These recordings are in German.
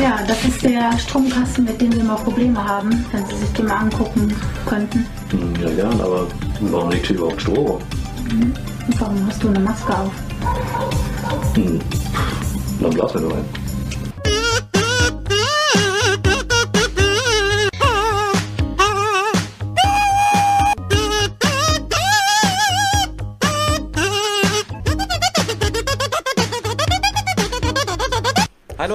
Ja, das ist der Stromkasten, mit dem wir immer Probleme haben, wenn Sie sich den mal angucken könnten. Hm, Ja, gern, aber warum liegt hier überhaupt Strom? Und warum hast du eine Maske auf? Hm. Dann blasen wir nur ein.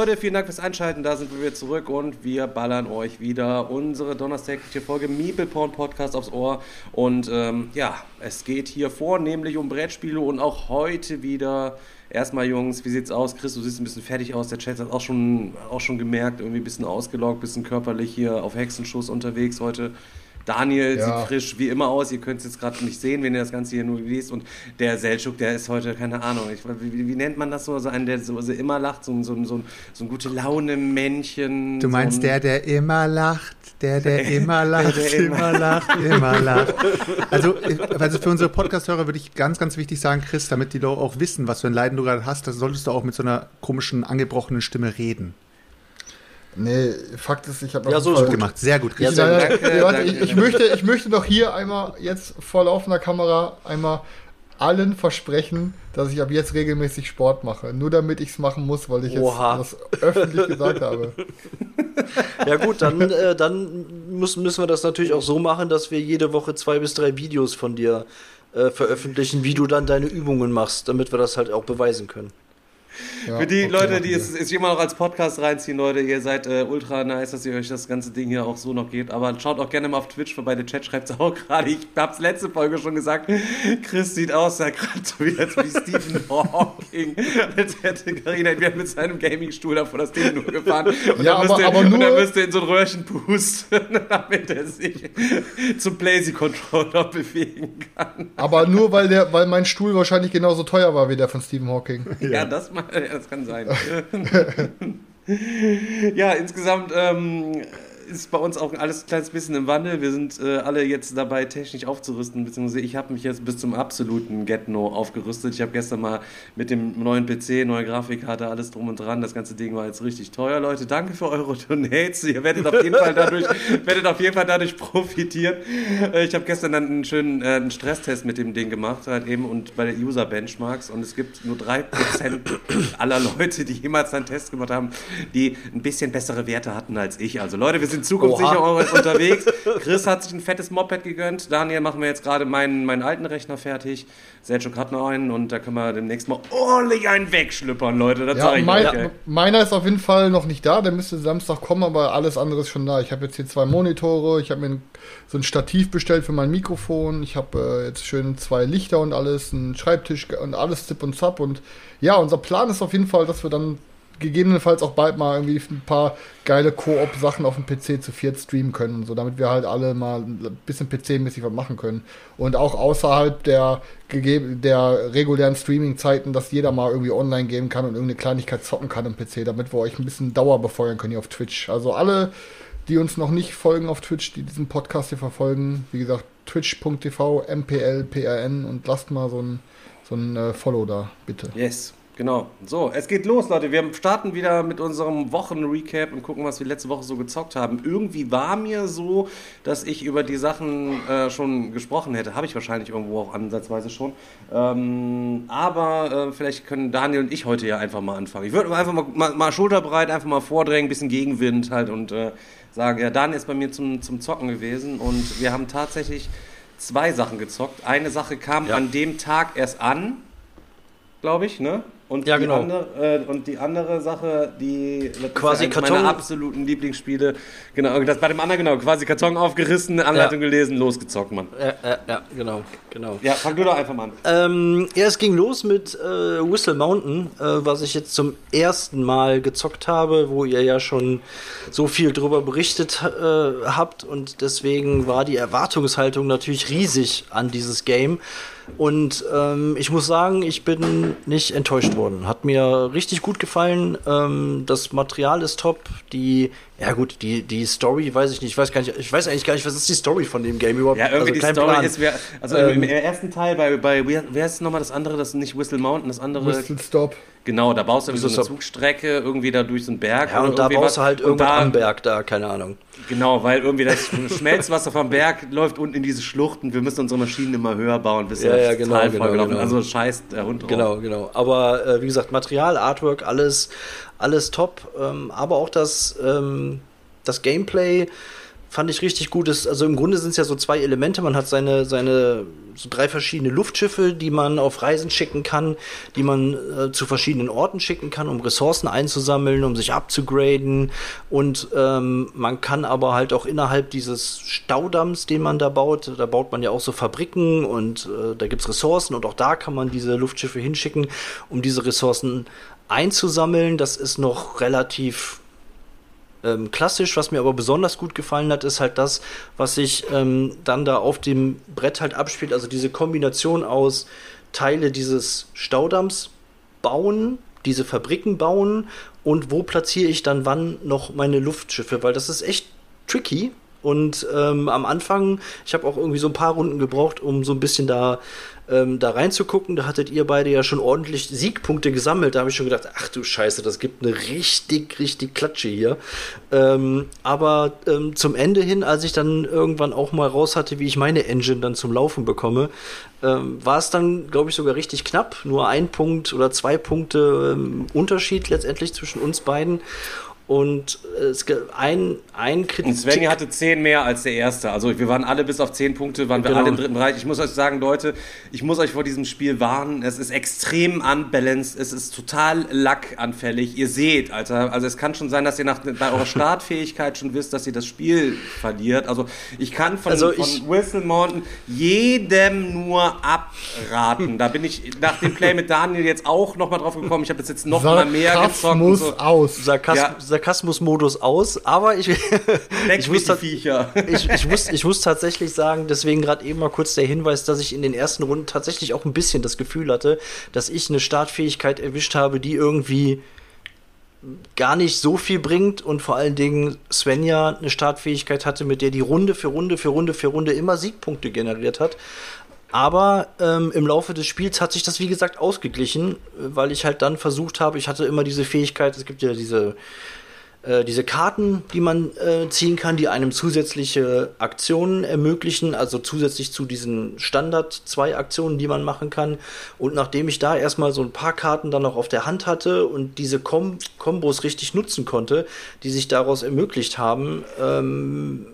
Leute, vielen Dank fürs Einschalten. Da sind wir wieder zurück und wir ballern euch wieder unsere donnerstägliche Folge Meeple Porn Podcast aufs Ohr. Und ähm, ja, es geht hier vornehmlich um Brettspiele und auch heute wieder. Erstmal, Jungs, wie sieht's aus? Chris, du siehst ein bisschen fertig aus. Der Chat hat auch schon, auch schon gemerkt, irgendwie ein bisschen ausgelaugt, ein bisschen körperlich hier auf Hexenschuss unterwegs heute. Daniel Ja. sieht frisch wie immer aus. Ihr könnt es jetzt gerade nicht sehen, wenn ihr das Ganze hier nur liest. Und der Seltschuk, der ist heute, keine Ahnung, ich, wie, wie nennt man das so? So einen, der so, so immer lacht, so, ein- so, so, ein- so ein gute Laune-Männchen. Du meinst der, der immer lacht, der, der immer lacht, der immer- immer lacht, immer lacht. Also, also für unsere Podcast-Hörer würde ich ganz, ganz wichtig sagen, Chris, damit die auch wissen, was für ein Leiden du gerade hast, dann solltest du auch mit so einer komischen, angebrochenen Stimme reden. Nee, Fakt ist, ich habe Ja, so Gut gemacht, sehr gut, Ja, Chris. sehr Nein, Danke, warte, ich, ich, möchte, ich möchte noch hier einmal jetzt vor laufender Kamera einmal allen versprechen, dass ich ab jetzt regelmäßig Sport mache. Nur damit ich es machen muss, weil ich Oha. jetzt das öffentlich gesagt habe. Ja gut, dann, äh, dann müssen, müssen wir das natürlich auch so machen, dass wir jede Woche zwei bis drei Videos von dir äh, veröffentlichen, wie du dann deine Übungen machst, damit wir das halt auch beweisen können. Ja, Für die okay, Leute, die es, es immer noch als Podcast reinziehen, Leute, ihr seid äh, ultra nice, dass ihr euch das ganze Ding hier auch so noch geht. Aber schaut auch gerne mal auf Twitch vorbei, der Chat schreibt es auch gerade. Ich hab's letzte Folge schon gesagt. Chris sieht aus, ja gerade so wie, als wie Stephen Hawking. Als hätte Karina entweder mit seinem Gamingstuhl da vor das Ding nur gefahren. Und Ja, dann aber- müsste, aber und dann nur- müsste in so ein Röhrchen pusten, damit er sich zum Blazy-Controller bewegen kann. Aber nur weil der, weil mein Stuhl wahrscheinlich genauso teuer war wie der von Stephen Hawking. Ja, das, mal, ja, das kann sein. ja, insgesamt ähm, ist bei uns auch alles ein kleines bisschen im Wandel. Wir sind äh, alle jetzt dabei, technisch aufzurüsten, beziehungsweise ich habe mich jetzt bis zum absoluten Get-No aufgerüstet. Ich habe gestern mal mit dem neuen PC, neue Grafikkarte, alles drum und dran. Das ganze Ding war jetzt richtig teuer, Leute. Danke für eure Donates. Ihr werdet auf jeden Fall dadurch, werdet auf jeden Fall dadurch profitieren. Äh, ich habe gestern dann einen schönen äh, einen Stresstest mit dem Ding gemacht, halt eben und bei der User Benchmarks und es gibt nur 3% aller Leute, die jemals einen Test gemacht haben, die ein bisschen bessere Werte hatten als ich. Also Leute, wir sind zukunftssicher Oha. unterwegs. Chris hat sich ein fettes Moped gegönnt. Daniel machen wir jetzt gerade meinen, meinen alten Rechner fertig. Selchuk hat noch einen und da können wir demnächst mal ordentlich einen wegschlüppern, Leute. Das Ja, sag ich mein, euch, ey. meiner ist auf jeden Fall noch nicht da, der müsste Samstag kommen, aber alles andere ist schon da. Ich habe jetzt hier zwei Monitore, ich habe mir so ein Stativ bestellt für mein Mikrofon, ich habe äh, jetzt schön zwei Lichter und alles, einen Schreibtisch und alles zip und zap und ja, unser Plan ist auf jeden Fall, dass wir dann gegebenenfalls auch bald mal irgendwie ein paar geile Koop-Sachen auf dem PC zu viert streamen können, so damit wir halt alle mal ein bisschen PC-mäßig was machen können. Und auch außerhalb der, der regulären Streaming-Zeiten, dass jeder mal irgendwie online gehen kann und irgendeine Kleinigkeit zocken kann im PC, damit wir euch ein bisschen Dauer befeuern können hier auf Twitch. Also alle, die uns noch nicht folgen auf Twitch, die diesen Podcast hier verfolgen, wie gesagt, twitch.tv, mplprn und lasst mal so ein, so ein äh, Follow da, bitte. Yes, genau. So, es geht los, Leute. Wir starten wieder mit unserem Wochenrecap und gucken, was wir letzte Woche so gezockt haben. Irgendwie war mir so, dass ich über die Sachen äh, schon gesprochen hätte. Habe ich wahrscheinlich irgendwo auch ansatzweise schon. Ähm, aber äh, vielleicht können Daniel und ich heute ja einfach mal anfangen. Ich würde einfach mal, mal, mal schulterbreit einfach mal vordrängen, bisschen Gegenwind halt und äh, sagen, ja, Daniel ist bei mir zum, zum Zocken gewesen und wir haben tatsächlich zwei Sachen gezockt. Eine Sache kam Ja. an dem Tag erst an, glaube ich, ne? Und, Ja, die genau. andere, äh, und die andere Sache, die Quasi ist eines Karton- meiner absoluten Lieblingsspiele. Genau, das bei dem anderen, genau, quasi Karton aufgerissen, Anleitung Ja. gelesen, losgezockt, Mann. Ja, ja, ja genau, genau. Ja, fang du doch einfach mal an. Ähm, ja, es ging los mit äh, Whistle Mountain, äh, was ich jetzt zum ersten Mal gezockt habe, wo ihr ja schon so viel drüber berichtet äh, habt und deswegen war die Erwartungshaltung natürlich riesig an dieses Game. Und ähm, ich muss sagen, ich bin nicht enttäuscht worden. Hat mir richtig gut gefallen. Ähm, das Material ist top. Die, ja gut, die, die Story weiß ich nicht. Ich weiß gar nicht, ich weiß eigentlich gar nicht, was ist die Story von dem Game überhaupt? Ja, irgendwie Also die kein Story Plan. ist, wer, also Ähm, im, ersten Teil bei, bei wer, ist nochmal das andere, das ist nicht Whistle Mountain, das andere. Whistle Stop. Genau, da baust du irgendwie so eine Zugstrecke irgendwie da durch so einen Berg. Ja, und da baust was. du halt da- am Berg da, keine Ahnung. Genau, weil irgendwie das Schmelzwasser vom Berg läuft unten in diese Schluchten. Wir müssen unsere Maschinen immer höher bauen, bis Ja, wir ja, das genau, genau, vollgelaufen genau. Also scheiß der Hund drauf. Genau, genau. Aber äh, wie gesagt, Material, Artwork, alles, alles top. Ähm, aber auch das, ähm, das Gameplay fand ich richtig gut. Es, also im Grunde sind es ja so zwei Elemente. Man hat seine, seine so drei verschiedene Luftschiffe, die man auf Reisen schicken kann, die man äh, zu verschiedenen Orten schicken kann, um Ressourcen einzusammeln, um sich abzugraden. Und ähm, man kann aber halt auch innerhalb dieses Staudamms, den man da baut, da baut man ja auch so Fabriken und äh, da gibt's Ressourcen und auch da kann man diese Luftschiffe hinschicken, um diese Ressourcen einzusammeln. Das ist noch relativ ähm, klassisch, was mir aber besonders gut gefallen hat, ist halt das, was sich ähm, dann da auf dem Brett halt abspielt. Also diese Kombination aus Teile dieses Staudamms bauen, diese Fabriken bauen und wo platziere ich dann wann noch meine Luftschiffe, weil das ist echt tricky. Und ähm, am Anfang, ich habe auch irgendwie so ein paar Runden gebraucht, um so ein bisschen da, ähm, da reinzugucken. Da hattet ihr beide ja schon ordentlich Siegpunkte gesammelt. Da habe ich schon gedacht, ach du Scheiße, das gibt eine richtig, richtig Klatsche hier. Ähm, aber ähm, zum Ende hin, als ich dann irgendwann auch mal raus hatte, wie ich meine Engine dann zum Laufen bekomme, ähm, war es dann, glaube ich, sogar richtig knapp. Nur ein Punkt oder zwei Punkte ähm, Unterschied letztendlich zwischen uns beiden. Und äh, es gibt ein, ein Kritik. Und Svenja hatte 10 mehr als der erste. Also wir waren alle bis auf 10 Punkte, waren wir Genau. alle im dritten Bereich. Ich muss euch sagen, Leute, ich muss euch vor diesem Spiel warnen. Es ist extrem unbalanced, es ist total lackanfällig. Ihr seht, Alter, also es kann schon sein, dass ihr nach bei eurer Startfähigkeit schon wisst, dass ihr das Spiel verliert. Also ich kann von, Also von ich- Whistle Mountain jedem nur abraten. Da bin ich nach dem Play mit Daniel jetzt auch noch mal drauf gekommen. Ich habe das jetzt noch mal mehr gezockt. Sarkasmus So. aus. Sarkas Ja. Sarkasmus-Modus aus, aber ich, ich, muss ich, ich, muss, ich muss tatsächlich sagen, deswegen gerade eben mal kurz der Hinweis, dass ich in den ersten Runden tatsächlich auch ein bisschen das Gefühl hatte, dass ich eine Startfähigkeit erwischt habe, die irgendwie gar nicht so viel bringt und vor allen Dingen Svenja eine Startfähigkeit hatte, mit der die Runde für Runde für Runde für Runde immer Siegpunkte generiert hat. Aber ähm, im Laufe des Spiels hat sich das, wie gesagt, ausgeglichen, weil ich halt dann versucht habe, ich hatte immer diese Fähigkeit, es gibt ja diese, äh, diese Karten, die man äh, ziehen kann, die einem zusätzliche Aktionen ermöglichen, also zusätzlich zu diesen Standard zwei Aktionen, die man machen kann. Und nachdem ich da erstmal so ein paar Karten dann noch auf der Hand hatte und diese Kom Kombos richtig nutzen konnte, die sich daraus ermöglicht haben, ähm,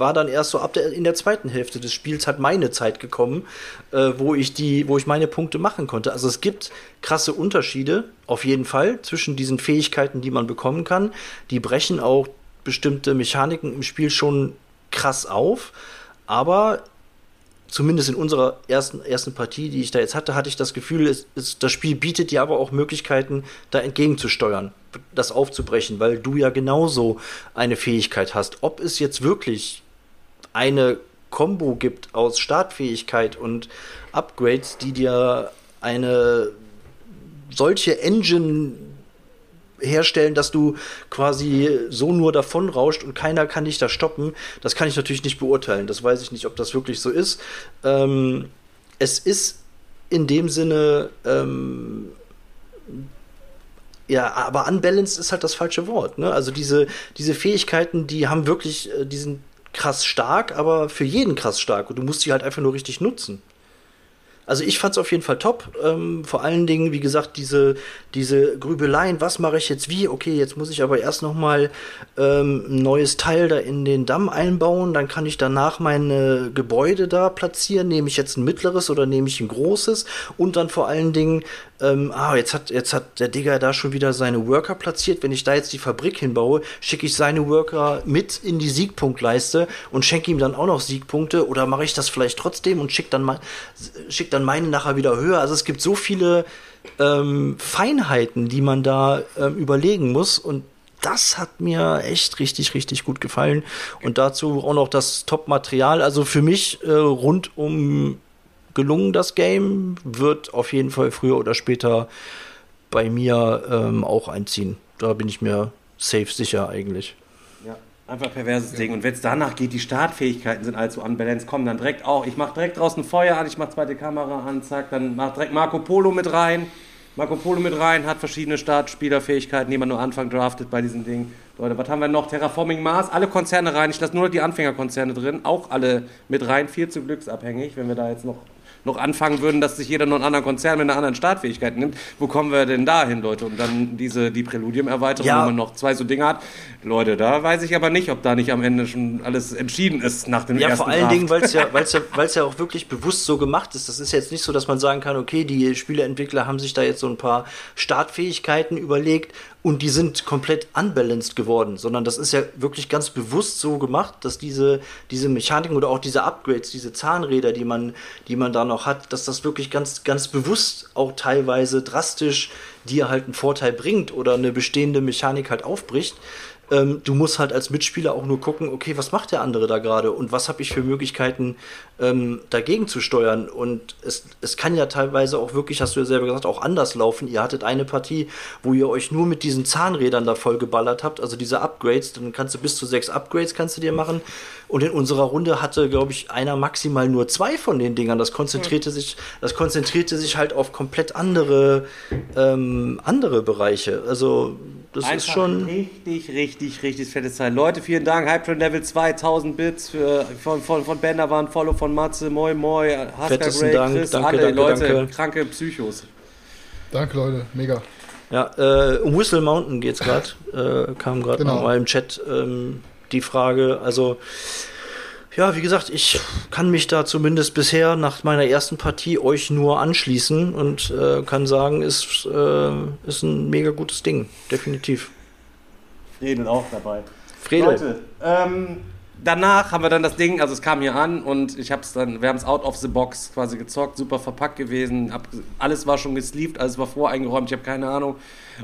war dann erst so ab der, in der zweiten Hälfte des Spiels hat meine Zeit gekommen, äh, wo ich die, wo ich meine Punkte machen konnte. Also es gibt krasse Unterschiede auf jeden Fall zwischen diesen Fähigkeiten, die man bekommen kann. Die brechen auch bestimmte Mechaniken im Spiel schon krass auf, aber zumindest in unserer ersten, ersten Partie, die ich da jetzt hatte, hatte ich das Gefühl, es, es, das Spiel bietet dir aber auch Möglichkeiten, da entgegenzusteuern, das aufzubrechen, weil du ja genauso eine Fähigkeit hast. Ob es jetzt wirklich eine Combo gibt aus Startfähigkeit und Upgrades, die dir eine solche Engine herstellen, dass du quasi so nur davon rauscht und keiner kann dich da stoppen. Das kann ich natürlich nicht beurteilen. Das weiß ich nicht, ob das wirklich so ist. Ähm, es ist in dem Sinne, ähm, ja, aber unbalanced ist halt das falsche Wort. Ne? Also diese, diese Fähigkeiten, die haben wirklich, äh, die sind krass stark, aber für jeden krass stark und du musst sie halt einfach nur richtig nutzen. Also ich fand es auf jeden Fall top. Ähm, vor allen Dingen, wie gesagt, diese, diese Grübeleien, was mache ich jetzt wie? Okay, jetzt muss ich aber erst noch mal ähm, ein neues Teil da in den Damm einbauen. Dann kann ich danach meine Gebäude da platzieren. Nehme ich jetzt ein mittleres oder nehme ich ein großes? Und dann vor allen Dingen, ähm, ah, jetzt hat, jetzt hat der Digger da schon wieder seine Worker platziert. Wenn ich da jetzt die Fabrik hinbaue, schicke ich seine Worker mit in die Siegpunktleiste und schenke ihm dann auch noch Siegpunkte. Oder mache ich das vielleicht trotzdem und schicke dann, schick dann meine nachher wieder höher? Also es gibt so viele ähm, Feinheiten, die man da ähm, überlegen muss. Und das hat mir echt richtig, richtig gut gefallen. Und dazu auch noch das Top-Material. Also für mich äh, rundum gelungen, das Game. Wird auf jeden Fall früher oder später bei mir ähm, auch einziehen. Da bin ich mir safe sicher eigentlich. Ja, einfach perverses Ding. Und wenn es danach geht, die Startfähigkeiten sind allzu unbalanced, kommen dann direkt auch. Ich mache direkt draußen Feuer an, ich mache zweite Kamera an, zack, dann mach direkt Marco Polo mit rein. Marco Polo mit rein, hat verschiedene Startspielerfähigkeiten, die man nur Anfang draftet bei diesen Dingen. Leute, was haben wir noch? Terraforming Mars, alle Konzerne rein. Ich lasse nur die Anfängerkonzerne drin, auch alle mit rein, viel zu glücksabhängig, wenn wir da jetzt noch noch anfangen würden, dass sich jeder noch einen anderen Konzern mit einer anderen Startfähigkeit nimmt, wo kommen wir denn da hin, Leute? Und dann diese, die Präludium-Erweiterung, Ja. wo man noch zwei so Dinge hat. Leute, da weiß ich aber nicht, ob da nicht am Ende schon alles entschieden ist nach dem Ja, ersten vor allen Draft. Dingen, weil es ja, weil's ja, weil's ja auch wirklich bewusst so gemacht ist. Das ist jetzt nicht so, dass man sagen kann, okay, die Spieleentwickler haben sich da jetzt so ein paar Startfähigkeiten überlegt und die sind komplett unbalanced geworden, sondern das ist ja wirklich ganz bewusst so gemacht, dass diese, diese Mechaniken oder auch diese Upgrades, diese Zahnräder, die man, die man da noch hat, dass das wirklich ganz, ganz bewusst auch teilweise drastisch dir halt einen Vorteil bringt oder eine bestehende Mechanik halt aufbricht. Ähm, du musst halt als Mitspieler auch nur gucken, okay, was macht der andere da gerade und was habe ich für Möglichkeiten ähm, dagegen zu steuern. Und es, es kann ja teilweise auch wirklich, hast du ja selber gesagt, auch anders laufen. Ihr hattet eine Partie, wo ihr euch nur mit diesen Zahnrädern da voll geballert habt, also diese Upgrades, dann kannst du bis zu sechs Upgrades kannst du dir machen. Und in unserer Runde hatte, glaube ich, einer maximal nur zwei von den Dingern. Das konzentrierte sich, das konzentrierte sich halt auf komplett andere, ähm, andere Bereiche. Also das ist Einfach schon. richtig, richtig, richtig fette Zeit. Leute, vielen Dank. Hype Train Level 2000 Bits für, von, von, von Bender waren Follow von Matze, Moi Moi, Haska Fettesten Grey, Dank. Chris, Danke, alle danke, Leute, danke. kranke Psychos. Danke, Leute. Mega. Ja, äh, um Whistle Mountain geht's gerade. äh, kam gerade Genau. mal im Chat ähm, die Frage. Also, ja, wie gesagt, ich kann mich da zumindest bisher nach meiner ersten Partie euch nur anschließen und äh, kann sagen, ist, äh, ist ein mega gutes Ding. Definitiv. Fredel auch dabei. Fredel. Leute, ähm, danach haben wir dann das Ding, also es kam hier an und ich habe es dann, wir haben es out of the box quasi gezockt, super verpackt gewesen, hab, alles war schon gesleeved, alles war voreingeräumt, ich habe keine Ahnung,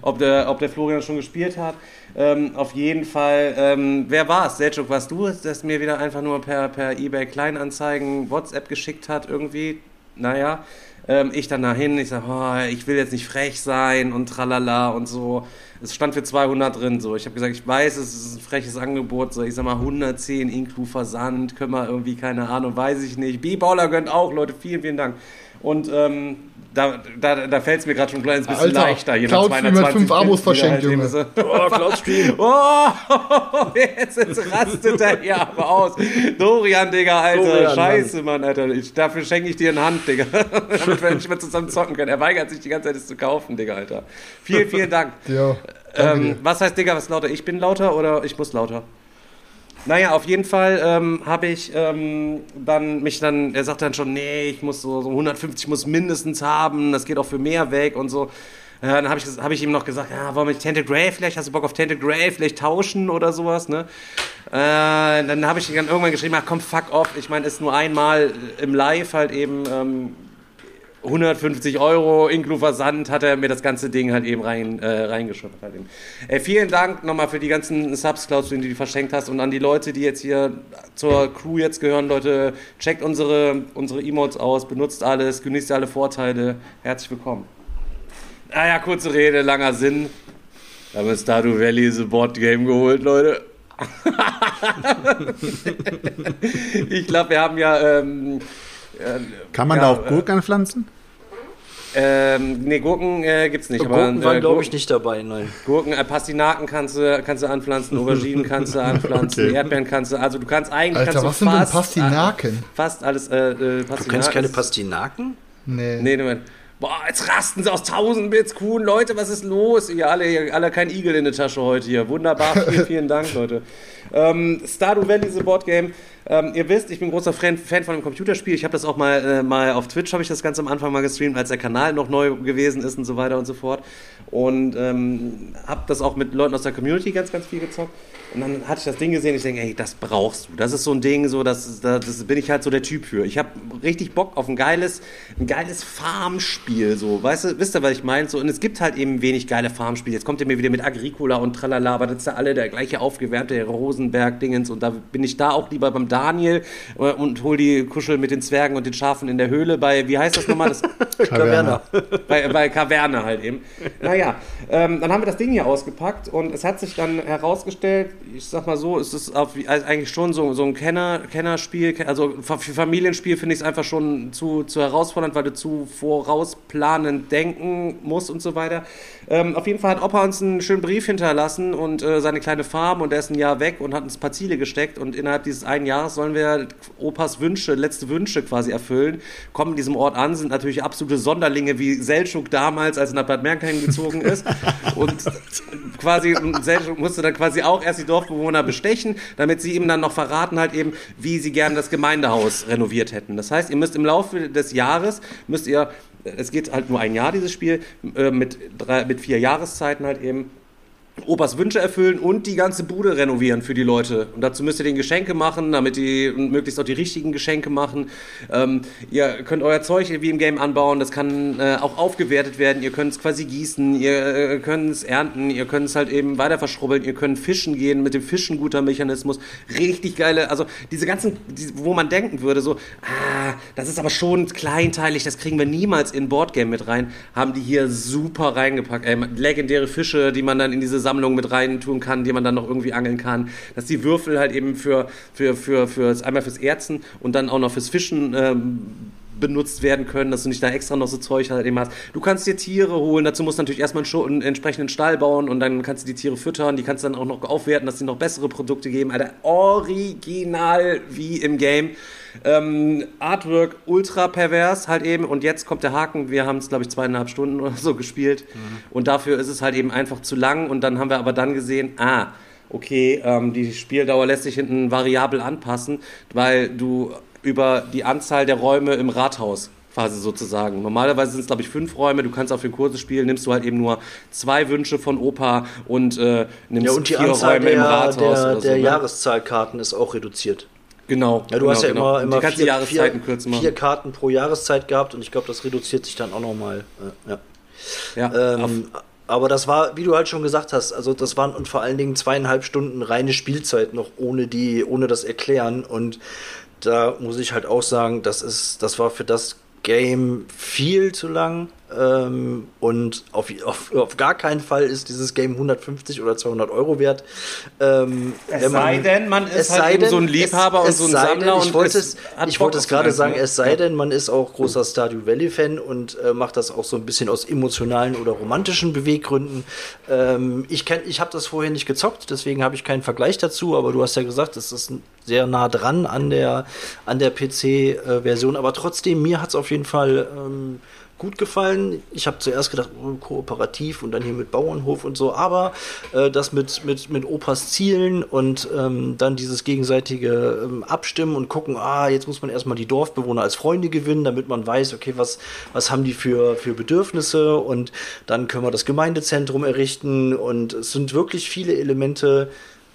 ob der, ob der Florian schon gespielt hat. Ähm, auf jeden Fall, ähm, wer war es? Selchuk, warst du es, das mir wieder einfach nur per, per Ebay Kleinanzeigen WhatsApp geschickt hat irgendwie? Naja, ähm, ich dann dahin, ich sage, oh, ich will jetzt nicht frech sein und tralala und so. Es stand für 200 drin, so. Ich habe gesagt, ich weiß, es ist ein freches Angebot, so. Ich sag mal 110 inklu Versand, können wir irgendwie, keine Ahnung, weiß ich nicht. B-Baller gönnt auch, Leute, vielen, vielen Dank. Und ähm, da, da, da fällt es mir gerade schon ein kleines bisschen Alter, leichter. Hier mit Cloudstream hat fünf Abos da verschenkt, halt Junge. eben so- Oh, Cloudstream. Oh, jetzt, jetzt rastet er hier aber aus. Dorian, Digga, Alter. Dorian, Scheiße, Mann, Alter. Ich, dafür schenke ich dir eine Hand, Digga. Damit wir nicht mehr zusammen zocken können. Er weigert sich die ganze Zeit, es zu kaufen, Digga, Alter. Vielen, vielen Dank. Ja. Ähm, was heißt, Digga, was ist lauter? Ich bin lauter oder ich muss lauter? Naja, auf jeden Fall ähm, habe ich ähm, dann mich dann, er sagt dann schon, nee, ich muss so, so 150 muss mindestens haben, das geht auch für mehr weg und so. Äh, dann habe ich, hab ich ihm noch gesagt, ja, wollen wir Tainted Grey vielleicht, hast du Bock auf Tainted Grey, vielleicht tauschen oder sowas, ne? Äh, dann habe ich dann irgendwann geschrieben, ach komm, fuck off, ich meine, ist nur einmal im Live halt eben ähm, 150 Euro inklusive Versand hat er mir das ganze Ding halt eben rein, äh, reingeschüttet. Halt eben. Äh, vielen Dank nochmal für die ganzen Subs, Klaus, die du verschenkt hast und an die Leute, die jetzt hier zur Crew jetzt gehören. Leute, checkt unsere, unsere Emotes aus, benutzt alles, genießt alle Vorteile. Herzlich willkommen. Naja, kurze Rede, langer Sinn. Wir haben Stardew Valley The Board Game geholt, Leute. ich glaube, wir haben ja... Ähm, äh, Kann man ja, da auch äh, Gurken anpflanzen? Ähm, nee, Gurken äh, gibt's nicht. Gurken aber, waren, äh, glaube ich, nicht dabei, nein. Gurken, äh, Pastinaken kannst du, kannst du anpflanzen, Auberginen kannst du anpflanzen, Okay. Erdbeeren kannst du, also du kannst eigentlich Alter, kannst du was sind denn fast, Pastinaken? Fast alles, äh, äh, Pastinaken. Du kennst keine Pastinaken? Nee. Nee, Moment. Boah, jetzt rasten sie aus 1000 Bits, cool, Leute, was ist los? Ihr alle, ihr alle kein Igel in der Tasche heute hier. Wunderbar, vielen, vielen Dank, Leute. Ähm, Stardew Valley, the Board Game. Ähm, ihr wisst, ich bin großer Fan, Fan von dem Computerspiel. Ich habe das auch mal, äh, mal auf Twitch, habe ich das ganz am Anfang mal gestreamt, als der Kanal noch neu gewesen ist und so weiter und so fort. Und ähm, habe das auch mit Leuten aus der Community ganz, ganz viel gezockt. Und dann hatte ich das Ding gesehen, ich denke, ey, das brauchst du. Das ist so ein Ding, so, das, das, das bin ich halt so der Typ für. Ich habe richtig Bock auf ein geiles, ein geiles Farmspiel, so, weißt du, wisst ihr, was ich meine? So, und es gibt halt eben wenig geile Farmspiele. Jetzt kommt ihr mir wieder mit Agricola und Tralala, aber das ist ja alle der gleiche aufgewärmte Rosenberg-Dingens und da bin ich da auch lieber beim Daniel äh, und hol die Kuschel mit den Zwergen und den Schafen in der Höhle bei, wie heißt das nochmal? Das, Kaverna. bei, bei Kaverne halt eben. Naja, ähm, dann haben wir das Ding hier ausgepackt und es hat sich dann herausgestellt, ich sag mal so, es ist auf, also eigentlich schon so, so ein Kenner, Kennerspiel, also für Familienspiel finde ich es einfach schon zu, zu herausfordernd, weil du zu vorausplanen denken muss und so weiter. Ähm, auf jeden Fall hat Opa uns einen schönen Brief hinterlassen und äh, seine kleine Farm und er ist ein Jahr weg und hat uns ein paar Ziele gesteckt und innerhalb dieses einen Jahres sollen wir Opas Wünsche, letzte Wünsche quasi erfüllen, kommen in diesem Ort an, sind natürlich absolute Sonderlinge wie Seltschuk damals, als er nach Bad Merkheim gezogen ist und quasi Seltschuk musste dann quasi auch erst die Dorfbewohner bestechen, damit sie ihm dann noch verraten halt eben, wie sie gerne das Gemeindehaus renoviert hätten. Das heißt, ihr müsst im Laufe des Jahres, müsst ihr es geht halt nur ein Jahr, dieses Spiel, äh, mit, drei, mit vier Jahreszeiten halt eben. Opas Wünsche erfüllen und die ganze Bude renovieren für die Leute. Und dazu müsst ihr den Geschenke machen, damit die möglichst auch die richtigen Geschenke machen. Ähm, ihr könnt euer Zeug wie im Game anbauen, das kann äh, auch aufgewertet werden. Ihr könnt es quasi gießen, ihr äh, könnt es ernten, ihr könnt es halt eben weiter verschrubbeln, ihr könnt fischen gehen mit dem Fischen guter Mechanismus. Richtig geile, also diese ganzen, die, wo man denken würde, so, ah, das ist aber schon kleinteilig, das kriegen wir niemals in Boardgame mit rein, haben die hier super reingepackt. Ey, legendäre Fische, die man dann in diese Sammlung mit rein tun kann, die man dann noch irgendwie angeln kann. Dass die Würfel halt eben für, für, für, für einmal fürs Erzen und dann auch noch fürs Fischen ähm, benutzt werden können, dass du nicht da extra noch so Zeug halt eben hast. Du kannst dir Tiere holen, dazu musst du natürlich erstmal einen, einen, entsprechenden Stall bauen und dann kannst du die Tiere füttern, die kannst du dann auch noch aufwerten, dass sie noch bessere Produkte geben. Alter, original wie im Game. Ähm, Artwork ultra pervers halt eben und jetzt kommt der Haken, wir haben es glaube ich zweieinhalb Stunden oder so gespielt mhm. und dafür ist es halt eben einfach zu lang und dann haben wir aber dann gesehen, ah, okay, ähm, die Spieldauer lässt sich hinten variabel anpassen, weil du über die Anzahl der Räume im Rathaus quasi sozusagen. Normalerweise sind es, glaube ich, fünf Räume. Du kannst auf den Kurse spielen, nimmst du halt eben nur zwei Wünsche von Opa und äh, nimmst ja, und die vier Anzahl Räume der, im Rathaus. der, der so, ne? Jahreszahlkarten ist auch reduziert. Genau. Ja, du genau, hast ja genau. immer, immer die vier, Jahreszeiten vier, machen. vier Karten pro Jahreszeit gehabt und ich glaube, das reduziert sich dann auch nochmal. Ja. Ja, Ähm, aber das war, wie du halt schon gesagt hast, also das waren und vor allen Dingen zweieinhalb Stunden reine Spielzeit noch ohne die, ohne das Erklären. Und da muss ich halt auch sagen, das ist, das war für das Game viel zu lang. Ähm, und auf, auf, auf gar keinen Fall ist dieses Game 150 oder 200 Euro wert. Ähm, Es man- sei denn, man ist es halt sei eben denn, so ein Liebhaber und es so ein Sammler denn, ich und wollte es es, ich wollte es gerade sagen, es sei denn, man ist auch großer Stardew Valley Fan und äh, macht das auch so ein bisschen aus emotionalen oder romantischen Beweggründen. Ähm, ich kenn, ich habe das vorher nicht gezockt, deswegen habe ich keinen Vergleich dazu, aber du hast ja gesagt, es ist sehr nah dran an der an der PC-Version, aber trotzdem mir hat es auf jeden Fall ähm, gut gefallen. Ich habe zuerst gedacht, oh, kooperativ und dann hier mit Bauernhof und so, aber äh, das mit, mit, mit Opas Zielen und ähm, dann dieses gegenseitige ähm, Abstimmen und gucken, ah, jetzt muss man erstmal die Dorfbewohner als Freunde gewinnen, damit man weiß, okay, was, was haben die für, für Bedürfnisse? Und dann können wir das Gemeindezentrum errichten. Und es sind wirklich viele Elemente,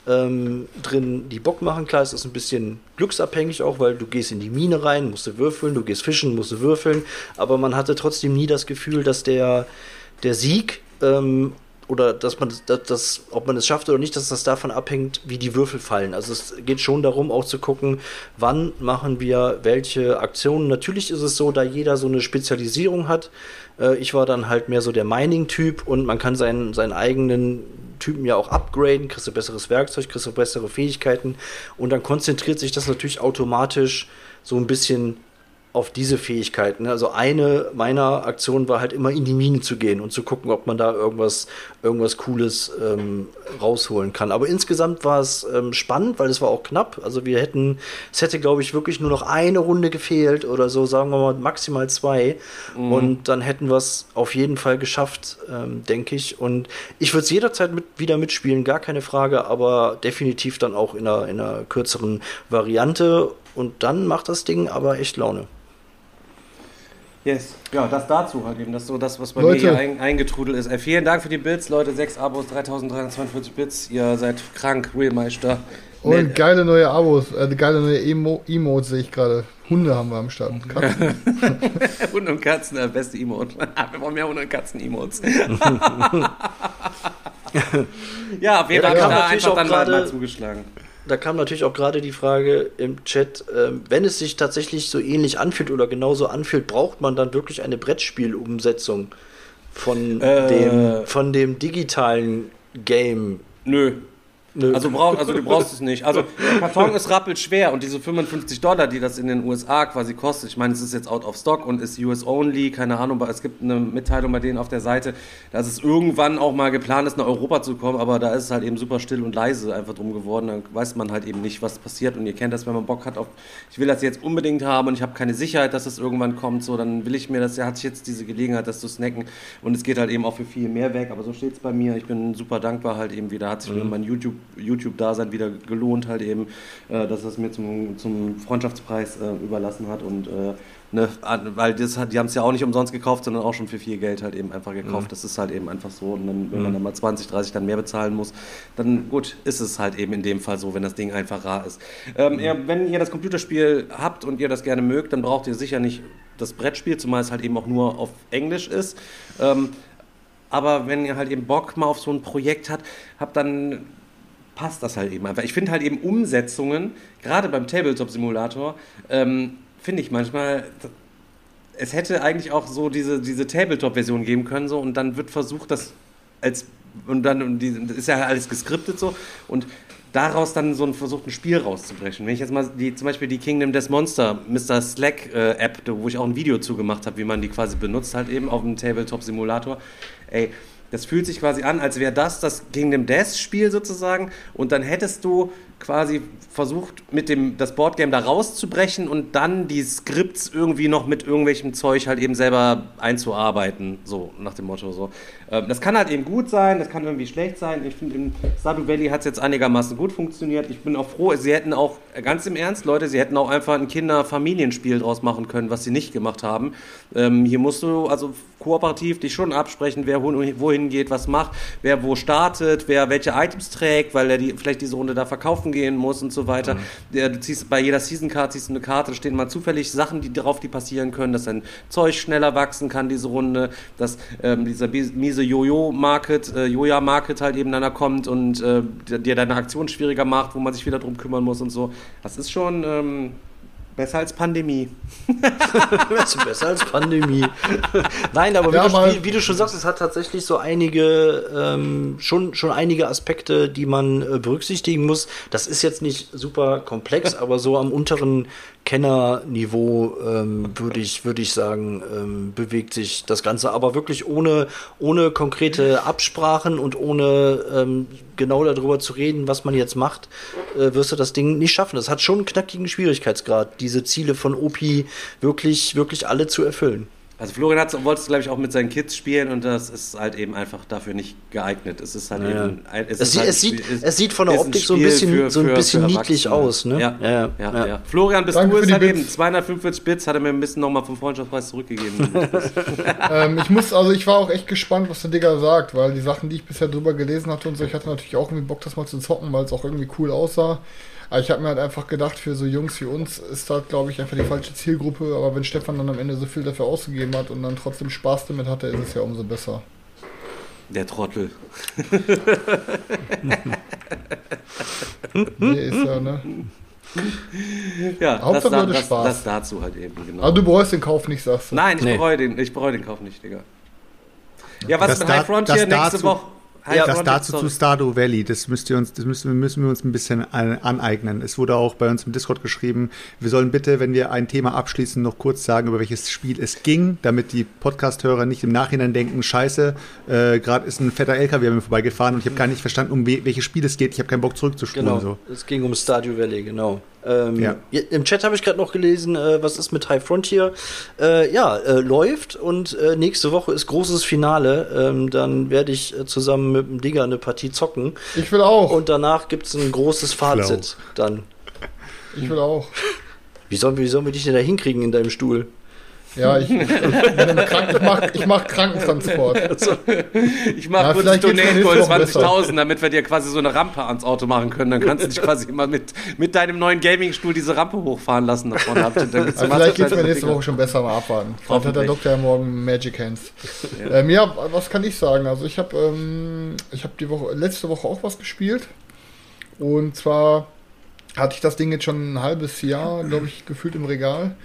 ähm, drin, die Bock machen. Klar, es ist ein bisschen glücksabhängig auch, weil du gehst in die Mine rein, musst du würfeln, du gehst fischen, musst du würfeln, aber man hatte trotzdem nie das Gefühl, dass der, der Sieg ähm, oder dass man das, das, ob man es schafft oder nicht, dass das davon abhängt, wie die Würfel fallen. Also es geht schon darum, auch zu gucken, wann machen wir welche Aktionen. Natürlich ist es so, da jeder so eine Spezialisierung hat. Äh, ich war dann halt mehr so der Mining-Typ und man kann seinen, seinen eigenen Typen ja auch upgraden, kriegst du besseres Werkzeug, kriegst du bessere Fähigkeiten. Und dann konzentriert sich das natürlich automatisch so ein bisschen auf diese Fähigkeiten. Also eine meiner Aktionen war halt immer in die Mine zu gehen und zu gucken, ob man da irgendwas, irgendwas Cooles ähm, rausholen kann. Aber insgesamt war es ähm, spannend, weil es war auch knapp. Also wir hätten, es hätte, glaube ich, wirklich nur noch eine Runde gefehlt oder so, sagen wir mal maximal zwei. Und dann hätten wir es auf jeden Fall geschafft, ähm, denke ich. Und ich würde es jederzeit mit, wieder mitspielen, gar keine Frage, aber definitiv dann auch in einer, in einer kürzeren Variante. Und dann macht das Ding aber echt Laune. Yes. Ja, das dazu halt eben. Das ist so das, was bei Leute. mir hier ein, eingetrudelt ist. Ey, vielen Dank für die Bits, Leute. Sechs Abos, 3342 Bits. Ihr seid krank, Realmeister. Und Nett. geile neue Abos, äh, geile neue Emo Emotes sehe ich gerade. Hunde haben wir am Start. Katzen. Hunde und Katzen, der beste Emote. Wir brauchen mehr Hunde und Katzen-Emotes. ja, auf jeden Ja, Fall da ja, kam da natürlich einfach auch dann mal, gerade- mal zugeschlagen. Da kam natürlich auch gerade die Frage im Chat, ähm, wenn es sich tatsächlich so ähnlich anfühlt oder genauso anfühlt, braucht man dann wirklich eine Brettspielumsetzung von, Äh. dem, von dem digitalen Game? Nö. Nö. Also, brauch, also du brauchst es nicht. Also der Karton ist rappelschwer und diese 55 Dollar, die das in den USA quasi kostet, ich meine, es ist jetzt out of stock und ist US only, keine Ahnung, aber es gibt eine Mitteilung bei denen auf der Seite, dass es irgendwann auch mal geplant ist, nach Europa zu kommen, aber da ist es halt eben super still und leise einfach drum geworden. Dann weiß man halt eben nicht, was passiert und ihr kennt das, wenn man Bock hat auf, ich will das jetzt unbedingt haben und ich habe keine Sicherheit, dass es irgendwann kommt, so, dann will ich mir das, ja, hatte ich jetzt diese Gelegenheit, das zu snacken und es geht halt eben auch für viel mehr weg, aber so steht es bei mir. Ich bin super dankbar halt eben wieder, hat sich mhm. mein YouTube, YouTube-Dasein wieder gelohnt halt eben, äh, dass es mir zum, zum Freundschaftspreis äh, überlassen hat und äh, ne, weil das hat, die haben es ja auch nicht umsonst gekauft, sondern auch schon für viel Geld halt eben einfach gekauft. Mhm. Das ist halt eben einfach so und dann, wenn mhm. man dann mal 20, 30 dann mehr bezahlen muss, dann gut, ist es halt eben in dem Fall so, wenn das Ding einfach rar ist. Ähm, mhm. wenn ihr das Computerspiel habt und ihr das gerne mögt, dann braucht ihr sicher nicht das Brettspiel, zumal es halt eben auch nur auf Englisch ist. Ähm, aber wenn ihr halt eben Bock mal auf so ein Projekt habt, habt dann passt das halt eben einfach. Ich finde halt eben Umsetzungen, gerade beim Tabletop-Simulator, ähm, finde ich manchmal, es hätte eigentlich auch so diese, diese Tabletop-Version geben können, so, und dann wird versucht, das als, und dann, und die, ist ja alles geskriptet so, und daraus dann so ein versucht, ein Spiel rauszubrechen. Wenn ich jetzt mal die, zum Beispiel die Kingdom Death Monster, Mr. Slack äh, App, wo ich auch ein Video zugemacht habe, wie man die quasi benutzt, halt eben auf dem Tabletop-Simulator, ey, das fühlt sich quasi an, als wäre das das Kingdom Death Spiel sozusagen und dann hättest du quasi versucht, mit dem das Boardgame da rauszubrechen und dann die Skripts irgendwie noch mit irgendwelchem Zeug halt eben selber einzuarbeiten, so nach dem Motto so. Ähm, das kann halt eben gut sein, das kann irgendwie schlecht sein. Ich finde, in Stardew Valley hat es jetzt einigermaßen gut funktioniert. Ich bin auch froh, sie hätten auch, ganz im Ernst, Leute, sie hätten auch einfach ein Kinder-Familienspiel draus machen können, was sie nicht gemacht haben. Ähm, hier musst du also kooperativ dich schon absprechen, wer wohin geht, was macht, wer wo startet, wer welche Items trägt, weil er die, vielleicht diese Runde da verkaufen gehen muss und so weiter. Mhm. Du ziehst bei jeder Season Card ziehst du eine Karte, da stehen mal zufällig Sachen die drauf, die passieren können, dass dein Zeug schneller wachsen kann, diese Runde, dass ähm, dieser miese Jojo-Market, äh, Joja-Market halt eben dann kommt und äh, dir deine Aktion schwieriger macht, wo man sich wieder drum kümmern muss und so. Das ist schon ähm, Besser als Pandemie. Besser als Pandemie. Nein, aber, ja, wie, du, wie, du, schon sagst, es hat tatsächlich so einige, ähm, schon, schon einige Aspekte, die man äh, berücksichtigen muss. Das ist jetzt nicht super komplex, aber so am unteren Kennerniveau ähm, würde ich, würd ich sagen, ähm, bewegt sich das Ganze. Aber wirklich ohne, ohne konkrete Absprachen und ohne ähm, genau darüber zu reden, was man jetzt macht, äh, wirst du das Ding nicht schaffen. Das hat schon einen knackigen Schwierigkeitsgrad, diese Ziele von OP wirklich, wirklich alle zu erfüllen. Also Florian hat, wollte es, glaube ich, auch mit seinen Kids spielen und das ist halt eben einfach dafür nicht geeignet. Es ist halt ja. eben. Es, es, sieht, halt es, sieht, es sieht von der Optik so ein bisschen, für, so ein bisschen niedlich aus. Ne? Ja, ja, ja, ja. Florian, bist Danke du es halt Bits. eben? 245 Bits hat er mir ein bisschen nochmal vom Freundschaftspreis zurückgegeben. ähm, ich muss, also ich war auch echt gespannt, was der Digger sagt, weil die Sachen, die ich bisher drüber gelesen hatte und so, ich hatte natürlich auch irgendwie Bock, das mal zu zocken, weil es auch irgendwie cool aussah. Aber ich habe mir halt einfach gedacht, für so Jungs wie uns ist das, glaube ich, einfach die falsche Zielgruppe. Aber wenn Stefan dann am Ende so viel dafür ausgegeben hat und dann trotzdem Spaß damit hatte, ist es ja umso besser. Der Trottel. nee, ist ja, ne? Ja, Hauptsache das, das, Spaß. das dazu halt eben, genau. Aber du bereust den Kauf nicht, sagst du? Nein, ich nee. bereue den, ich bereue den Kauf nicht, Digga. Ja, was das mit High Frontier nächste Woche? Ja, das dazu sorry. zu Stardew Valley, das müsst ihr uns, das müssen, müssen wir uns ein bisschen aneignen. Es wurde auch bei uns im Discord geschrieben, wir sollen bitte, wenn wir ein Thema abschließen, noch kurz sagen, über welches Spiel es ging, damit die Podcast-Hörer nicht im Nachhinein denken, scheiße, äh, gerade ist ein fetter LKW an mir vorbeigefahren und ich habe gar nicht verstanden, um welches Spiel es geht. Ich habe keinen Bock zurückzuspulen. Genau, so. es ging um Stardew Valley, genau. Ähm, ja. Im Chat habe ich gerade noch gelesen, äh, was ist mit High Frontier? Äh, ja, äh, läuft und äh, nächste Woche ist großes Finale. Ähm, dann werde ich äh, zusammen mit dem Digger eine Partie zocken. Ich will auch. Und danach gibt es ein großes Fazit dann. Ich will auch. Wie sollen, wie sollen wir dich denn da hinkriegen in deinem Stuhl? Ja, ich, ich, ich mache ich mach Krankentransport. Also, ich mache kurz Donate Goal 20.000, damit wir dir quasi so eine Rampe ans Auto machen können. Dann kannst du dich quasi immer mit, mit deinem neuen Gaming-Stuhl diese Rampe hochfahren lassen. Da vorne also vielleicht geht es mir nächste Woche schon besser mal abwarten. Vielleicht hat der Doktor ja morgen Magic Hands. Ja. Ähm, ja, was kann ich sagen? Also ich habe ähm, hab die Woche, letzte Woche auch was gespielt. Und zwar hatte ich das Ding jetzt schon ein halbes Jahr, glaube ich, gefühlt im Regal.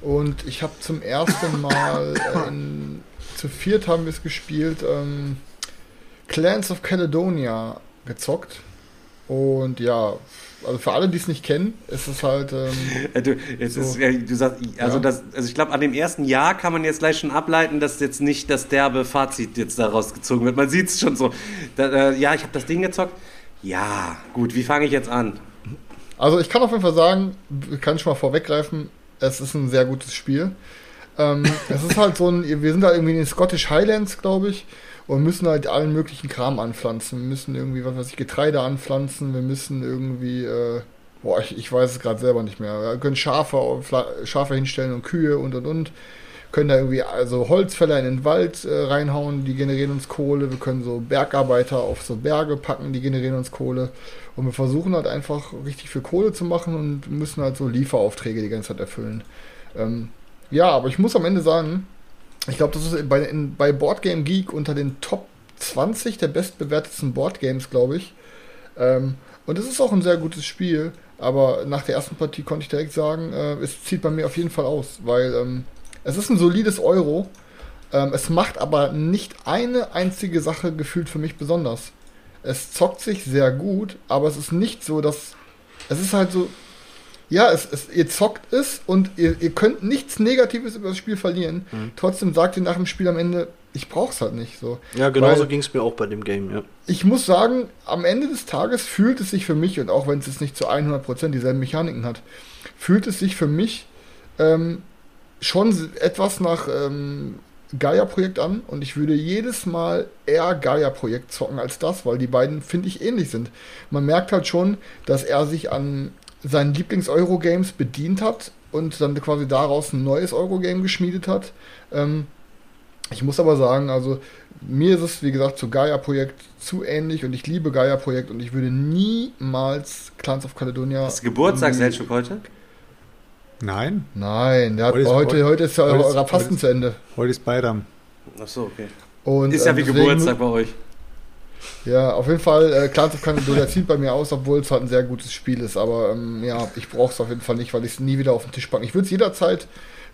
Und ich habe zum ersten Mal, in, zu viert haben wir es gespielt, ähm, Clans of Caledonia gezockt. Und ja, also für alle, die es nicht kennen, ist es halt. Ähm, äh, du, jetzt so. ist, du sagst, also, ja. das, also ich glaube, an dem ersten Jahr kann man jetzt gleich schon ableiten, dass jetzt nicht das derbe Fazit jetzt daraus gezogen wird. Man sieht es schon so. Da, äh, ja, ich habe das Ding gezockt. Ja, gut, wie fange ich jetzt an? Also ich kann auf jeden Fall sagen, kann ich mal vorweggreifen, es ist ein sehr gutes Spiel. Ähm, es ist halt so ein, wir sind da irgendwie in den Scottish Highlands, glaube ich und müssen halt allen möglichen Kram anpflanzen. Wir müssen irgendwie, was weiß ich, Getreide anpflanzen, wir müssen irgendwie, äh, boah, ich, ich weiß es gerade selber nicht mehr. Wir können Schafe, Schafe hinstellen und Kühe und und und. Können da irgendwie also Holzfäller in den Wald äh, reinhauen, die generieren uns Kohle. Wir können so Bergarbeiter auf so Berge packen, die generieren uns Kohle. Und wir versuchen halt einfach richtig viel Kohle zu machen und müssen halt so Lieferaufträge die ganze Zeit erfüllen. Ähm, ja, aber ich muss am Ende sagen, ich glaube, das ist bei, in, bei Boardgame Geek unter den Top 20 der bestbewertetsten Boardgames, glaube ich. Ähm, und es ist auch ein sehr gutes Spiel, aber nach der ersten Partie konnte ich direkt sagen, äh, es zieht bei mir auf jeden Fall aus, weil ähm, es ist ein solides Euro. Ähm, es macht aber nicht eine einzige Sache gefühlt für mich besonders. Es zockt sich sehr gut, aber es ist nicht so, dass. Es ist halt so, ja, es, es, ihr zockt es und ihr, ihr könnt nichts Negatives über das Spiel verlieren. Mhm. Trotzdem sagt ihr nach dem Spiel am Ende, ich brauch's halt nicht so. Ja, genauso ging es mir auch bei dem Game, ja. Ich muss sagen, am Ende des Tages fühlt es sich für mich, und auch wenn es jetzt nicht zu 100% dieselben Mechaniken hat, fühlt es sich für mich ähm, schon etwas nach ähm, Gaia-Projekt an und ich würde jedes Mal eher Gaia-Projekt zocken als das, weil die beiden, finde ich, ähnlich sind. Man merkt halt schon, dass er sich an seinen Lieblings-Eurogames bedient hat und dann quasi daraus ein neues Eurogame geschmiedet hat. Ähm, ich muss aber sagen, also mir ist es, wie gesagt, zu Gaia-Projekt zu ähnlich und ich liebe Gaia-Projekt und ich würde niemals Clans of Caledonia. Du Geburtstag, Selchuk, heute? Nein. Nein, der heute, hat, ist, heute, heute ist ja euer Fasten zu Ende. Heute ist Beidam. Ach so, okay. Und, ist ja wie ähm, Geburtstag bei euch. Ja, auf jeden Fall, äh, Clans of Caledonia zieht bei mir aus, obwohl es halt ein sehr gutes Spiel ist. Aber ähm, ja, ich brauche es auf jeden Fall nicht, weil ich es nie wieder auf den Tisch packe. Ich würde es jederzeit,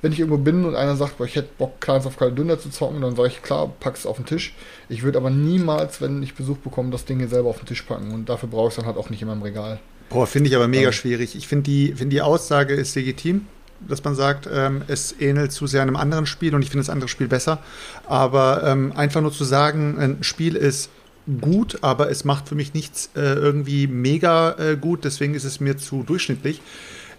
wenn ich irgendwo bin und einer sagt, boah, ich hätte Bock, Clans of Caledonia zu zocken, dann sage ich, klar, pack es auf den Tisch. Ich würde aber niemals, wenn ich Besuch bekomme, das Ding hier selber auf den Tisch packen. Und dafür brauche ich es dann halt auch nicht in meinem Regal. Boah, finde ich aber mega ja. schwierig. Ich finde die, find die Aussage ist legitim dass man sagt, ähm, es ähnelt zu sehr einem anderen Spiel und ich finde das andere Spiel besser. Aber ähm, einfach nur zu sagen, ein Spiel ist gut, aber es macht für mich nichts äh, irgendwie mega äh, gut, deswegen ist es mir zu durchschnittlich.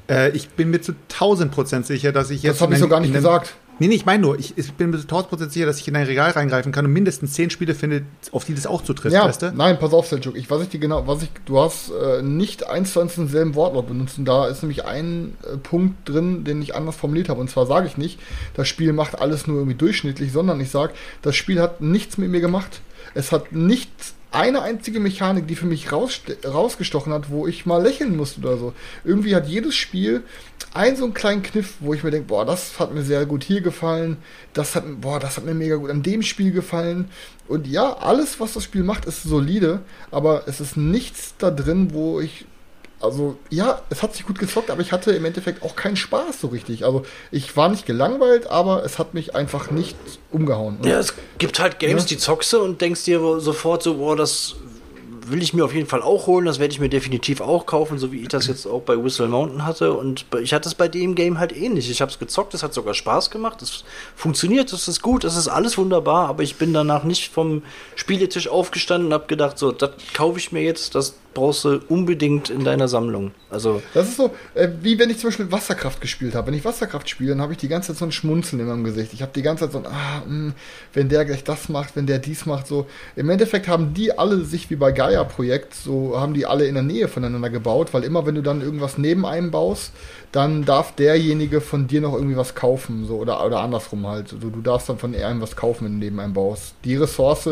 Äh, ich bin mir zu 1000 Prozent sicher, dass ich jetzt. Das habe ich so gar nicht gesagt. Nee, nee, ich meine nur, ich, ich bin mir zu 1000 Prozent sicher, dass ich in ein Regal reingreifen kann und mindestens 10 Spiele finde, auf die das auch zutrifft, ja, weißt du? Nein, pass auf, Seljuk. Ich weiß nicht genau, was ich. Du hast äh, nicht eins zu eins denselben Wortlaut benutzt. Und da ist nämlich ein äh, Punkt drin, den ich anders formuliert habe. Und zwar sage ich nicht, das Spiel macht alles nur irgendwie durchschnittlich, sondern ich sage, das Spiel hat nichts mit mir gemacht. Es hat nicht eine einzige Mechanik, die für mich rausgestochen hat, wo ich mal lächeln musste oder so. Irgendwie hat jedes Spiel einen so einen kleinen Kniff, wo ich mir denke, boah, das hat mir sehr gut hier gefallen, das hat, boah, das hat mir mega gut an dem Spiel gefallen. Und ja, alles, was das Spiel macht, ist solide, aber es ist nichts da drin, wo ich also ja, es hat sich gut gezockt, aber ich hatte im Endeffekt auch keinen Spaß so richtig. Also ich war nicht gelangweilt, aber es hat mich einfach nicht umgehauen. Ja, es gibt halt Games, ja. die zockst du und denkst dir sofort so, boah, das will ich mir auf jeden Fall auch holen. Das werde ich mir definitiv auch kaufen, so wie ich das jetzt auch bei Whistle Mountain hatte. Und ich hatte es bei dem Game halt ähnlich. Ich habe es gezockt, es hat sogar Spaß gemacht. Es funktioniert, es ist gut, es ist alles wunderbar. Aber ich bin danach nicht vom Spieletisch aufgestanden und habe gedacht, so, das kaufe ich mir jetzt, das brauchst du unbedingt in deiner Sammlung. Also das ist so, äh, wie wenn ich zum Beispiel Wasserkraft gespielt habe. Wenn ich Wasserkraft spiele, dann habe ich die ganze Zeit so ein Schmunzeln in meinem Gesicht. Ich habe die ganze Zeit so ein, ah, mh, hm, wenn der gleich das macht, wenn der dies macht, so. Im Endeffekt haben die alle sich wie bei Gaia-Projekt, so haben die alle in der Nähe voneinander gebaut, weil immer wenn du dann irgendwas neben einem baust, dann darf derjenige von dir noch irgendwie was kaufen, so oder, oder andersrum halt. Also, du darfst dann von einem was kaufen, wenn du neben einem baust. Die Ressource,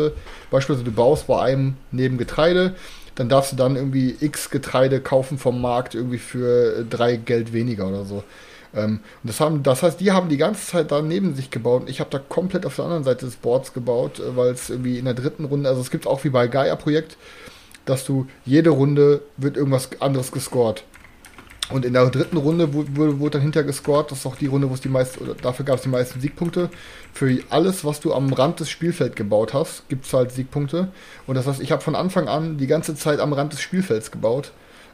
beispielsweise du baust bei einem neben Getreide, dann darfst du dann irgendwie X Getreide kaufen vom Markt irgendwie für drei Geld weniger oder so. Ähm, und das, haben, das heißt, die haben die ganze Zeit da neben sich gebaut. Ich habe da komplett auf der anderen Seite des Boards gebaut, äh, weil es irgendwie in der dritten Runde, also es gibt auch wie bei Gaia-Projekt, dass du jede Runde wird irgendwas anderes gescored. Und in der dritten Runde wurde, wurde dann hinter gescored. Das ist auch die Runde, wo es die meisten, oder dafür gab es die meisten Siegpunkte. Für alles, was du am Rand des Spielfelds gebaut hast, gibt es halt Siegpunkte. Und das heißt, ich habe von Anfang an die ganze Zeit am Rand des Spielfelds gebaut.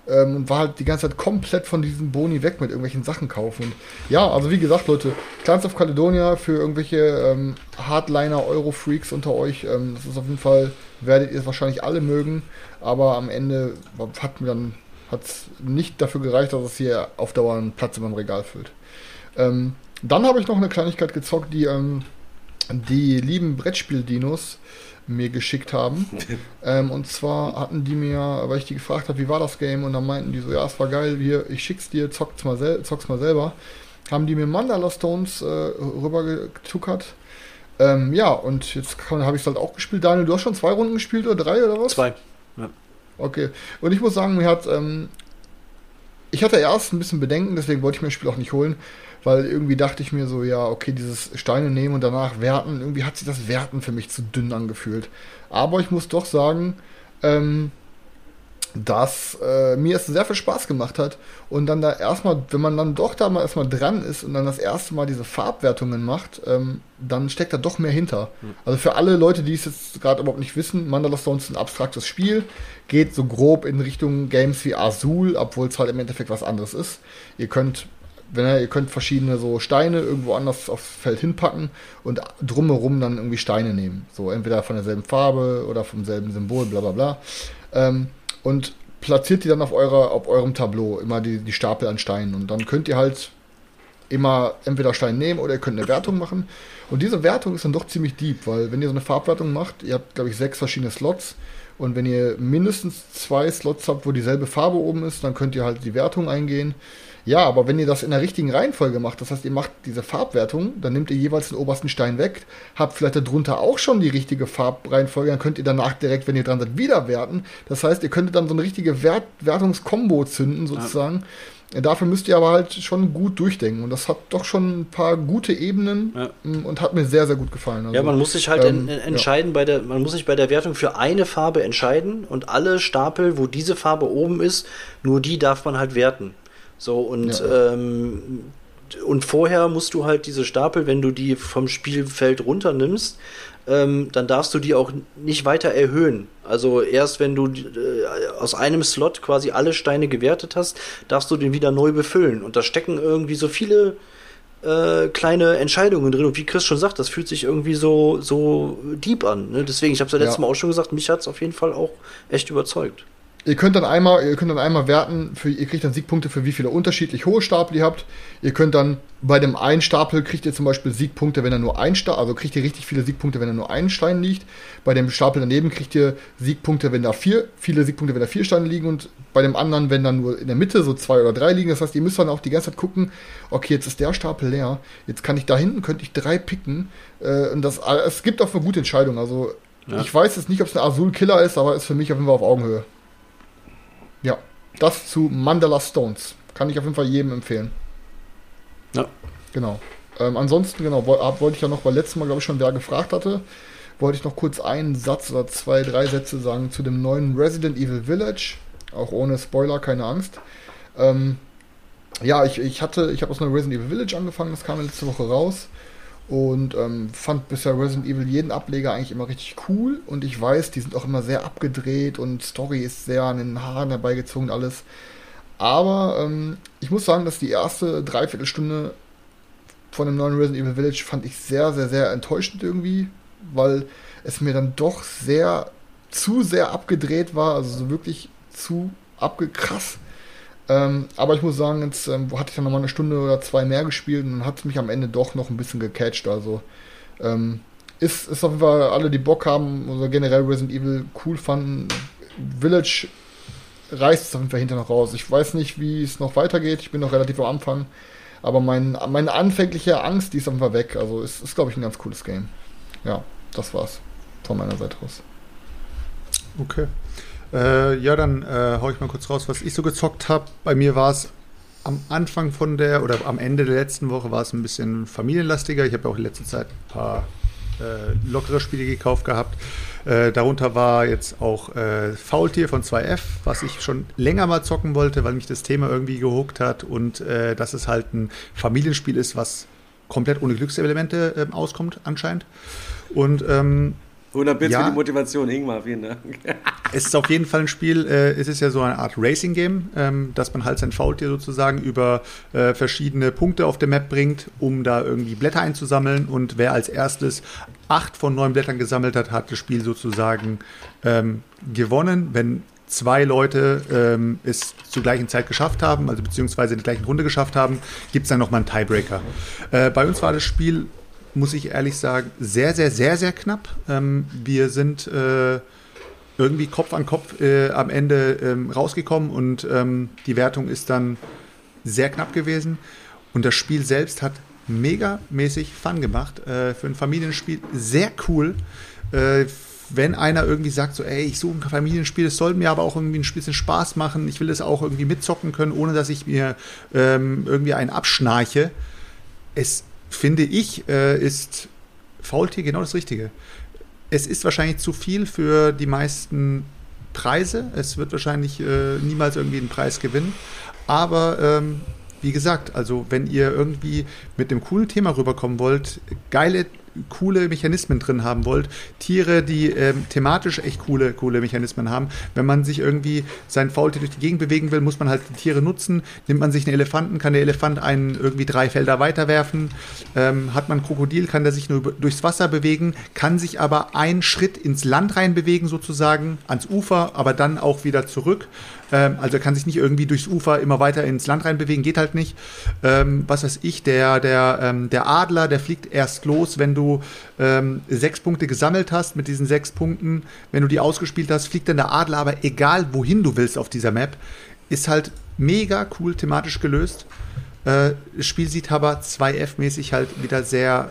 Ähm, und war halt die ganze Zeit komplett von diesen Boni weg mit irgendwelchen Sachen kaufen. Und ja, also wie gesagt, Leute, Clans of Caledonia für irgendwelche ähm, Hardliner, Euro-Freaks unter euch, ähm, das ist auf jeden Fall, werdet ihr es wahrscheinlich alle mögen. Aber am Ende hat mir dann hat es nicht dafür gereicht, dass es hier auf Dauer einen Platz in meinem Regal füllt. Ähm, dann habe ich noch eine Kleinigkeit gezockt, die ähm, die lieben Brettspiel-Dinos mir geschickt haben. ähm, und zwar hatten die mir, weil ich die gefragt habe, wie war das Game, und dann meinten die so, ja, es war geil, hier, ich schick's dir, zock's mal, sel zock's mal selber. Haben die mir Mandala Stones äh, rübergezuckert. Ähm, ja, und jetzt habe ich es halt auch gespielt. Daniel, du hast schon zwei Runden gespielt oder drei oder was? Zwei. Ja. Okay. Und ich muss sagen, mir hat, ähm, ich hatte erst ein bisschen Bedenken, deswegen wollte ich mir das Spiel auch nicht holen, weil irgendwie dachte ich mir so, ja, okay, dieses Steine nehmen und danach werten, irgendwie hat sich das Werten für mich zu dünn angefühlt. Aber ich muss doch sagen, ähm, dass äh, mir es sehr viel Spaß gemacht hat und dann da erstmal, wenn man dann doch da mal erstmal dran ist und dann das erste Mal diese Farbwertungen macht, ähm, dann steckt da doch mehr hinter. Mhm. Also für alle Leute, die es jetzt gerade überhaupt nicht wissen, Mandala Stones ist ein abstraktes Spiel, geht so grob in Richtung Games wie Azul, obwohl es halt im Endeffekt was anderes ist. Ihr könnt wenn ihr, ihr könnt verschiedene so Steine irgendwo anders aufs Feld hinpacken und drumherum dann irgendwie Steine nehmen. So entweder von derselben Farbe oder vom selben Symbol, bla bla bla. Ähm, und platziert die dann auf, eurer, auf eurem Tableau, immer die, die Stapel an Steinen. Und dann könnt ihr halt immer entweder Stein nehmen oder ihr könnt eine Wertung machen. Und diese Wertung ist dann doch ziemlich deep, weil wenn ihr so eine Farbwertung macht, ihr habt, glaube ich, sechs verschiedene Slots. Und wenn ihr mindestens zwei Slots habt, wo dieselbe Farbe oben ist, dann könnt ihr halt die Wertung eingehen. Ja, aber wenn ihr das in der richtigen Reihenfolge macht, das heißt, ihr macht diese Farbwertung, dann nehmt ihr jeweils den obersten Stein weg, habt vielleicht darunter auch schon die richtige Farbreihenfolge, dann könnt ihr danach direkt, wenn ihr dran seid, wieder werten. Das heißt, ihr könntet dann so eine richtige Wert Wertungskombo zünden, sozusagen. Ja. Dafür müsst ihr aber halt schon gut durchdenken. Und das hat doch schon ein paar gute Ebenen ja. Mm, und hat mir sehr, sehr gut gefallen. Also, ja, man muss sich halt ähm, entscheiden ja. bei der, man muss sich bei der Wertung für eine Farbe entscheiden und alle Stapel, wo diese Farbe oben ist, nur die darf man halt werten. So, und, ja. ähm, und vorher musst du halt diese Stapel, wenn du die vom Spielfeld runternimmst, ähm, dann darfst du die auch nicht weiter erhöhen. Also erst wenn du äh, aus einem Slot quasi alle Steine gewertet hast, darfst du den wieder neu befüllen. Und da stecken irgendwie so viele äh, kleine Entscheidungen drin. Und wie Chris schon sagt, das fühlt sich irgendwie so, so deep an. Ne? Deswegen, ich habe es ja letztes ja. Mal auch schon gesagt, mich hat es auf jeden Fall auch echt überzeugt. Ihr könnt dann einmal, ihr könnt dann einmal werten, für, ihr kriegt dann Siegpunkte für wie viele unterschiedlich hohe Stapel ihr habt. Ihr könnt dann bei dem einen Stapel kriegt ihr zum Beispiel Siegpunkte, wenn er nur ein Stapel, also kriegt ihr richtig viele Siegpunkte, wenn er nur ein Stein liegt. Bei dem Stapel daneben kriegt ihr Siegpunkte, wenn da vier, viele Siegpunkte, wenn da vier Steine liegen und bei dem anderen, wenn dann nur in der Mitte so zwei oder drei liegen. Das heißt, ihr müsst dann auch die ganze Zeit gucken, okay, jetzt ist der Stapel leer, jetzt kann ich da hinten, könnte ich drei picken. Äh, und das, es gibt auch eine gute Entscheidung. Also ja. ich weiß jetzt nicht, ob es ein Azul Killer ist, aber ist für mich auf jeden Fall auf Augenhöhe. Ja, das zu Mandala Stones. Kann ich auf jeden Fall jedem empfehlen. Ja. Genau. Ähm, ansonsten, genau, wollte ich ja noch, weil letztes Mal, glaube ich, schon wer gefragt hatte, wollte ich noch kurz einen Satz oder zwei, drei Sätze sagen zu dem neuen Resident Evil Village. Auch ohne Spoiler, keine Angst. Ähm, ja, ich, ich hatte, ich habe aus einer Resident Evil Village angefangen, das kam letzte Woche raus und ähm, fand bisher Resident Evil jeden Ableger eigentlich immer richtig cool und ich weiß, die sind auch immer sehr abgedreht und Story ist sehr an den Haaren herbeigezogen und alles. Aber ähm, ich muss sagen, dass die erste Dreiviertelstunde von dem neuen Resident Evil Village fand ich sehr, sehr, sehr enttäuschend irgendwie, weil es mir dann doch sehr zu sehr abgedreht war, also so wirklich zu abgekrass. Ähm, aber ich muss sagen, jetzt ähm, hatte ich dann nochmal eine Stunde oder zwei mehr gespielt und hat es mich am Ende doch noch ein bisschen gecatcht. Also ähm, ist, ist auf jeden Fall alle, die Bock haben oder generell Resident Evil cool fanden. Village reißt es auf jeden Fall hinter noch raus. Ich weiß nicht, wie es noch weitergeht. Ich bin noch relativ am Anfang. Aber mein, meine anfängliche Angst, die ist auf jeden Fall weg. Also es ist, ist glaube ich, ein ganz cooles Game. Ja, das war's von meiner Seite aus. Okay. Äh, ja, dann äh, hau ich mal kurz raus, was ich so gezockt habe. Bei mir war es am Anfang von der oder am Ende der letzten Woche war es ein bisschen familienlastiger. Ich habe ja auch in letzter Zeit ein paar äh, lockere Spiele gekauft gehabt. Äh, darunter war jetzt auch äh, Faultier von 2F, was ich schon länger mal zocken wollte, weil mich das Thema irgendwie gehuckt hat und äh, dass es halt ein Familienspiel ist, was komplett ohne Glückselemente äh, auskommt anscheinend. Und ähm, 100 Bits ja, für die Motivation, Ingmar, vielen Dank. es ist auf jeden Fall ein Spiel, äh, es ist ja so eine Art Racing-Game, ähm, dass man halt sein Faultier sozusagen über äh, verschiedene Punkte auf der Map bringt, um da irgendwie Blätter einzusammeln und wer als erstes acht von neun Blättern gesammelt hat, hat das Spiel sozusagen ähm, gewonnen. Wenn zwei Leute ähm, es zur gleichen Zeit geschafft haben, also beziehungsweise in der gleichen Runde geschafft haben, gibt es dann nochmal einen Tiebreaker. Äh, bei uns war das Spiel muss ich ehrlich sagen, sehr, sehr, sehr, sehr knapp. Ähm, wir sind äh, irgendwie Kopf an Kopf äh, am Ende ähm, rausgekommen und ähm, die Wertung ist dann sehr knapp gewesen. Und das Spiel selbst hat megamäßig Fun gemacht. Äh, für ein Familienspiel sehr cool. Äh, wenn einer irgendwie sagt, so, ey, ich suche ein Familienspiel, es soll mir aber auch irgendwie ein bisschen Spaß machen, ich will es auch irgendwie mitzocken können, ohne dass ich mir ähm, irgendwie einen abschnarche. Es finde ich, äh, ist Faultier genau das Richtige. Es ist wahrscheinlich zu viel für die meisten Preise. Es wird wahrscheinlich äh, niemals irgendwie einen Preis gewinnen. Aber ähm, wie gesagt, also wenn ihr irgendwie mit einem coolen Thema rüberkommen wollt, geile coole Mechanismen drin haben wollt, Tiere, die ähm, thematisch echt coole, coole Mechanismen haben. Wenn man sich irgendwie sein Faultier durch die Gegend bewegen will, muss man halt die Tiere nutzen. Nimmt man sich einen Elefanten, kann der Elefant einen irgendwie drei Felder weiterwerfen. Ähm, hat man ein Krokodil, kann der sich nur durchs Wasser bewegen, kann sich aber einen Schritt ins Land rein bewegen sozusagen, ans Ufer, aber dann auch wieder zurück. Ähm, also er kann sich nicht irgendwie durchs Ufer immer weiter ins Land rein bewegen, geht halt nicht. Ähm, was weiß ich, der, der, ähm, der Adler, der fliegt erst los, wenn du ähm, sechs Punkte gesammelt hast. Mit diesen sechs Punkten, wenn du die ausgespielt hast, fliegt dann der Adler, aber egal wohin du willst auf dieser Map, ist halt mega cool thematisch gelöst. Äh, das Spiel sieht aber 2F-mäßig halt wieder sehr,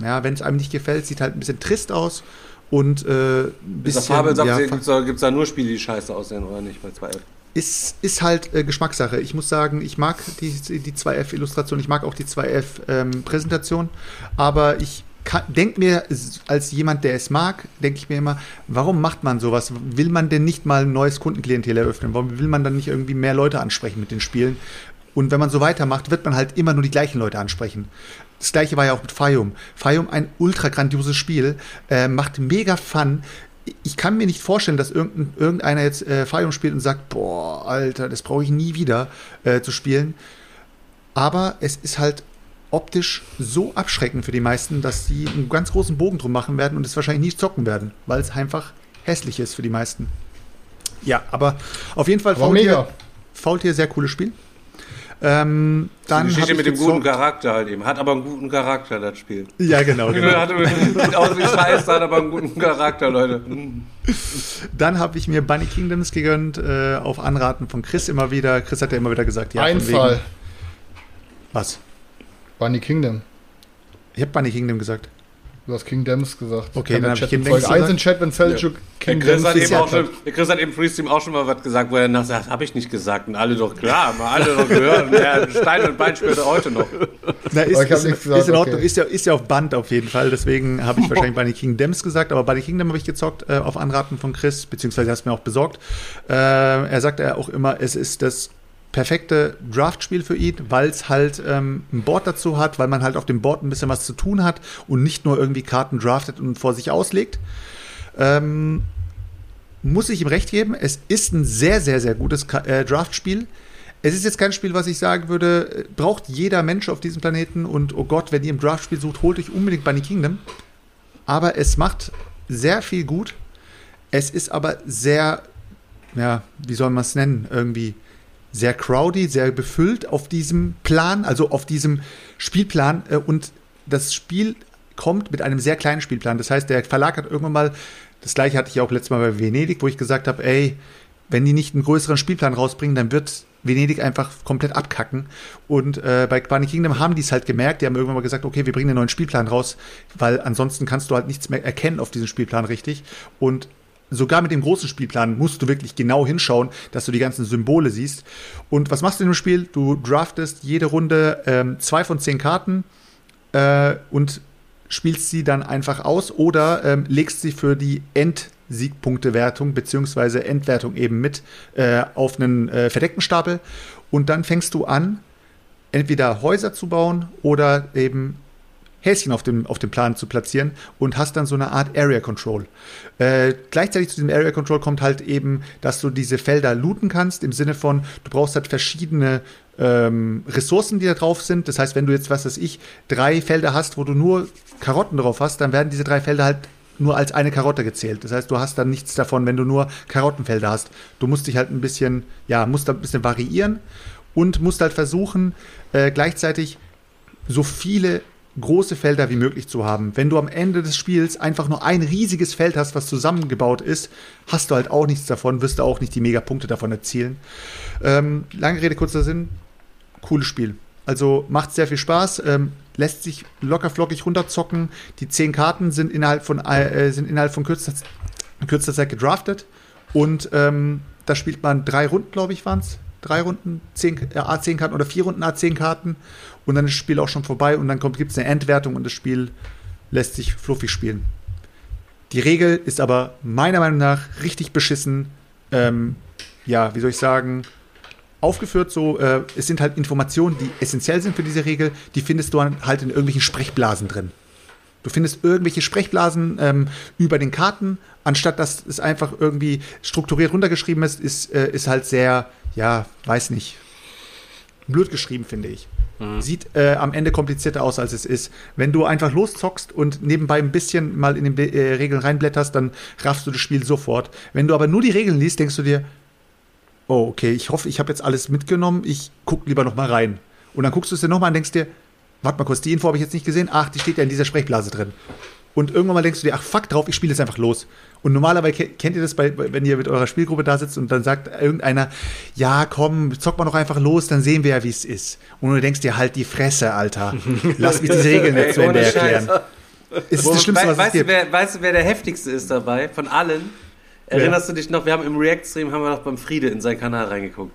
ja, wenn es einem nicht gefällt, sieht halt ein bisschen trist aus. Und äh, ein bisschen. Farbe sagt, ja, gibt es da nur Spiele, die scheiße aussehen oder nicht bei 2F? Ist, ist halt äh, Geschmackssache. Ich muss sagen, ich mag die, die 2F-Illustration, ich mag auch die 2F-Präsentation, ähm, aber ich denke mir, als jemand, der es mag, denke ich mir immer, warum macht man sowas? Will man denn nicht mal ein neues Kundenklientel eröffnen? Warum will man dann nicht irgendwie mehr Leute ansprechen mit den Spielen? Und wenn man so weitermacht, wird man halt immer nur die gleichen Leute ansprechen. Das gleiche war ja auch mit Fayum. Fayum, ein ultra grandioses Spiel, äh, macht mega Fun, ich kann mir nicht vorstellen, dass irgendein, irgendeiner jetzt äh, Fire spielt und sagt, boah, Alter, das brauche ich nie wieder äh, zu spielen. Aber es ist halt optisch so abschreckend für die meisten, dass sie einen ganz großen Bogen drum machen werden und es wahrscheinlich nicht zocken werden, weil es einfach hässlich ist für die meisten. Ja, aber auf jeden Fall Faultier, Faultier sehr cooles Spiel. Ähm, dann die Geschichte mit dem guten Charakter halt eben. Hat aber einen guten Charakter, das Spiel. Ja, genau. genau. hat, sieht aus wie Scheiße, hat aber einen guten Charakter, Leute. Dann habe ich mir Bunny Kingdoms gegönnt, äh, auf Anraten von Chris immer wieder. Chris hat ja immer wieder gesagt, ja. Ein Fall. Was? Bunny Kingdom. Ich habe Bunny Kingdom gesagt. Du hast King Dems gesagt. Okay, dann habe ich King Dems Folge 1 in Chat, wenn Seljuk ja. King Dems hat eben auch schon, Der Chris hat im Freestream auch schon mal was gesagt, wo er nach sagt, habe ich nicht gesagt. Und alle doch klar, haben alle doch gehört. Der Stein und Bein spielt er heute noch. Na, ist, ist, ist, gesagt, in Ordnung, okay. ist, ja, ist ja auf Band auf jeden Fall. Deswegen habe ich wahrscheinlich bei den King Dems gesagt, aber bei den Kingdom habe ich gezockt äh, auf Anraten von Chris, beziehungsweise hast mir auch besorgt. Äh, er sagt ja auch immer, es ist das perfekte Draftspiel für ihn, weil es halt ähm, ein Board dazu hat, weil man halt auf dem Board ein bisschen was zu tun hat und nicht nur irgendwie Karten draftet und vor sich auslegt. Ähm, muss ich ihm recht geben, es ist ein sehr, sehr, sehr gutes äh, Draftspiel. Es ist jetzt kein Spiel, was ich sagen würde, äh, braucht jeder Mensch auf diesem Planeten und oh Gott, wenn ihr im Draftspiel sucht, holt euch unbedingt Bunny Kingdom. Aber es macht sehr viel gut. Es ist aber sehr, ja, wie soll man es nennen, irgendwie sehr crowdy, sehr befüllt auf diesem Plan, also auf diesem Spielplan. Äh, und das Spiel kommt mit einem sehr kleinen Spielplan. Das heißt, der Verlag hat irgendwann mal, das gleiche hatte ich auch letztes Mal bei Venedig, wo ich gesagt habe, ey, wenn die nicht einen größeren Spielplan rausbringen, dann wird Venedig einfach komplett abkacken. Und äh, bei Bunny Kingdom haben die es halt gemerkt. Die haben irgendwann mal gesagt, okay, wir bringen einen neuen Spielplan raus, weil ansonsten kannst du halt nichts mehr erkennen auf diesem Spielplan richtig. Und sogar mit dem großen Spielplan musst du wirklich genau hinschauen, dass du die ganzen Symbole siehst. Und was machst du in dem Spiel? Du draftest jede Runde ähm, zwei von zehn Karten äh, und spielst sie dann einfach aus oder ähm, legst sie für die Endsiegpunktewertung beziehungsweise Endwertung eben mit äh, auf einen äh, verdeckten Stapel und dann fängst du an, entweder Häuser zu bauen oder eben Häschen auf dem, auf dem Plan zu platzieren und hast dann so eine Art Area Control. Äh, gleichzeitig zu diesem Area Control kommt halt eben, dass du diese Felder looten kannst, im Sinne von, du brauchst halt verschiedene ähm, Ressourcen, die da drauf sind. Das heißt, wenn du jetzt, was weiß ich, drei Felder hast, wo du nur Karotten drauf hast, dann werden diese drei Felder halt nur als eine Karotte gezählt. Das heißt, du hast dann nichts davon, wenn du nur Karottenfelder hast. Du musst dich halt ein bisschen, ja, musst da ein bisschen variieren und musst halt versuchen, äh, gleichzeitig so viele große Felder wie möglich zu haben. Wenn du am Ende des Spiels einfach nur ein riesiges Feld hast, was zusammengebaut ist, hast du halt auch nichts davon, wirst du auch nicht die Megapunkte davon erzielen. Ähm, lange Rede, kurzer Sinn, cooles Spiel. Also macht sehr viel Spaß, ähm, lässt sich locker flockig runterzocken. Die zehn Karten sind innerhalb von, äh, sind innerhalb von kürzester, kürzester Zeit gedraftet und ähm, da spielt man drei Runden, glaube ich, waren es drei Runden äh, A10-Karten oder vier Runden A10-Karten und dann ist das Spiel auch schon vorbei und dann gibt es eine Endwertung und das Spiel lässt sich fluffig spielen. Die Regel ist aber meiner Meinung nach richtig beschissen. Ähm, ja, wie soll ich sagen, aufgeführt so, äh, es sind halt Informationen, die essentiell sind für diese Regel, die findest du halt in irgendwelchen Sprechblasen drin. Du findest irgendwelche Sprechblasen ähm, über den Karten, anstatt dass es einfach irgendwie strukturiert runtergeschrieben ist, ist, äh, ist halt sehr, ja, weiß nicht, blöd geschrieben, finde ich. Mhm. Sieht äh, am Ende komplizierter aus, als es ist. Wenn du einfach loszockst und nebenbei ein bisschen mal in die äh, Regeln reinblätterst, dann raffst du das Spiel sofort. Wenn du aber nur die Regeln liest, denkst du dir, oh, okay, ich hoffe, ich habe jetzt alles mitgenommen, ich gucke lieber noch mal rein. Und dann guckst du es dir nochmal und denkst dir, warte mal kurz, die Info habe ich jetzt nicht gesehen, ach, die steht ja in dieser Sprechblase drin. Und irgendwann mal denkst du dir, ach fuck drauf, ich spiele jetzt einfach los. Und normalerweise kennt ihr das, bei, wenn ihr mit eurer Spielgruppe da sitzt und dann sagt irgendeiner, ja komm, zock mal noch einfach los, dann sehen wir ja, wie es ist. Und du denkst dir, halt die Fresse, Alter. Lass mich diese Regeln nicht zu Ende erklären. Ist das Schlimmste, was weißt, es gibt. Wer, weißt du, wer der heftigste ist dabei? Von allen? Erinnerst ja. du dich noch, wir haben im React-Stream, haben wir noch beim Friede in seinen Kanal reingeguckt.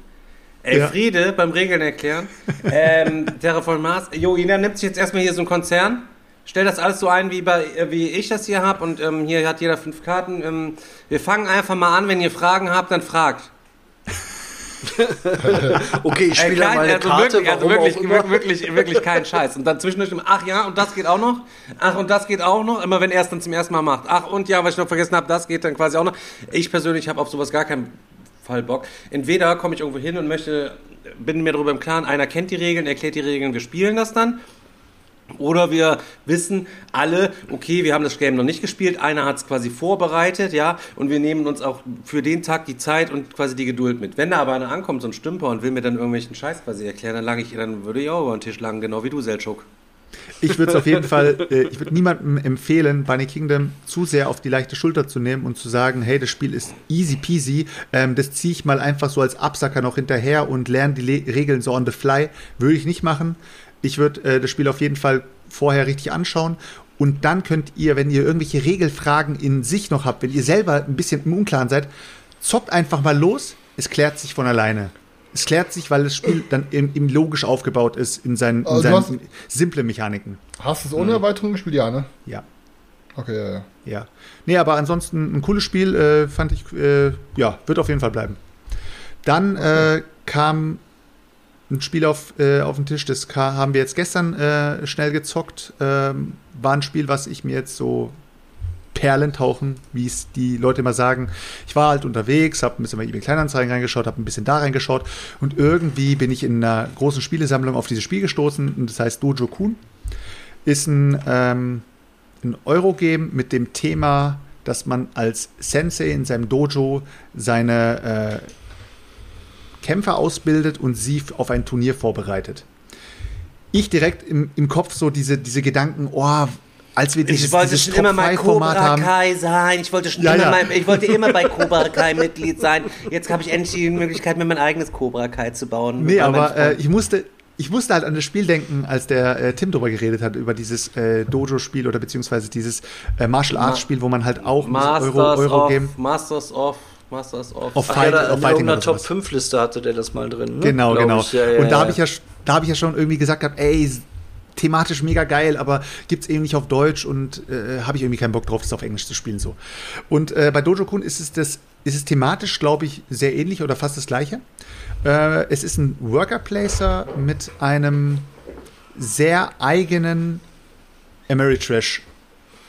Ey, ja. Friede, beim Regeln erklären. ähm, Terraform Mars. Jo, Ina nimmt sich jetzt erstmal hier so einen Konzern stell das alles so ein, wie, bei, äh, wie ich das hier habe. Und ähm, hier hat jeder fünf Karten. Ähm, wir fangen einfach mal an. Wenn ihr Fragen habt, dann fragt. okay, ich spiele äh, mal eine also Karte, wirklich, also wirklich, wirklich, wirklich, wirklich kein Scheiß. Und dann zwischendurch, ach ja, und das geht auch noch. Ach, und das geht auch noch. Immer wenn er es dann zum ersten Mal macht. Ach, und ja, was ich noch vergessen habe, das geht dann quasi auch noch. Ich persönlich habe auf sowas gar keinen Fall Bock. Entweder komme ich irgendwo hin und möchte, bin mir darüber im Klaren, einer kennt die Regeln, erklärt die Regeln, wir spielen das dann. Oder wir wissen alle, okay, wir haben das Game noch nicht gespielt, einer hat es quasi vorbereitet, ja, und wir nehmen uns auch für den Tag die Zeit und quasi die Geduld mit. Wenn da aber einer ankommt, so ein Stümper, und will mir dann irgendwelchen Scheiß quasi erklären, dann, lang ich, dann würde ich auch über den Tisch langen, genau wie du, Selchuk. Ich würde es auf jeden Fall, äh, ich würde niemandem empfehlen, Bunny Kingdom zu sehr auf die leichte Schulter zu nehmen und zu sagen, hey, das Spiel ist easy peasy, ähm, das ziehe ich mal einfach so als Absacker noch hinterher und lerne die Le Regeln so on the fly. Würde ich nicht machen. Ich würde äh, das Spiel auf jeden Fall vorher richtig anschauen. Und dann könnt ihr, wenn ihr irgendwelche Regelfragen in sich noch habt, wenn ihr selber ein bisschen im Unklaren seid, zockt einfach mal los. Es klärt sich von alleine. Es klärt sich, weil das Spiel dann im, im logisch aufgebaut ist in seinen, in also seinen hast, simple Mechaniken. Hast du es ohne mhm. Erweiterung gespielt, ja, ne? Ja. Okay, ja, ja. Ja. Nee, aber ansonsten ein cooles Spiel, äh, fand ich, äh, ja, wird auf jeden Fall bleiben. Dann okay. äh, kam ein Spiel auf, äh, auf den Tisch, das haben wir jetzt gestern äh, schnell gezockt. Ähm, war ein Spiel, was ich mir jetzt so Perlen tauchen, wie es die Leute immer sagen. Ich war halt unterwegs, habe ein bisschen bei eBay Kleinanzeigen reingeschaut, habe ein bisschen da reingeschaut und irgendwie bin ich in einer großen Spielesammlung auf dieses Spiel gestoßen und das heißt Dojo Kun. Ist ein, ähm, ein Eurogame mit dem Thema, dass man als Sensei in seinem Dojo seine äh, Kämpfer ausbildet und sie auf ein Turnier vorbereitet. Ich direkt im, im Kopf so diese, diese Gedanken, oh, als wir dieses, ich wollte dieses schon immer mal Cobra Kai sein. Ich wollte schon ja, immer, ja. Mal, ich wollte immer bei Cobra Kai Mitglied sein. Jetzt habe ich endlich die Möglichkeit, mir mein eigenes Cobra Kai zu bauen. Nee, aber äh, ich musste, ich musste halt an das Spiel denken, als der äh, Tim darüber geredet hat, über dieses äh, Dojo-Spiel oder beziehungsweise dieses äh, Martial Arts-Spiel, wo man halt auch Masters Euro, Euro of, Masters of Masters of, of Fight, ja, auf in irgendeiner Top 5 Liste hatte der das mal drin. Ne? Genau, Glaub genau. Ja, ja, und da habe ich ja, da habe ich ja schon irgendwie gesagt gehabt, ey, thematisch mega geil, aber gibt es eben nicht auf Deutsch und äh, habe ich irgendwie keinen Bock drauf, das auf Englisch zu spielen so. Und äh, bei Dojo Kun ist es das, ist es thematisch, glaube ich, sehr ähnlich oder fast das gleiche. Äh, es ist ein Worker Placer mit einem sehr eigenen Ameritrash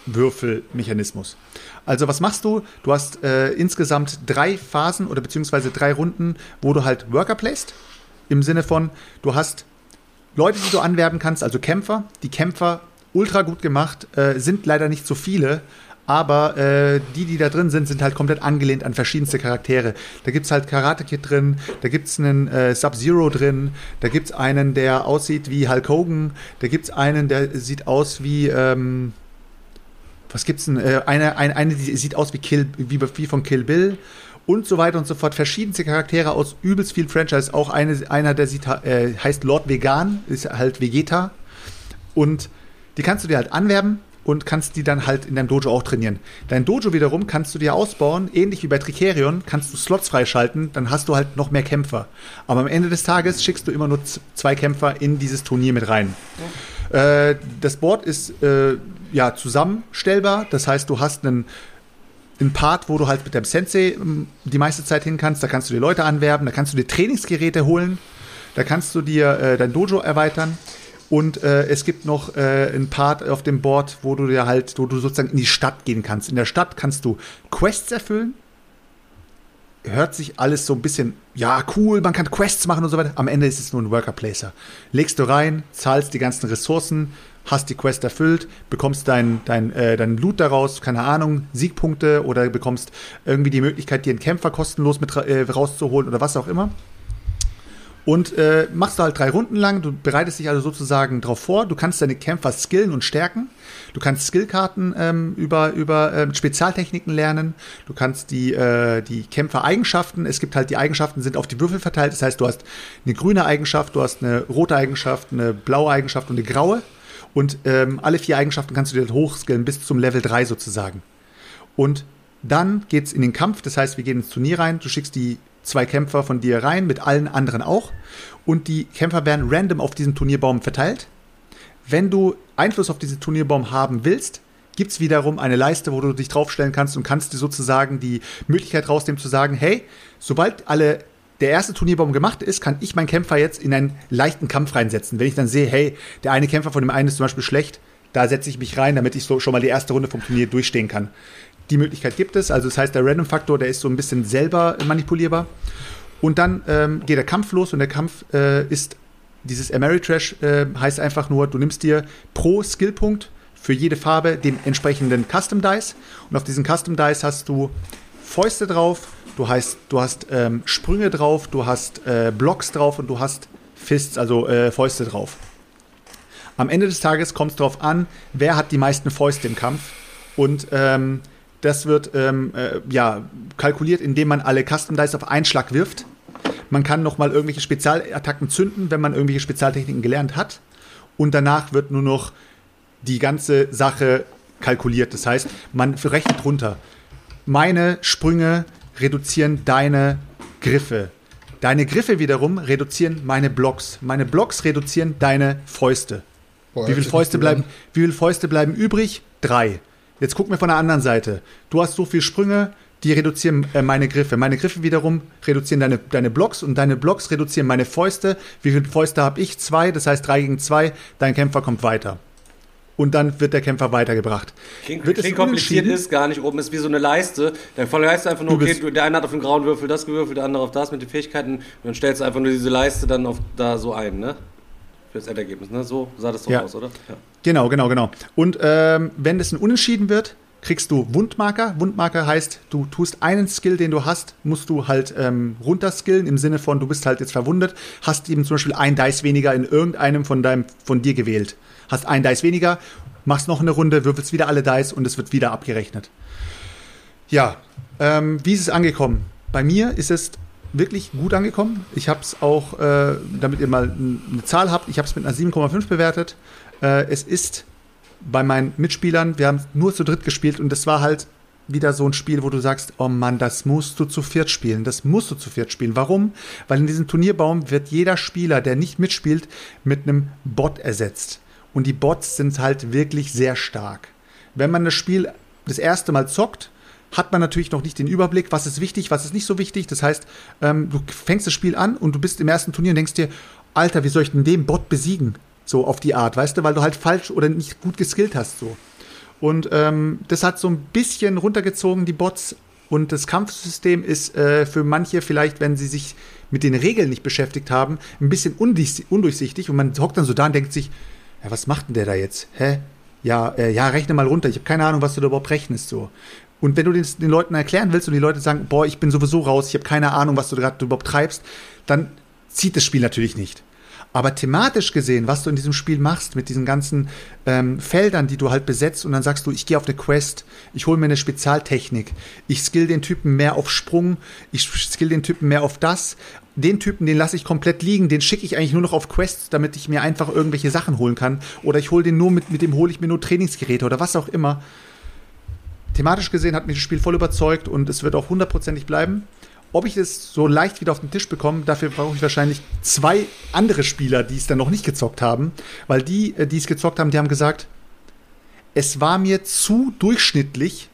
Würfelmechanismus. Also was machst du? Du hast äh, insgesamt drei Phasen oder beziehungsweise drei Runden, wo du halt Worker placed. Im Sinne von, du hast Leute, die du anwerben kannst, also Kämpfer. Die Kämpfer, ultra gut gemacht, äh, sind leider nicht so viele, aber äh, die, die da drin sind, sind halt komplett angelehnt an verschiedenste Charaktere. Da gibt es halt Karate Kid drin, da gibt es einen äh, Sub-Zero drin, da gibt es einen, der aussieht wie Hulk Hogan, da gibt es einen, der sieht aus wie, ähm, was gibt's denn? Äh, eine, eine, eine, die sieht aus wie, Kill, wie, wie von Kill Bill und so weiter und so fort. Verschiedenste Charaktere aus übelst viel Franchise. Auch eine, einer, der sieht, äh, heißt Lord Vegan, ist halt Vegeta. Und die kannst du dir halt anwerben und kannst die dann halt in deinem Dojo auch trainieren. Dein Dojo wiederum kannst du dir ausbauen, ähnlich wie bei Tricerion, kannst du Slots freischalten, dann hast du halt noch mehr Kämpfer. Aber am Ende des Tages schickst du immer nur zwei Kämpfer in dieses Turnier mit rein. Okay. Äh, das Board ist äh, ja zusammenstellbar, das heißt, du hast einen ein Part, wo du halt mit deinem Sensei ähm, die meiste Zeit hin kannst. Da kannst du dir Leute anwerben, da kannst du dir Trainingsgeräte holen, da kannst du dir äh, dein Dojo erweitern. Und äh, es gibt noch äh, ein Part auf dem Board, wo du dir halt, wo du sozusagen in die Stadt gehen kannst. In der Stadt kannst du Quests erfüllen. Hört sich alles so ein bisschen, ja, cool, man kann Quests machen und so weiter. Am Ende ist es nur ein Worker Placer. Legst du rein, zahlst die ganzen Ressourcen, hast die Quest erfüllt, bekommst dein, dein, äh, dein Loot daraus, keine Ahnung, Siegpunkte oder bekommst irgendwie die Möglichkeit, dir einen Kämpfer kostenlos mit äh, rauszuholen oder was auch immer. Und äh, machst du halt drei Runden lang, du bereitest dich also sozusagen darauf vor, du kannst deine Kämpfer skillen und stärken, du kannst Skillkarten ähm, über, über ähm, Spezialtechniken lernen, du kannst die, äh, die Kämpfer-Eigenschaften, es gibt halt die Eigenschaften, sind auf die Würfel verteilt, das heißt, du hast eine grüne Eigenschaft, du hast eine rote Eigenschaft, eine blaue Eigenschaft und eine graue und ähm, alle vier Eigenschaften kannst du dir hochskillen bis zum Level 3 sozusagen. Und dann geht's in den Kampf, das heißt, wir gehen ins Turnier rein, du schickst die zwei Kämpfer von dir rein, mit allen anderen auch. Und die Kämpfer werden random auf diesen Turnierbaum verteilt. Wenn du Einfluss auf diesen Turnierbaum haben willst, gibt es wiederum eine Leiste, wo du dich draufstellen kannst und kannst dir sozusagen die Möglichkeit rausnehmen zu sagen, hey, sobald alle der erste Turnierbaum gemacht ist, kann ich meinen Kämpfer jetzt in einen leichten Kampf reinsetzen. Wenn ich dann sehe, hey, der eine Kämpfer von dem einen ist zum Beispiel schlecht, da setze ich mich rein, damit ich so schon mal die erste Runde vom Turnier durchstehen kann. Die Möglichkeit gibt es. Also das heißt, der Random-Faktor, der ist so ein bisschen selber manipulierbar. Und dann ähm, geht der Kampf los und der Kampf äh, ist dieses Ameritrash äh, heißt einfach nur, du nimmst dir pro Skillpunkt für jede Farbe den entsprechenden Custom Dice und auf diesen Custom Dice hast du Fäuste drauf, du hast, du hast ähm, Sprünge drauf, du hast äh, Blocks drauf und du hast Fists, also äh, Fäuste drauf. Am Ende des Tages kommt es darauf an, wer hat die meisten Fäuste im Kampf. Und ähm, das wird ähm, äh, ja, kalkuliert, indem man alle Custom Dice auf einen Schlag wirft. Man kann nochmal irgendwelche Spezialattacken zünden, wenn man irgendwelche Spezialtechniken gelernt hat. Und danach wird nur noch die ganze Sache kalkuliert. Das heißt, man rechnet runter. Meine Sprünge reduzieren deine Griffe. Deine Griffe wiederum reduzieren meine Blocks. Meine Blocks reduzieren deine Fäuste. Boah, wie viele Fäuste bleiben, wie viele Fäuste bleiben übrig? Drei. Jetzt guck mir von der anderen Seite. Du hast so viele Sprünge, die reduzieren äh, meine Griffe. Meine Griffe wiederum reduzieren deine, deine Blocks und deine Blocks reduzieren meine Fäuste. Wie viele Fäuste habe ich? Zwei, das heißt drei gegen zwei. Dein Kämpfer kommt weiter und dann wird der Kämpfer weitergebracht. Klingt, klingt kompliziert ist gar nicht. Oben ist wie so eine Leiste. Der volle heißt einfach nur, okay, der eine hat auf den grauen Würfel das gewürfelt, der andere auf das mit den Fähigkeiten. Und dann stellst du einfach nur diese Leiste dann auf da so ein, ne? Für das Endergebnis, ne? So sah das doch ja. aus, oder? Ja. Genau, genau, genau. Und ähm, wenn es ein Unentschieden wird, kriegst du Wundmarker. Wundmarker heißt, du tust einen Skill, den du hast, musst du halt ähm, runterskillen, im Sinne von, du bist halt jetzt verwundet, hast eben zum Beispiel ein Dice weniger in irgendeinem von deinem, von dir gewählt hast ein Dice weniger, machst noch eine Runde, würfelst wieder alle Dice und es wird wieder abgerechnet. Ja, ähm, wie ist es angekommen? Bei mir ist es wirklich gut angekommen. Ich habe es auch, äh, damit ihr mal eine Zahl habt, ich habe es mit einer 7,5 bewertet. Äh, es ist bei meinen Mitspielern, wir haben nur zu dritt gespielt und das war halt wieder so ein Spiel, wo du sagst, oh Mann, das musst du zu viert spielen, das musst du zu viert spielen. Warum? Weil in diesem Turnierbaum wird jeder Spieler, der nicht mitspielt, mit einem Bot ersetzt. Und die Bots sind halt wirklich sehr stark. Wenn man das Spiel das erste Mal zockt, hat man natürlich noch nicht den Überblick, was ist wichtig, was ist nicht so wichtig. Das heißt, ähm, du fängst das Spiel an und du bist im ersten Turnier und denkst dir, Alter, wie soll ich denn den Bot besiegen? So auf die Art, weißt du, weil du halt falsch oder nicht gut geskillt hast, so. Und ähm, das hat so ein bisschen runtergezogen, die Bots. Und das Kampfsystem ist äh, für manche vielleicht, wenn sie sich mit den Regeln nicht beschäftigt haben, ein bisschen undurchsichtig. Und man hockt dann so da und denkt sich, ja, was macht denn der da jetzt? Hä? Ja, äh, ja, rechne mal runter. Ich habe keine Ahnung, was du da überhaupt rechnest. So. Und wenn du den, den Leuten erklären willst und die Leute sagen, boah, ich bin sowieso raus, ich habe keine Ahnung, was du gerade überhaupt treibst, dann zieht das Spiel natürlich nicht. Aber thematisch gesehen, was du in diesem Spiel machst, mit diesen ganzen ähm, Feldern, die du halt besetzt, und dann sagst du, ich gehe auf eine Quest, ich hole mir eine Spezialtechnik, ich skill den Typen mehr auf Sprung, ich skill den Typen mehr auf das, den Typen, den lasse ich komplett liegen, den schicke ich eigentlich nur noch auf Quests, damit ich mir einfach irgendwelche Sachen holen kann. Oder ich hole den nur mit, mit dem hole ich mir nur Trainingsgeräte oder was auch immer. Thematisch gesehen hat mich das Spiel voll überzeugt und es wird auch hundertprozentig bleiben. Ob ich es so leicht wieder auf den Tisch bekomme, dafür brauche ich wahrscheinlich zwei andere Spieler, die es dann noch nicht gezockt haben. Weil die, äh, die es gezockt haben, die haben gesagt, es war mir zu durchschnittlich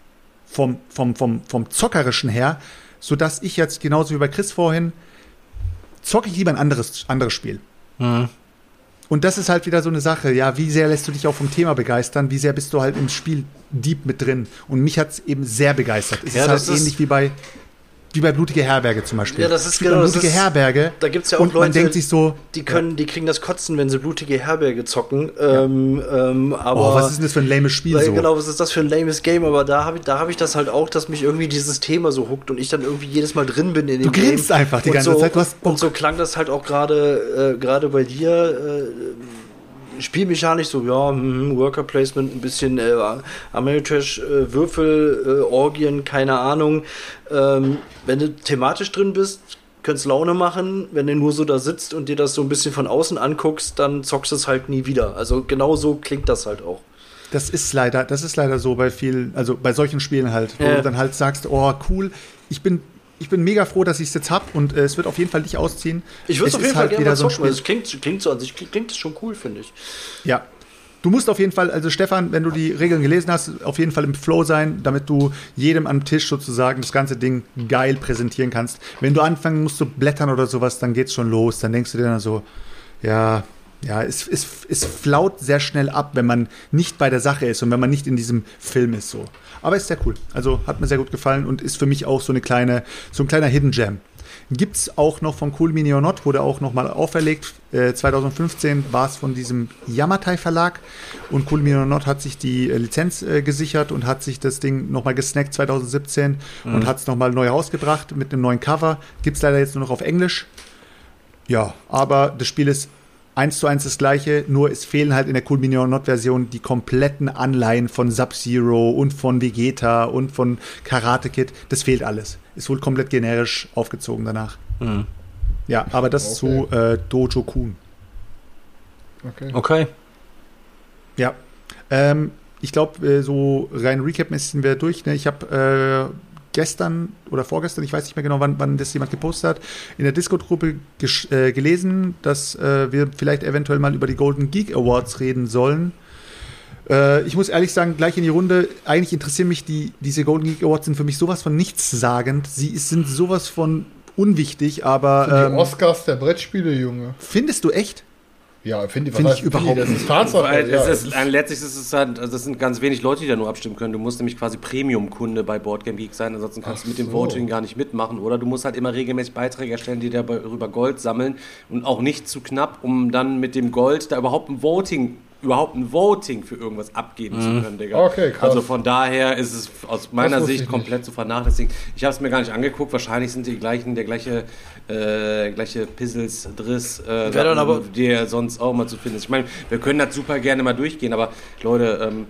vom, vom, vom, vom Zockerischen her, sodass ich jetzt genauso wie bei Chris vorhin, zocke ich lieber ein anderes, anderes Spiel. Mhm. Und das ist halt wieder so eine Sache, ja, wie sehr lässt du dich auch vom Thema begeistern, wie sehr bist du halt im Spiel deep mit drin. Und mich hat es eben sehr begeistert. Es ja, ist halt ähnlich wie bei wie bei Blutige Herberge zum Beispiel. Ja, das ist genau. Blutige ist, Herberge. Da gibt es ja auch und Leute, man denkt sich so, die können, ja. die kriegen das Kotzen, wenn sie Blutige Herberge zocken. Ja. Ähm, ähm, aber oh, was ist denn das für ein lames Spiel so? Genau, was ist das für ein lames Game? Aber da habe ich, hab ich das halt auch, dass mich irgendwie dieses Thema so huckt und ich dann irgendwie jedes Mal drin bin in dem. Du grinst einfach die ganze so, Zeit. und so klang das halt auch gerade äh, bei dir. Äh, spielmechanisch so, ja, hm, Worker Placement, ein bisschen äh, Ameritrash, äh, Würfel, äh, Orgien, keine Ahnung. Ähm, wenn du thematisch drin bist, könntest Laune machen. Wenn du nur so da sitzt und dir das so ein bisschen von außen anguckst, dann zockst du es halt nie wieder. Also genau so klingt das halt auch. Das ist leider, das ist leider so bei vielen, also bei solchen Spielen halt, wo ja. du dann halt sagst, oh cool, ich bin ich bin mega froh, dass ich es jetzt habe und äh, es wird auf jeden Fall nicht ausziehen. Ich würde es auf jeden Fall halt gerne mal zocken, so es klingt, klingt so an sich, klingt es schon cool, finde ich. Ja, Du musst auf jeden Fall, also Stefan, wenn du die Regeln gelesen hast, auf jeden Fall im Flow sein, damit du jedem am Tisch sozusagen das ganze Ding geil präsentieren kannst. Wenn du anfangen musst zu blättern oder sowas, dann geht's schon los. Dann denkst du dir dann so, ja, ja, es, es, es flaut sehr schnell ab, wenn man nicht bei der Sache ist und wenn man nicht in diesem Film ist so. Aber ist sehr cool. Also hat mir sehr gut gefallen und ist für mich auch so eine kleine, so ein kleiner Hidden Gem. Gibt es auch noch von Cool Mini or Not, wurde auch nochmal auferlegt. Äh, 2015 war es von diesem Yamatai Verlag und Cool Mini or Not hat sich die äh, Lizenz äh, gesichert und hat sich das Ding nochmal gesnackt 2017 mhm. und hat es nochmal neu rausgebracht mit einem neuen Cover. Gibt es leider jetzt nur noch auf Englisch. Ja, aber das Spiel ist eins zu eins das gleiche, nur es fehlen halt in der Cool Minion Not Version die kompletten Anleihen von Sub-Zero und von Vegeta und von Karate Kid. Das fehlt alles. Ist wohl komplett generisch aufgezogen danach. Mhm. Ja, aber das okay. zu äh, Dojo Kun. Okay. Okay. Ja. Ähm, ich glaube, äh, so rein Recap-mäßig sind wir durch. Ne? Ich habe äh, gestern oder vorgestern, ich weiß nicht mehr genau, wann, wann das jemand gepostet hat, in der Discord-Gruppe äh, gelesen, dass äh, wir vielleicht eventuell mal über die Golden Geek Awards reden sollen. Äh, ich muss ehrlich sagen, gleich in die Runde, eigentlich interessieren mich die, diese Golden Geek Awards sind für mich sowas von nichtssagend. Sie sind sowas von unwichtig, aber. Die ähm, Oscars der Brettspiele, Junge. Findest du echt? Ja, finde find ich überhaupt nicht. Das ist Tatsache. Weil ja, es ist, letztlich ist es halt, also das sind ganz wenig Leute, die da nur abstimmen können. Du musst nämlich quasi Premium-Kunde bei Boardgame Geek sein, ansonsten kannst Ach du mit dem so. Voting gar nicht mitmachen. Oder du musst halt immer regelmäßig Beiträge erstellen, die darüber Gold sammeln und auch nicht zu knapp, um dann mit dem Gold da überhaupt ein Voting überhaupt ein Voting für irgendwas abgeben mhm. zu können, Digga. Okay, krass. Also von daher ist es aus meiner Sicht komplett nicht. zu vernachlässigen. Ich habe es mir gar nicht angeguckt. Wahrscheinlich sind die gleichen, der gleiche, äh, gleiche Pizzles, Driss, äh, dann aber der sonst auch mal zu finden ist. Ich meine, wir können das super gerne mal durchgehen, aber Leute, ähm,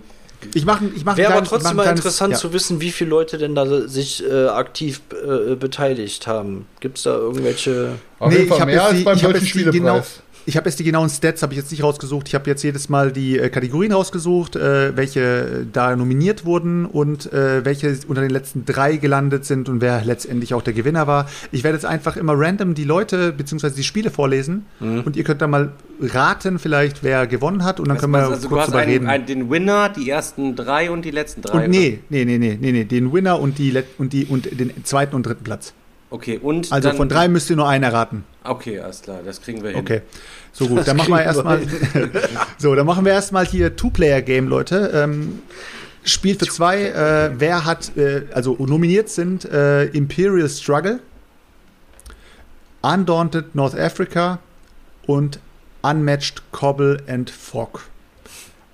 ich mache ich mach Wäre aber trotzdem mal interessant ja. zu wissen, wie viele Leute denn da sich äh, aktiv äh, beteiligt haben. Gibt es da irgendwelche. Auf nee, jeden Fall mehr als beim deutschen Spielepreis. Genau, ich habe jetzt die genauen Stats, habe ich jetzt nicht rausgesucht. Ich habe jetzt jedes Mal die äh, Kategorien rausgesucht, äh, welche äh, da nominiert wurden und äh, welche unter den letzten drei gelandet sind und wer letztendlich auch der Gewinner war. Ich werde jetzt einfach immer random die Leute bzw. die Spiele vorlesen mhm. und ihr könnt dann mal raten, vielleicht wer gewonnen hat und dann das können wir also kurz darüber reden. Einen, den Winner, die ersten drei und die letzten drei. Und nee, nee, nee, nee, nee, nee, den Winner und die und die und den zweiten und dritten Platz. Okay, und also von drei müsst ihr nur einen erraten. Okay, alles klar, das kriegen wir hin. Okay. So gut, das dann machen wir erstmal. so, dann machen wir erstmal hier Two-Player-Game, Leute. Ähm, Spiel für zwei. Äh, wer hat, äh, also nominiert sind äh, Imperial Struggle, Undaunted North Africa und Unmatched Cobble and Fog.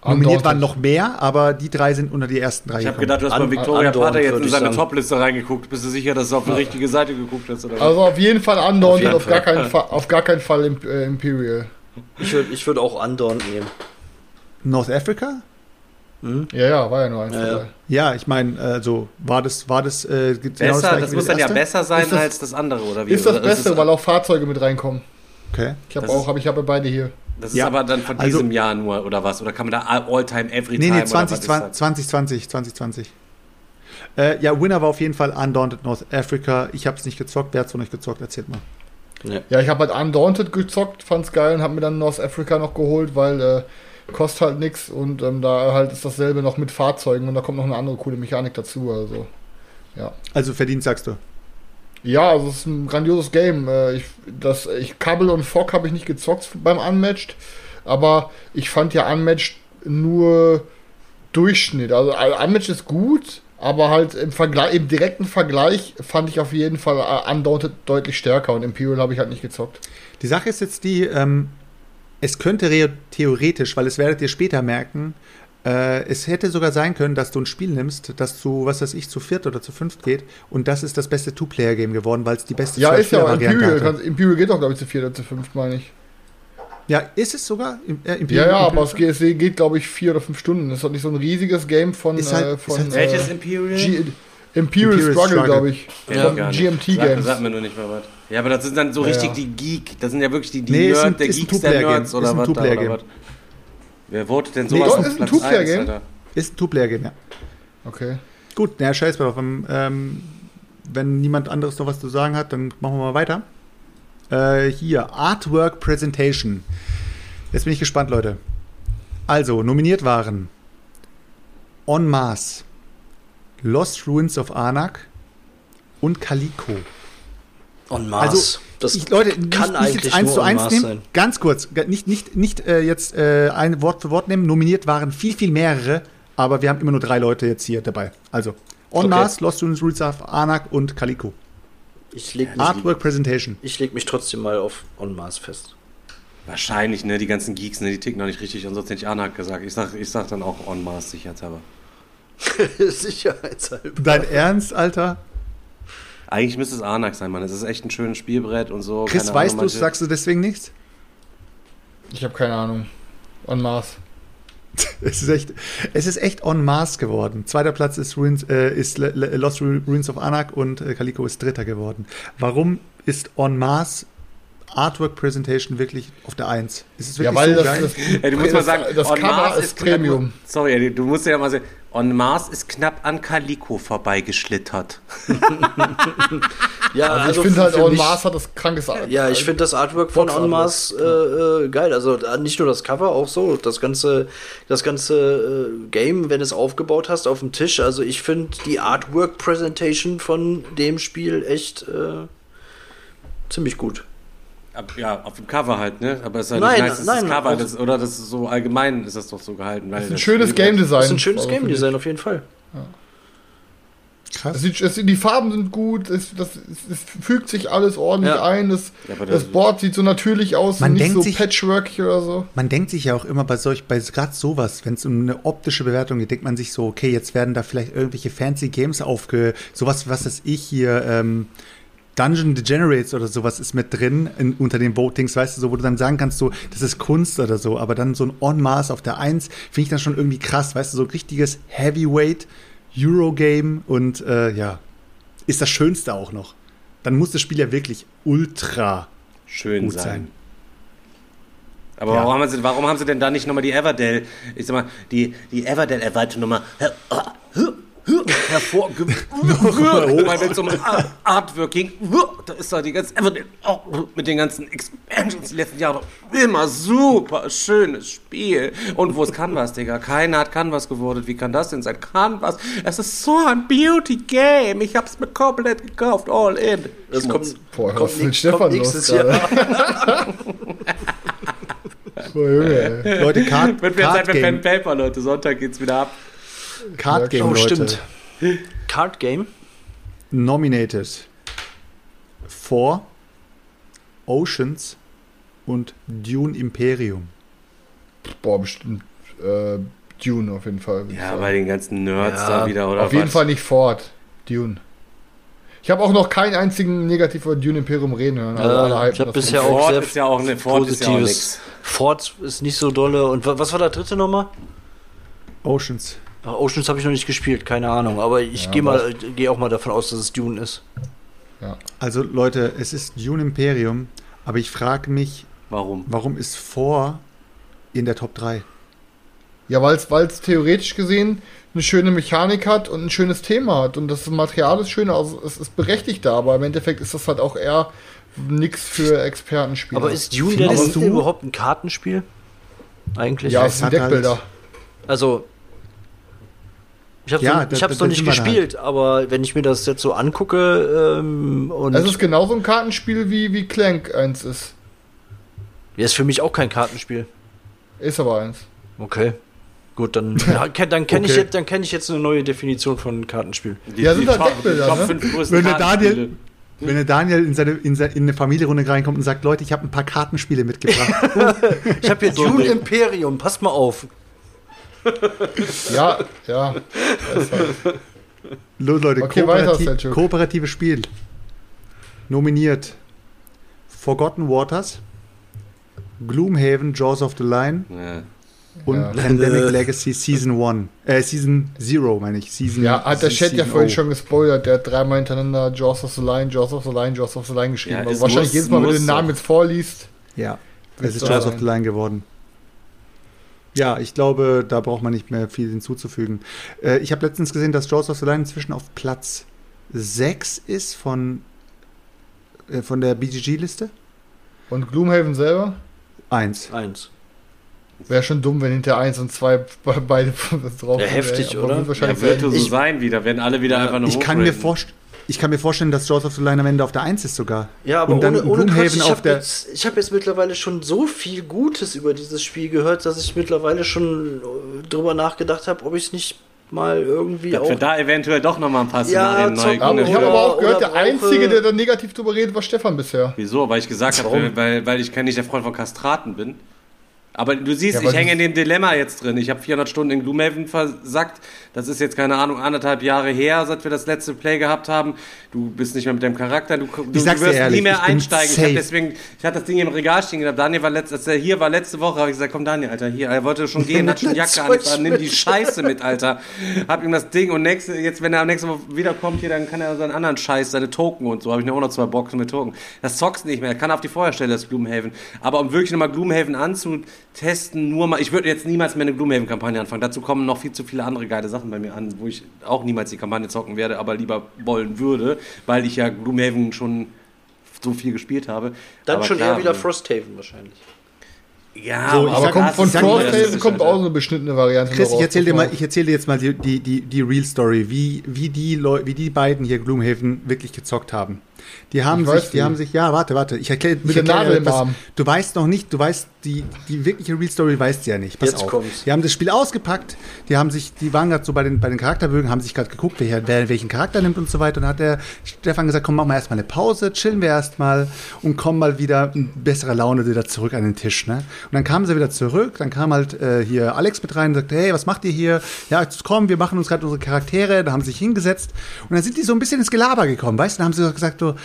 Nominiert waren noch mehr, aber die drei sind unter die ersten drei. Ich habe gedacht, du hast bei Victoria Vater jetzt in seine Topliste reingeguckt. Bist du sicher, dass du auf die richtige Seite geguckt hast? Oder also auf jeden Fall Undaunted, auf, auf, gar, keinen Fall, auf gar keinen Fall äh, Imperial. Ich würde ich würd auch Undaunted nehmen. North Africa? Hm? Ja, ja, war ja nur eins ja, ja. ja ich meine, also war das, war das äh, genau besser, das, das muss dann ja besser sein das, als das andere, oder wie? Ist das Beste, weil auch Fahrzeuge mit reinkommen. Okay. Ich habe auch, habe ich habe beide hier. Das ja. ist aber dann von also, diesem Jahr nur, oder was? Oder kann man da All-Time, Every-Time? Nee, nee, 20, 2020, 2020. Äh, ja, Winner war auf jeden Fall Undaunted North Africa. Ich habe es nicht gezockt. Wer hat es von euch gezockt? Erzählt mal. Ja, ja ich habe halt Undaunted gezockt, fand's geil und habe mir dann North Africa noch geholt, weil äh, kostet halt nichts und ähm, da halt ist dasselbe noch mit Fahrzeugen und da kommt noch eine andere coole Mechanik dazu. Also, ja. Also verdient, sagst du? Ja, also es ist ein grandioses Game. Äh, ich, das, ich, Kabel und Fog habe ich nicht gezockt beim Unmatched, aber ich fand ja Unmatched nur Durchschnitt. Also Unmatched ist gut, aber halt im Vergleich, im direkten Vergleich fand ich auf jeden Fall äh, Undaunted deutlich stärker und Imperial habe ich halt nicht gezockt. Die Sache ist jetzt die, ähm, es könnte theoretisch, weil es werdet ihr später merken, äh, es hätte sogar sein können, dass du ein Spiel nimmst, das zu, was weiß ich, zu viert oder zu fünft geht und das ist das beste Two-Player-Game geworden, weil es die beste Ja, ist ja Imperial. Kann, Imperial geht doch, glaube ich, zu viert oder zu fünft, meine ich. Ja, ist es sogar? Äh, Imperial, ja, ja, aber es geht, geht glaube ich, vier oder fünf Stunden. Das ist doch nicht so ein riesiges Game von. Ist halt, äh, von ist halt, welches Imperial? G Imperial, Imperial Struggle, Struggle. glaube ich. Ja, GMT Games. Sag, sag mir nur nicht mal was. Ja, aber das sind dann so richtig ja. die Geek. Das sind ja wirklich die, die nee, Nerd, ein, der Geeks der Nerds oder was. Wer votet denn sowas nee, Platz 1, Alter? Ist ein Two-Player-Game, ja. Okay. Gut, na, scheiß drauf. Ähm, wenn niemand anderes noch was zu sagen hat, dann machen wir mal weiter. Äh, hier, Artwork Presentation. Jetzt bin ich gespannt, Leute. Also, nominiert waren On Mars, Lost Ruins of Anak und Calico. On Mars. Also, das ich, Leute, kann nicht, nicht jetzt eins zu eins nehmen. Sein. Ganz kurz, nicht, nicht, nicht äh, jetzt äh, ein Wort für Wort nehmen. Nominiert waren viel, viel mehrere, aber wir haben immer nur drei Leute jetzt hier dabei. Also, On okay. Mars, Lost Students, Roots of Anak und Calico. Ich leg mich, Artwork Presentation. Ich leg mich trotzdem mal auf On Mars fest. Wahrscheinlich, ne? Die ganzen Geeks, ne? Die ticken noch nicht richtig und sonst hätte ich Anak gesagt. Ich sag, ich sag dann auch On Mars, sicherheitshalber. sicherheitshalber. Dein Ernst, Alter? Eigentlich müsste es Anak sein, Mann. Es ist echt ein schönes Spielbrett und so. Chris, weißt du, sagst du deswegen nichts? Ich habe keine Ahnung. On Mars. es, ist echt, es ist echt on Mars geworden. Zweiter Platz ist, Ruins, äh, ist Lost Ruins of Anak und äh, Calico ist Dritter geworden. Warum ist on Mars Artwork Presentation wirklich auf der 1? Ist es wirklich ja, weil so das, geil? Das, ey, du musst mal sagen, das Cover Mars ist Premium. Sorry, du musst ja mal sagen, On Mars ist knapp an Calico vorbeigeschlittert. ja, also, also ich finde halt, On Mars hat das krankes Artwork. Ja, ich finde das Artwork von On Mars äh, äh, geil. Also äh, nicht nur das Cover, auch so. Das ganze, das ganze äh, Game, wenn du es aufgebaut hast auf dem Tisch. Also ich finde die Artwork-Präsentation von dem Spiel echt äh, ziemlich gut ja, auf dem Cover halt, ne? Aber es ist halt nein, nicht nice, nein, das Cover, das, oder das ist so allgemein ist das doch so gehalten. das ist ein schönes Game Design. Das ist ein schönes Game Design, auf jeden Fall. Ja. Krass. Sieht, es, die Farben sind gut, es, das, es, fügt sich alles ordentlich ja. ein. Das, ja, das, das, Board sieht so natürlich aus, man nicht denkt so sich, patchworkig oder so. Man denkt sich ja auch immer bei solch, bei gerade sowas, wenn es um eine optische Bewertung geht, denkt man sich so, okay, jetzt werden da vielleicht irgendwelche fancy Games aufge, sowas, was ist ich hier, ähm, Dungeon Degenerates oder sowas ist mit drin in, unter den Votings, weißt du, so, wo du dann sagen kannst, so, das ist Kunst oder so, aber dann so ein On Mars auf der 1 finde ich dann schon irgendwie krass, weißt du, so ein richtiges Heavyweight Eurogame und äh, ja, ist das Schönste auch noch. Dann muss das Spiel ja wirklich ultra schön sein. sein. Aber Ja. warum, haben sie, warum haben sie denn da nicht nochmal die Everdell, ich sag mal, die, die Everdell-Erweiterung nochmal her, hervorgehoben? Weil wenn es um Art- Artwork ging, da ist da die ganze oh, mit den ganzen Expansions die letzten Jahre immer super schönes Spiel. Und wo ist Canvas, Digga? Keiner hat Canvas geworden. Wie kann das denn sein? Canvas, es ist so ein Beauty-Game. Ich hab's mir komplett gekauft, all in. Das kommt, Boah, kommt, nix- Stefan kommt los nächstes Jahr. Oh, Junge. Leute, Card, wieder Zeit Card, für Pen Game, Paper, Leute. Sonntag geht's wieder ab. Card Game, Oh, Leute. stimmt. Card Game. Nominated for Oceans und Dune Imperium. Boah, bestimmt äh, Dune auf jeden Fall. Ja, bei den ganzen Nerds Ja, da wieder, oder auf jeden was? Fall nicht Ford. Dune. Ich habe auch noch keinen einzigen negativ über Dune Imperium reden hören. Also hypen ich habe bisher auch Ford sehr ist ja auch eine Ford ist ja positives. Ford ist nicht so dolle. Und wa- was war der dritte nochmal? Oceans. Ach, Oceans habe ich noch nicht gespielt, keine Ahnung. Aber ich Ja, gehe mal, gehe auch mal davon aus, dass es Dune ist. Also Leute, es ist Dune Imperium, aber ich frage mich, Warum? warum ist vor in der Top 3? Ja, weil es theoretisch gesehen eine schöne Mechanik hat und ein schönes Thema hat. Und das Material ist schön, also es ist berechtigt da, aber im Endeffekt ist das halt auch eher nichts für Expertenspieler. Aber ist Dune denn überhaupt ein Kartenspiel? Eigentlich? ja, es es sind halt- Deckbilder. Also, ich habe Ja, es ich noch nicht sind da gespielt, aber wenn ich mir das jetzt so angucke ähm, und Es ist genauso ein Kartenspiel wie, wie Clank eins ist. ja, ist für mich auch kein Kartenspiel. Ist aber eins. Okay. Gut, dann, dann kenne ich, Okay. jetzt- dann kenn ich jetzt eine neue Definition von Kartenspiel. Die, Ja, sind halt Top- Deckbilder, Top ne? fünf Wenn der Kartenspiele. Daniel, wenn der Daniel in, seine, in, seine, in eine Familienrunde reinkommt und sagt, Leute, ich habe ein paar Kartenspiele mitgebracht. Ich habe hier Dune Imperium, passt mal auf. Ja, ja. Halt. Los, Leute, Okay, weiter, kooperativ, kooperatives Spiel. Nominiert Forgotten Waters, Gloomhaven, Jaws of the Line Ja. und Ja. Pandemic Legacy Season 1. Äh, Season 0, meine ich. Season, Ja, hat der Chat ja vorhin O. schon gespoilert. Der hat dreimal hintereinander Jaws of the Line, Jaws of the Line, Jaws of the Line geschrieben. Ja, also wahrscheinlich muss- jedes Mal, wenn du den Namen jetzt vorliest. Ja, es ist Jaws of the Line geworden. Ja, ich glaube, da braucht man nicht mehr viel hinzuzufügen. Äh, ich habe letztens gesehen, dass Jaws of the Line inzwischen auf Platz 6 ist von, äh, von der BGG-Liste. Und Gloomhaven selber? 1. Eins. Wäre schon dumm, wenn hinter 1 und 2 be- beide drauf Ja, sind, heftig. Aber oder? wird Wahrscheinlich Ja, wird so Ich- sein wieder, werden alle wieder Ja, einfach nur Ich kann, mir hochraten. Ich kann mir vorstellen, dass Jaws of the Line am Ende auf der 1 ist sogar. Ja, aber Und dann ohne, ohne Quatsch, ich auf habe der- jetzt, ich hab jetzt mittlerweile schon so viel Gutes über dieses Spiel gehört, dass ich mittlerweile schon äh, drüber nachgedacht habe, ob ich es nicht mal irgendwie Dass auch... wir da eventuell doch nochmal ein paar Ja, Szenarien neu zocken. Aber ich habe aber auch gehört, der Einzige, der da negativ drüber redet, war Stefan bisher. Wieso? Weil ich gesagt habe, weil, weil ich nicht der Freund von Kastraten bin. Aber du siehst, Ja, ich hänge in dem Dilemma jetzt drin. Ich habe 400 Stunden in Gloomhaven versackt. Das ist jetzt, keine Ahnung, anderthalb Jahre her, seit wir das letzte Play gehabt haben. Du bist nicht mehr mit deinem Charakter. Du, du, du wirst ehrlich, nie mehr einsteigen. Ich, hab deswegen, ich hatte das Ding im Regal stehen gehabt. Daniel war letzte, als er hier war letzte Woche, habe ich gesagt, komm Daniel, Alter, hier. Er wollte schon gehen, hat schon Jacke an. Nimm die Scheiße mit, Alter. Hab ihm das Ding und nächste, jetzt, wenn er am nächsten Mal wiederkommt hier, dann kann er seinen anderen Scheiß, seine Token und so. Habe ich noch auch noch zwei Boxen mit Token. Das zockst nicht mehr. Er kann auf die Vorherstelle das Gloomhaven. Aber um wirklich nochmal Gloomhaven anzutesten, nur mal, ich würde jetzt niemals mehr eine Gloomhaven-Kampagne anfangen. Dazu kommen noch viel zu viele andere geile Sachen bei mir an, wo ich auch niemals die Kampagne zocken werde, aber lieber wollen würde, weil ich ja Gloomhaven schon so viel gespielt habe. Dann aber schon klar, eher wieder Frosthaven wahrscheinlich. Ja, So, ich Aber sag- kommt von Frosthaven kommt auch so eine beschnittene Variante. Chris, ich erzähle dir raus. mal, ich erzähle dir jetzt mal die, die, die, die Real Story, wie, wie, die Leu wie die beiden hier Gloomhaven wirklich gezockt haben. Die haben Ich sich, die wie. haben sich, ja, warte, warte, ich erkläre Mit der Nadel im Arm. Du weißt noch nicht, du weißt, die, die wirkliche Real Story weißt du ja nicht. Pass Jetzt auf. kommt's. Die haben das Spiel ausgepackt, die haben sich, die waren gerade so bei den, bei den Charakterbögen, haben sich gerade geguckt, wer, wer welchen Charakter nimmt und so weiter. Und dann hat der Stefan gesagt, komm, machen wir erstmal eine Pause, chillen wir erstmal und kommen mal wieder in besserer Laune wieder zurück an den Tisch. Ne? Und dann kamen sie wieder zurück, dann kam halt äh, hier Alex mit rein und sagte, hey, was macht ihr hier? Ja, jetzt komm, wir machen uns gerade unsere Charaktere, da haben sie sich hingesetzt und dann sind die so ein bisschen ins Gelaber gekommen, weißt du? Dann haben sie gesagt, so, so,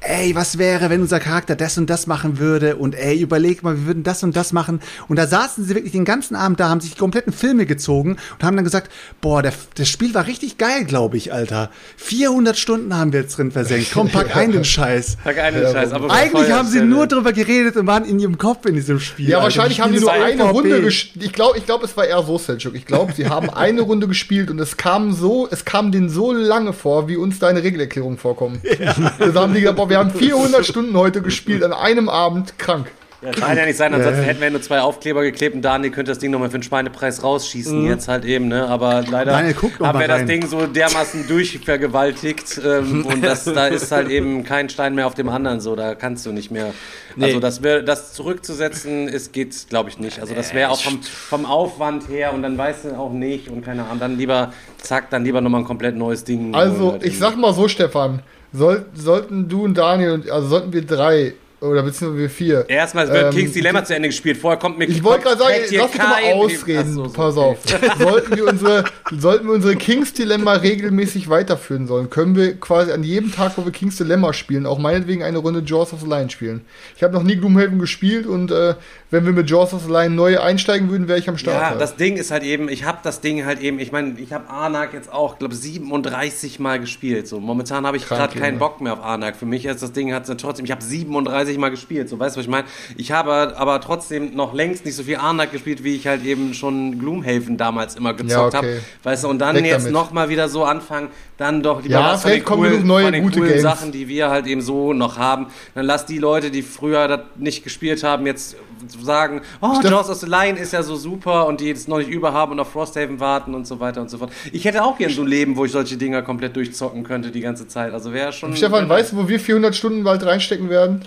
ey, was wäre, wenn unser Charakter das und das machen würde und ey, überleg mal, wir würden das und das machen. Und da saßen sie wirklich den ganzen Abend da, haben sich die kompletten Filme gezogen und haben dann gesagt, boah, der, das Spiel war richtig geil, glaube ich, Alter. 400 Stunden haben wir jetzt drin versenkt. Komm, pack ein den Scheiß. Pack ein den Scheiß. Aber Eigentlich haben sie nur drüber geredet und waren in ihrem Kopf in diesem Spiel. Ja, Alter. wahrscheinlich haben die nur eine Runde gespielt. Ich glaube, ich glaube, es war eher so, Selchuk. Ich glaube, sie haben eine Runde gespielt und es kam so, es kam denen so lange vor, wie uns deine Regelerklärungen vorkommen. Ja. Haben die gesagt, boah, wir haben 400 Stunden heute gespielt an einem Abend, krank. Ja, kann ja nicht sein, ansonsten hätten wir nur zwei Aufkleber geklebt und Daniel könnte das Ding nochmal für den Schweinepreis rausschießen, mhm. jetzt halt eben, ne? Aber leider Daniel, haben wir das Ding so dermaßen durchvergewaltigt ähm, und das, da ist halt eben kein Stein mehr auf dem anderen so, da kannst du nicht mehr. Nee. Also das, wär, das zurückzusetzen, ist, geht glaube ich nicht. Also das wäre auch vom, vom Aufwand her und dann weißt du auch nicht und keine Ahnung, dann lieber, zack, dann lieber nochmal ein komplett neues Ding. Also ich sag mal so, Stefan, soll, sollten du und Daniel, also sollten wir drei oder beziehungsweise wir vier. Erstmal wird ähm, Kings Dilemma zu Ende gespielt. Vorher kommt mir Ich wollte gerade sagen, lass mich mal ausreden. So, so, Pass auf. sollten, wir unsere, sollten wir unsere Kings Dilemma regelmäßig weiterführen sollen, können wir quasi an jedem Tag, wo wir Kings Dilemma spielen, auch meinetwegen eine Runde Jaws of the Lion spielen. Ich habe noch nie Gloomhaven gespielt und äh, wenn wir mit Jaws of the Lion neu einsteigen würden, wäre ich am Start. Ja, halt. das Ding ist halt eben, ich habe das Ding halt eben, ich meine, ich habe Arnak jetzt auch, glaube 37 Mal gespielt. So momentan habe ich gerade keinen Bock mehr auf Arnak. Für mich ist das Ding hat trotzdem, ich habe 37 Mal gespielt. So, weißt du, was ich meine? Ich habe aber trotzdem noch längst nicht so viel Arnak gespielt, wie ich halt eben schon Gloomhaven damals immer gezockt ja, okay. habe. Weißt du, und dann Weg jetzt nochmal wieder so anfangen, dann doch lieber ja, was von den, coolen, neue, von den gute coolen Sachen, die wir halt eben so noch haben. Dann lass die Leute, die früher das nicht gespielt haben, jetzt sagen, oh, Jaws of the Lion ist ja so super und die jetzt noch nicht überhaben und auf Frosthaven warten und so weiter und so fort. Ich hätte auch gerne so ein Leben, wo ich solche Dinger komplett durchzocken könnte die ganze Zeit. Also wäre schon. Stefan, weißt du, wo wir 400 Stunden bald reinstecken werden?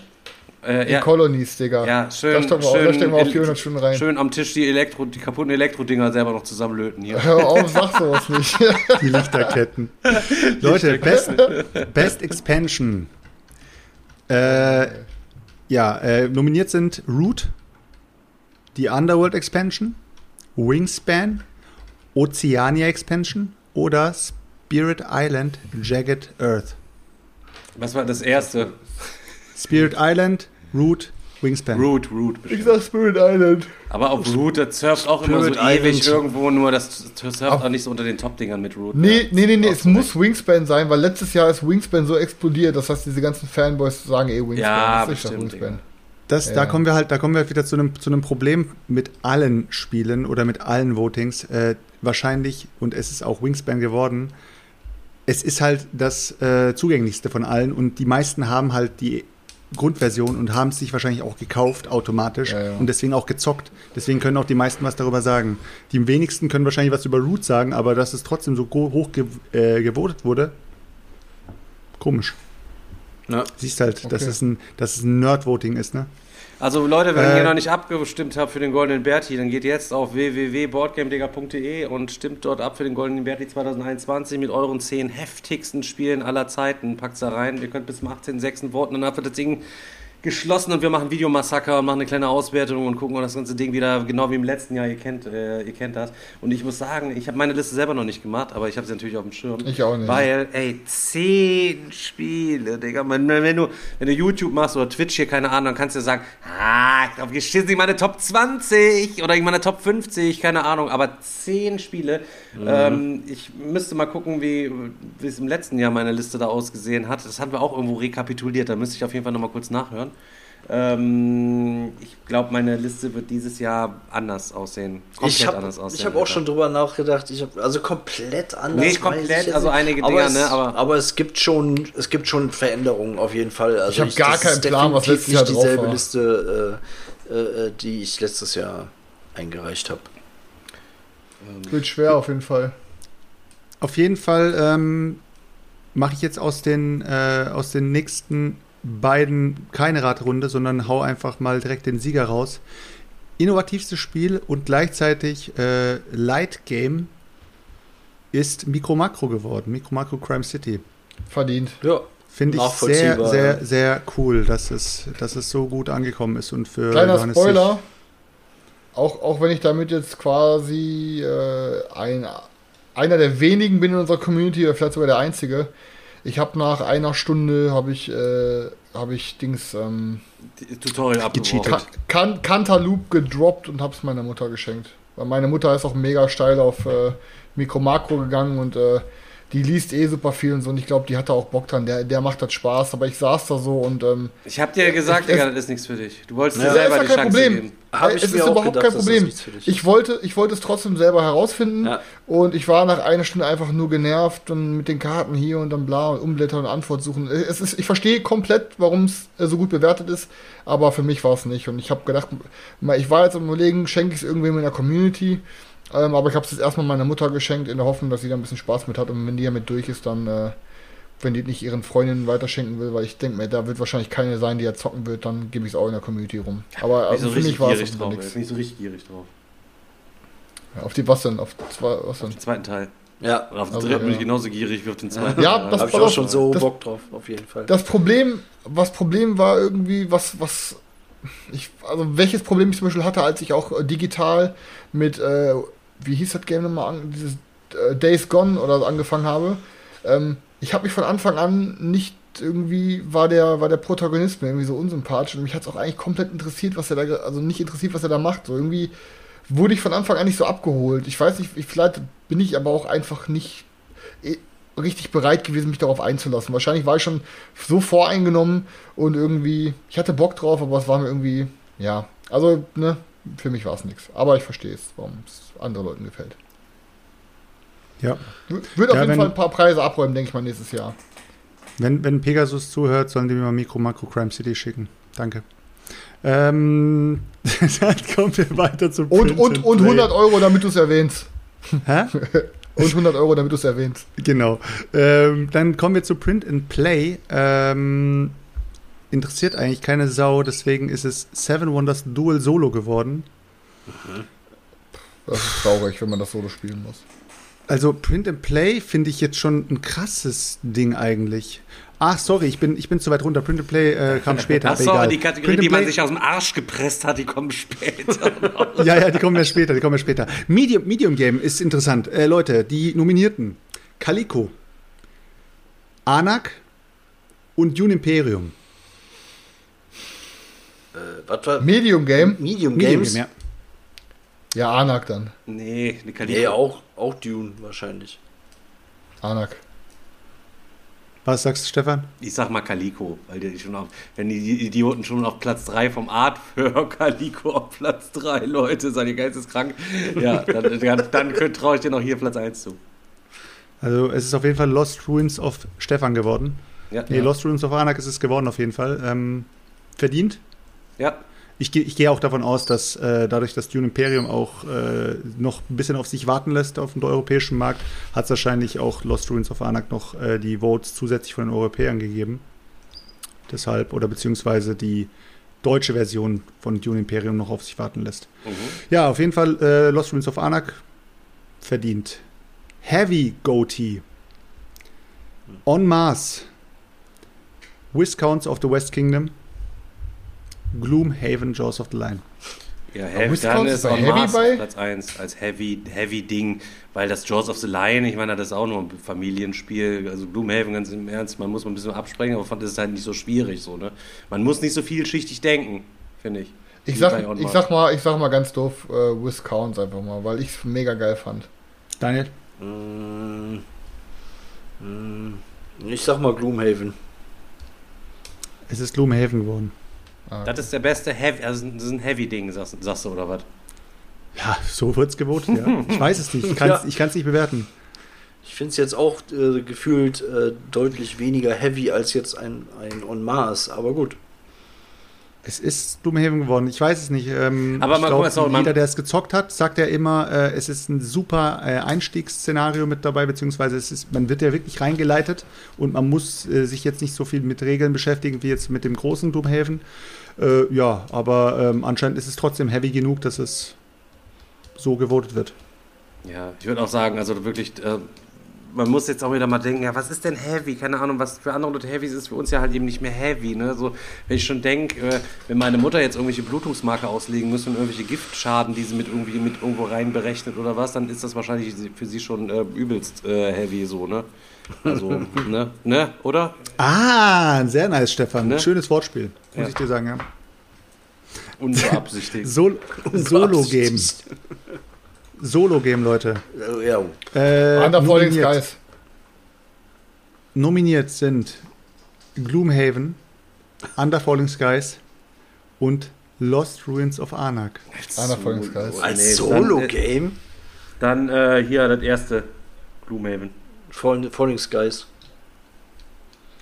Äh, ja. Colonies, Digga. Ja, schön. Da stecken wir, schön, auch, da stecken wir auch 400 Stunden rein. Schön am Tisch die, Elektro, die kaputten Elektro-Dinger selber noch zusammenlöten hier. Hör auf, sag sowas nicht. die Lichterketten. Leute, Best, Best Expansion. Äh, ja, äh, nominiert sind Root, die Underworld Expansion, Wingspan, Oceania Expansion oder Spirit Island Jagged Earth. Was war das erste? Spirit Island, Root, Wingspan. Root, Root. Ich sag Spirit Island. Aber auf Root, das surft auch Spirit immer so Island. ewig irgendwo, nur das surft auf auch nicht so unter den Top-Dingern mit Root. Nee, nee, nee, nee, es muss Wingspan sein, weil letztes Jahr ist Wingspan so explodiert, das heißt, diese ganzen Fanboys sagen eh Wingspan. Ja, das bestimmt, Wingspan. Das, ja. Da kommen wir halt, da kommen wir wieder zu einem, zu einem Problem mit allen Spielen oder mit allen Votings. Äh, wahrscheinlich, und es ist auch Wingspan geworden, es ist halt das äh, zugänglichste von allen und die meisten haben halt die Grundversion und haben es sich wahrscheinlich auch gekauft automatisch ja, ja. und deswegen auch gezockt. Deswegen können auch die meisten was darüber sagen. Die wenigsten können wahrscheinlich was über Root sagen, aber dass es trotzdem so hoch ge äh, gewotet wurde, komisch. Ja. Siehst halt, okay. dass es ein, dass es ein Nerd-Voting ist, ne? Also Leute, wenn äh, ihr noch nicht abgestimmt habt für den Goldenen Berti, dann geht jetzt auf www.boardgamedega.de und stimmt dort ab für den Goldenen Berti 2021 mit euren zehn heftigsten Spielen aller Zeiten. Packt da rein. Ihr könnt bis zum 18.06. voten, dann wird das Ding geschlossen und wir machen Videomassaker und machen eine kleine Auswertung und gucken das ganze Ding wieder genau wie im letzten Jahr. Ihr kennt, äh, ihr kennt das. Und ich muss sagen, ich habe meine Liste selber noch nicht gemacht, aber ich habe sie natürlich auf dem Schirm. Ich auch nicht. Weil, ey, zehn Spiele, Digga. Wenn, wenn, du, wenn du YouTube machst oder Twitch hier, keine Ahnung, dann kannst du sagen, ah, ich glaube, hier steht nicht meine Top 20 oder meine Top 50, keine Ahnung, aber zehn Spiele. Mhm. Ähm, ich müsste mal gucken, wie, wie es im letzten Jahr meine Liste da ausgesehen hat. Das haben wir auch irgendwo rekapituliert, da müsste ich auf jeden Fall nochmal kurz nachhören. Ähm, ich glaube, meine Liste wird dieses Jahr anders aussehen. Komplett ich hab, anders aussehen. Ich habe auch schon drüber nachgedacht. Ich hab, also komplett anders. Nee, komplett, also einige aber Dinger, ne? Aber, aber es gibt schon, es gibt schon Veränderungen auf jeden Fall. Also ich habe gar keinen Plan, was letztes Jahr nicht dieselbe Liste, äh, äh, die ich letztes Jahr eingereicht habe. Ähm, wird schwer auf jeden Fall. Auf jeden Fall ähm, mache ich jetzt aus den, äh, aus den nächsten beiden keine Radrunde, sondern hau einfach mal direkt den Sieger raus. Innovativstes Spiel und gleichzeitig äh, Light Game ist Micro Macro geworden. Micro Macro Crime City. Verdient. Ja. Finde ich sehr, sehr, sehr cool, dass es, dass es so gut angekommen ist und für Kleiner Johannes Spoiler. Auch, auch wenn ich damit jetzt quasi äh, ein, einer der wenigen bin in unserer Community, oder vielleicht sogar der einzige, Ich habe nach einer Stunde habe ich äh, habe ich Dings ähm, Tutorial abgebrochen. Gecheatet. kan Cantaloupe gedroppt und habe es meiner Mutter geschenkt. Weil meine Mutter ist auch mega steil auf äh, Mikro-Makro gegangen und äh, die liest eh super viel und so. Und ich glaube, die hatte auch Bock dran. Der, der macht das Spaß. Aber ich saß da so und ähm, Ich habe dir gesagt, Es- Digga, das ist nichts für dich. Du wolltest Ja, dir selber ist die ja kein Chance Problem. geben. Hab Äh, ich es mir ist auch überhaupt gedacht, kein das ist Problem. nichts für dich. Ich wollte, ich wollte es trotzdem selber herausfinden Ja. und ich war nach einer Stunde einfach nur genervt und mit den Karten hier und dann bla und umblättern und Antwort suchen. Es ist, ich verstehe komplett, warum es äh, so gut bewertet ist, aber für mich war es nicht. Und ich habe gedacht, ich war jetzt am überlegen, schenke ich es irgendwem in der Community, ähm, aber ich habe es jetzt erstmal meiner Mutter geschenkt in der Hoffnung, dass sie da ein bisschen Spaß mit hat und wenn die damit durch ist, dann äh, wenn die nicht ihren Freundinnen weiterschenken will, weil ich denke mir, da wird wahrscheinlich keine sein, die ja zocken wird, dann gebe ich es auch in der Community rum. Aber also so für mich war es auf drauf. nichts. ey. Nicht so richtig gierig drauf. Ja, Auf die was denn? Auf zwei, was denn? Den zweiten Teil. Ja, auf den Also, dritten bin ja. ich genauso gierig wie auf den zweiten. Ja, das habe ich war auch schon so das- Bock drauf, auf jeden Fall. Das Problem, was Problem war irgendwie, was, was, ich, also welches Problem ich zum Beispiel hatte, als ich auch äh, digital mit, äh, wie hieß das Game nochmal, dieses äh, Days Gone oder so angefangen habe, ähm, ich habe mich von Anfang an nicht irgendwie, war der, war der Protagonist mir irgendwie so unsympathisch und mich hat es auch eigentlich komplett interessiert, was er da, also nicht interessiert, was er da macht, so irgendwie wurde ich von Anfang an nicht so abgeholt. Ich weiß nicht, ich, vielleicht bin ich aber auch einfach nicht eh, richtig bereit gewesen, mich darauf einzulassen. Wahrscheinlich war ich schon so voreingenommen und irgendwie, ich hatte Bock drauf, aber es war mir irgendwie, ja, also, ne, für mich war es nichts. Aber ich verstehe es, warum es anderen Leuten gefällt. Ja. Wird auf Ja, jeden wenn- Fall ein paar Preise abräumen, denke ich mal, nächstes Jahr. Wenn, wenn Pegasus zuhört, sollen die mir mal Mikro Makro Crime City schicken. Danke. Ähm, dann kommen wir weiter zum Und, Print und, and und Play. 100 Euro, damit du es erwähnst. Hä? Und 100 Euro, damit du es erwähnst. Genau. Ähm, dann kommen wir zu Print and Play. Ähm, interessiert eigentlich keine Sau, deswegen ist es Seven Wonders Dual Solo geworden. Das ist traurig, wenn man das Solo spielen muss. Also Print and Play finde ich jetzt schon ein krasses Ding eigentlich. Ach, sorry, ich bin, ich bin zu weit runter. Print and Play äh, kam später. aber Achso, egal. die Kategorie, Print die man sich aus dem Arsch gepresst hat, die kommen später. Ja, ja, die kommen ja später, die kommen ja später. Medium, Medium Game ist interessant. Äh, Leute, die Nominierten. Calico, Anak und Dune Imperium. Äh, was war Medium Game? Medium Medium Games? Game, ja. Ja, Anak dann. nee, eine Kategorie. Nee, auch, auch Dune wahrscheinlich. Anak. Was sagst du, Stefan? Ich sag mal Calico, weil die schon auf, wenn die Idioten schon auf Platz 3 vom Art für Calico auf Platz 3, Leute, seid ihr geisteskrank? Ja, dann, dann, dann traue ich dir noch hier Platz 1 zu. Also es ist auf jeden Fall Lost Ruins of Stefan geworden. Ja, Nee, Lost Ruins of Anak ist es geworden auf jeden Fall. Ähm, verdient. ja. Ich, gehe- auch davon aus, dass äh, dadurch, dass Dune Imperium auch äh, noch ein bisschen auf sich warten lässt auf dem europäischen Markt, hat es wahrscheinlich auch Lost Ruins of Anak noch äh, die Votes zusätzlich von den Europäern gegeben. Deshalb, oder beziehungsweise die deutsche Version von Dune Imperium noch auf sich warten lässt. Mhm. Ja, auf jeden Fall äh, Lost Ruins of Anak verdient. Heavy Goatee. On Mars. Viscounts of the West Kingdom. Gloomhaven, Jaws of the Line. Ja, Heavy, dann ist On Heavy Mars bei? Platz 1 als Heavy, Heavy Ding, weil das Jaws of the Lion, ich meine, das ist auch nur ein Familienspiel, also Gloomhaven ganz im Ernst, man muss mal ein bisschen absprechen, aber fand das ist halt nicht so schwierig so, ne? Man muss nicht so vielschichtig denken, finde ich. Ich sag, ich sag mal, ich sag mal ganz doof, äh, Viscounts einfach mal, weil ich es mega geil fand. Daniel? Mm, mm, ich sag mal Gloomhaven. Es ist Gloomhaven geworden. Ah, Das ist der beste Heavy, also das ist ein Heavy-Ding, sagst, sagst du, oder was? Ja, so wird's gewotet, ja. Ich weiß es nicht. Ich kann es Ja. nicht bewerten. Ich finde es jetzt auch äh, gefühlt äh, deutlich weniger heavy als jetzt ein, ein On Mars, aber gut. Es ist Gloomhaven geworden. Ich weiß es nicht. Ähm, Aber mal glaub, gucken, man- jeder, der es gezockt hat, sagt ja immer, äh, es ist ein super äh, Einstiegsszenario mit dabei, beziehungsweise es ist, man wird ja wirklich reingeleitet und man muss äh, sich jetzt nicht so viel mit Regeln beschäftigen wie jetzt mit dem großen Gloomhaven. Äh, ja, aber ähm, anscheinend ist es trotzdem heavy genug, dass es so gewotet wird. Ja, ich würde auch sagen, also wirklich, äh, man muss jetzt auch wieder mal denken, ja, was ist denn Heavy? Keine Ahnung, was für andere Leute Heavy ist, ist für uns ja halt eben nicht mehr Heavy. Ne? So, wenn ich schon denke, äh, wenn meine Mutter jetzt irgendwelche Blutungsmarker auslegen muss und irgendwelche Giftschaden, die sie mit irgendwie mit irgendwo rein berechnet oder was, dann ist das wahrscheinlich für sie schon äh, übelst äh, Heavy so, ne? Also, ne? Ne? Oder? Ah, sehr nice, Stefan. Ne? Schönes Wortspiel, muss Ja. ich dir sagen, ja. Unbeabsichtigt. Sol Solo-Game. Solo-Game, Leute. Äh, ja. Äh, Under Falling nominiert, Skies. nominiert sind Gloomhaven, Under Falling Skies und Lost Ruins of Arnak. Under Falling Skies. Als Solo-Game? Dann äh, hier das erste Gloomhaven. Falling, Falling Skies.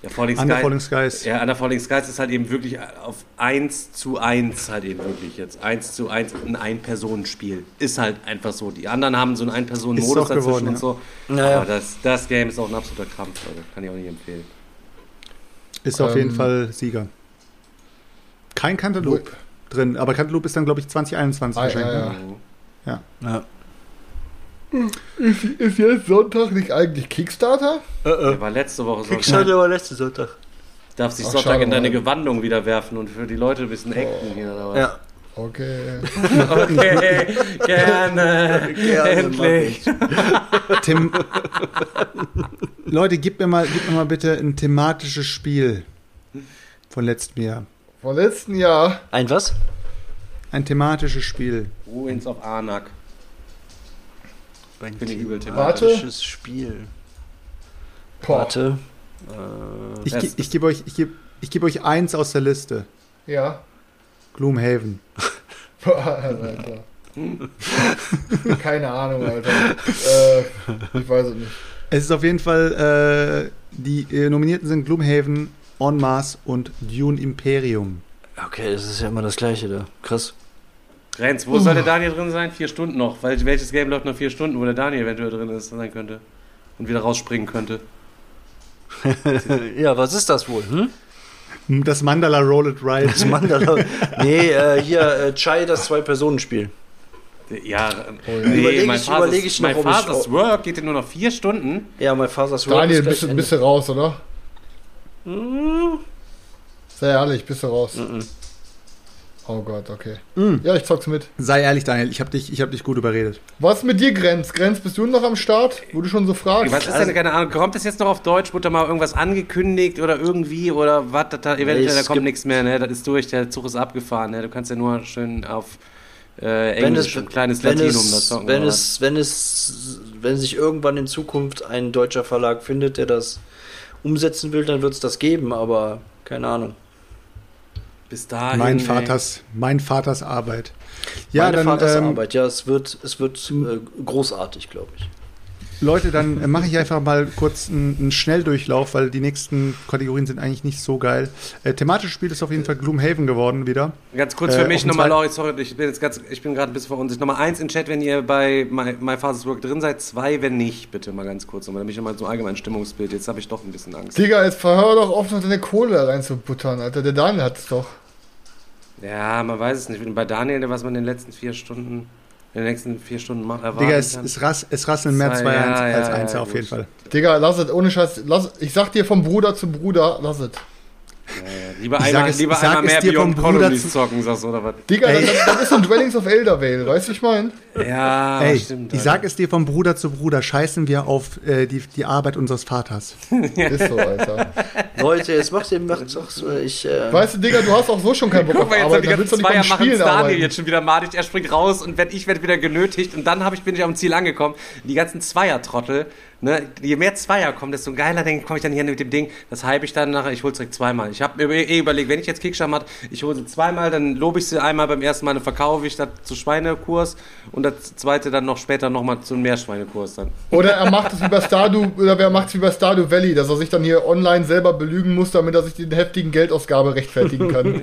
Ja, Falling Under Sky. Falling Skies. Ja, Under Falling Skies ist halt eben wirklich auf 1 zu 1 halt eben wirklich jetzt. 1 zu 1 ein Ein-Personen-Spiel. Ist halt einfach so. Die anderen haben so einen Ein-Personen-Modus auch geworden, dazwischen und so. Naja. Aber das, das Game ist auch ein absoluter Krampf, Leute. Kann ich auch nicht empfehlen. Ist auf Ähm, jeden Fall Sieger. Kein Cantaloupe drin, aber Cantaloupe ist dann, glaube ich, 2021 Ah, wahrscheinlich. ja, ne? ja. Ja. Ja. Ist, ist jetzt Sonntag nicht eigentlich Kickstarter? Der war letzte Woche Sonntag. Kickstarter war letzten Sonntag. Darfst dich Ach, Sonntag schade, in deine Mann. Gewandung wieder werfen und für die Leute ein bisschen acten hier oder was? Ja. Okay. Okay, gerne. Endlich. Tim, Leute, gib mir, mal, gib mir mal bitte ein thematisches Spiel von letztem Jahr. Vom letzten Jahr. Ein was? Ein thematisches Spiel. Ruins of Arnak. Ein Finde ich übel thematisch. Warte. thematisches Spiel. Boah. Warte. Ich, Das- ge- ich gebe euch, ich geb, ich geb euch eins aus der Liste. Ja. Gloomhaven. Boah, Alter. Keine Ahnung, Alter. Äh, ich weiß es nicht. Es ist auf jeden Fall, äh, die äh, Nominierten sind Gloomhaven, En Masse und Dune Imperium. Okay, das ist ja immer das gleiche da. Krass. Renz, wo soll der Daniel drin sein? Vier Stunden noch. Weil, welches Game läuft noch vier Stunden, wo der Daniel eventuell drin ist, sein könnte? Und wieder rausspringen könnte. ja, was ist das wohl? Hm? Das Mandala Roll It Right. Das Mandala. nee, äh, hier, äh, Chai, das Zwei-Personen-Spiel. Ja, Überleg mein ich- Father's- überleg ich noch, mein Father's Work geht ja nur noch vier Stunden. Ja, mein Father's World Daniel, ist bist, bist du raus, oder? Sehr ehrlich, bist du raus. Mhm. Oh Gott, okay. Mm. Ja, ich zock's mit. Sei ehrlich, Daniel, ich habe dich, ich hab dich gut überredet. Was mit dir, Grenz? Grenz, bist du noch am Start? Wo du schon so fragst? Was ist denn, keine Ahnung, kommt das jetzt noch auf Deutsch? Wurde da mal irgendwas angekündigt oder irgendwie? Oder was? Da, da, eventuell, es da kommt nichts mehr, ne? Das ist durch, der Zug ist abgefahren, ne? Du kannst ja nur schön auf äh, Wenn Englisch es, und kleines wenn, Latinum das es, zocken. wenn, oder es, wenn es, wenn sich irgendwann in Zukunft ein deutscher Verlag findet, der das umsetzen will, dann wird es das geben, aber keine Ahnung. Bis dahin. mein ey. Vaters, mein Vaters Arbeit. Ja, Meine dann, Vaters ähm, Arbeit, ja, es wird, es wird äh, großartig, glaube ich. Leute, dann äh, mache ich einfach mal kurz einen, einen Schnelldurchlauf, weil die nächsten Kategorien sind eigentlich nicht so geil. Äh, thematisches Spiel ist auf jeden Fall Gloomhaven geworden wieder. Ganz kurz Äh, für auf mich nochmal, Laurie, sorry, ich bin jetzt ganz, ich bin gerade ein bisschen verunsichert. Nummer eins in Chat, wenn ihr bei My, My Father's Work drin seid, zwei, wenn nicht, bitte mal ganz kurz, nochmal, damit ich nochmal so allgemein Stimmungsbild, jetzt habe ich doch ein bisschen Angst. Digga, jetzt verhör doch auf, noch deine Kohle da reinzubuttern, Alter. Der Daniel hat's doch. Ja, man weiß es nicht. Bei Daniel, was man in den letzten vier Stunden, in den nächsten vier Stunden macht, erwarten Digga, es, es, rass, es rasseln mehr Zwei, zwei ja, als, ja, als ja, eins ja, auf gut. jeden Fall. Digga, lass es, ohne Scheiß. Lass, ich sag dir vom Bruder zu Bruder, lass es. Ja, ja. Lieber Ich einmal, sag es- lieber einmal es mehr dir vom Beyond Bruder Colonies zu- zocken, sagst du, oder was? Digga, das, das ist so ein Dwellings of Eldervale, weißt du, ich mein? Ja, Ey, stimmt. ich Alter. sag es dir vom Bruder zu Bruder, scheißen wir auf äh, die, die Arbeit unseres Vaters. Ist so, Alter. Leute, jetzt macht ihr, macht's doch so, ich, äh, Weißt du, Digga, du hast auch so schon keinen Bock Guck auf mal, jetzt Arbeit, die dann willst ganzen du nicht Zweier beim machen Spielen Daniel arbeiten. jetzt schon wieder madig. Er springt raus und wenn ich werde wieder genötigt und dann hab ich, bin ich am Ziel angekommen. Die ganzen Zweier-Trottel, ne? je mehr Zweier kommen, desto geiler komme ich dann hier mit dem Ding. Das hype ich dann nachher, ich hol's direkt zweimal. Ich habe mir eh überlegt, wenn ich jetzt Kickstarter mache, ich hole sie zweimal, dann lobe ich sie einmal beim ersten Mal, dann verkaufe ich das zu Schweinekurs und das zweite dann noch später nochmal zu einem Meerschweinekurs dann. Oder er macht es wie bei Stardew, oder wer macht es bei Stardew Valley, dass er sich dann hier online selber belügen muss, damit er sich die heftigen Geldausgabe rechtfertigen kann.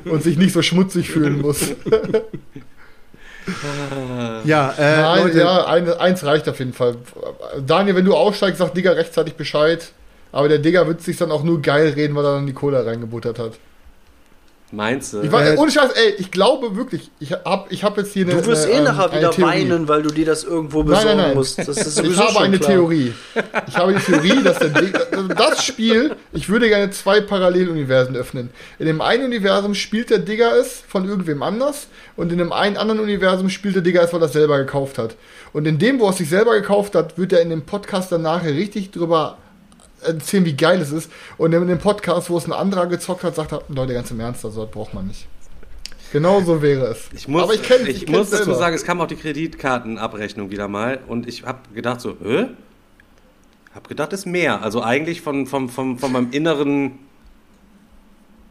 und sich nicht so schmutzig fühlen muss. Ja, äh, Nein, Leute, ja, ein, eins reicht auf jeden Fall. Daniel, wenn du aufsteigst, sag Digga rechtzeitig Bescheid. Aber der Digga wird sich dann auch nur geil reden, weil er dann die Cola reingebuttert hat. Meinst du? Ich war, ohne Scheiß, ey, ich glaube wirklich, ich hab, ich hab jetzt hier eine. Du wirst eine, eh ähm, nachher wieder Theorie. weinen, weil du dir das irgendwo Nein, besorgen nein, nein. musst. Das ist Ich habe eine klar. Theorie. Ich habe die Theorie, dass das Spiel, ich würde gerne zwei Paralleluniversen öffnen. In dem einen Universum spielt der Digger es von irgendwem anders und in dem einen anderen Universum spielt der Digger es, weil er es selber gekauft hat. Und in dem, wo er es sich selber gekauft hat, wird er in dem Podcast danach richtig drüber erzählen, wie geil es ist. Und in dem Podcast, wo es ein anderer gezockt hat, sagt er, Leute, ganz im Ernst, also das braucht man nicht. Genau so wäre es. Ich muss, Aber ich kenne ich kenn's muss dazu selber. sagen, es kam auch die Kreditkartenabrechnung wieder mal und ich habe gedacht so, hä? Hab gedacht, ist mehr. Also eigentlich von, von, von, von meinem inneren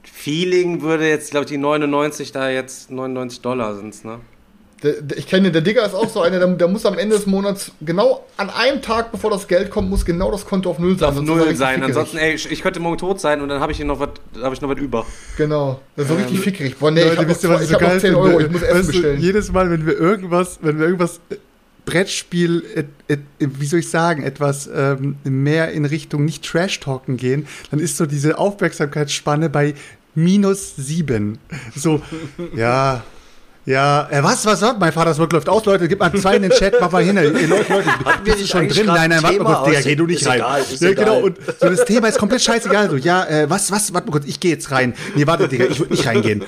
Feeling würde jetzt, glaube ich, die 99 da jetzt 99 Dollar sind, ne? Der, der, ich kenne, der Digger ist auch so einer, der, der muss am Ende des Monats, genau an einem Tag, bevor das Geld kommt, muss genau das Konto auf Null sein. Auf Null sein. Ansonsten, ey, ich, ich könnte morgen tot sein und dann habe ich hier noch was, habe ich noch was über. Genau, das ist so richtig fickerig. Boah, nee, Leute, ich habe noch, wisst ihr, was ich so hab noch geil 10 finde? Euro, ich muss Essen Weißt du, bestellen. Jedes Mal, wenn wir irgendwas, wenn wir irgendwas äh, Brettspiel, äh, äh, wie soll ich sagen, etwas ähm, mehr in Richtung nicht Trash-Talken gehen, dann ist so diese Aufmerksamkeitsspanne bei minus sieben. So, ja. Ja, äh, was, was, was? Mein Vater läuft aus, Leute, gib mal zwei in den Chat, mach mal hin. Leute, Leute, wir bist du nicht schon drin? Nein, nein, ein warte mal kurz, Digga, geh du nicht ist rein. egal, ist ja, egal. genau, und so das Thema ist komplett scheißegal. So, ja, äh, was, was, warte mal kurz, ich gehe jetzt rein. Nee, warte, Digga, ich würde nicht reingehen.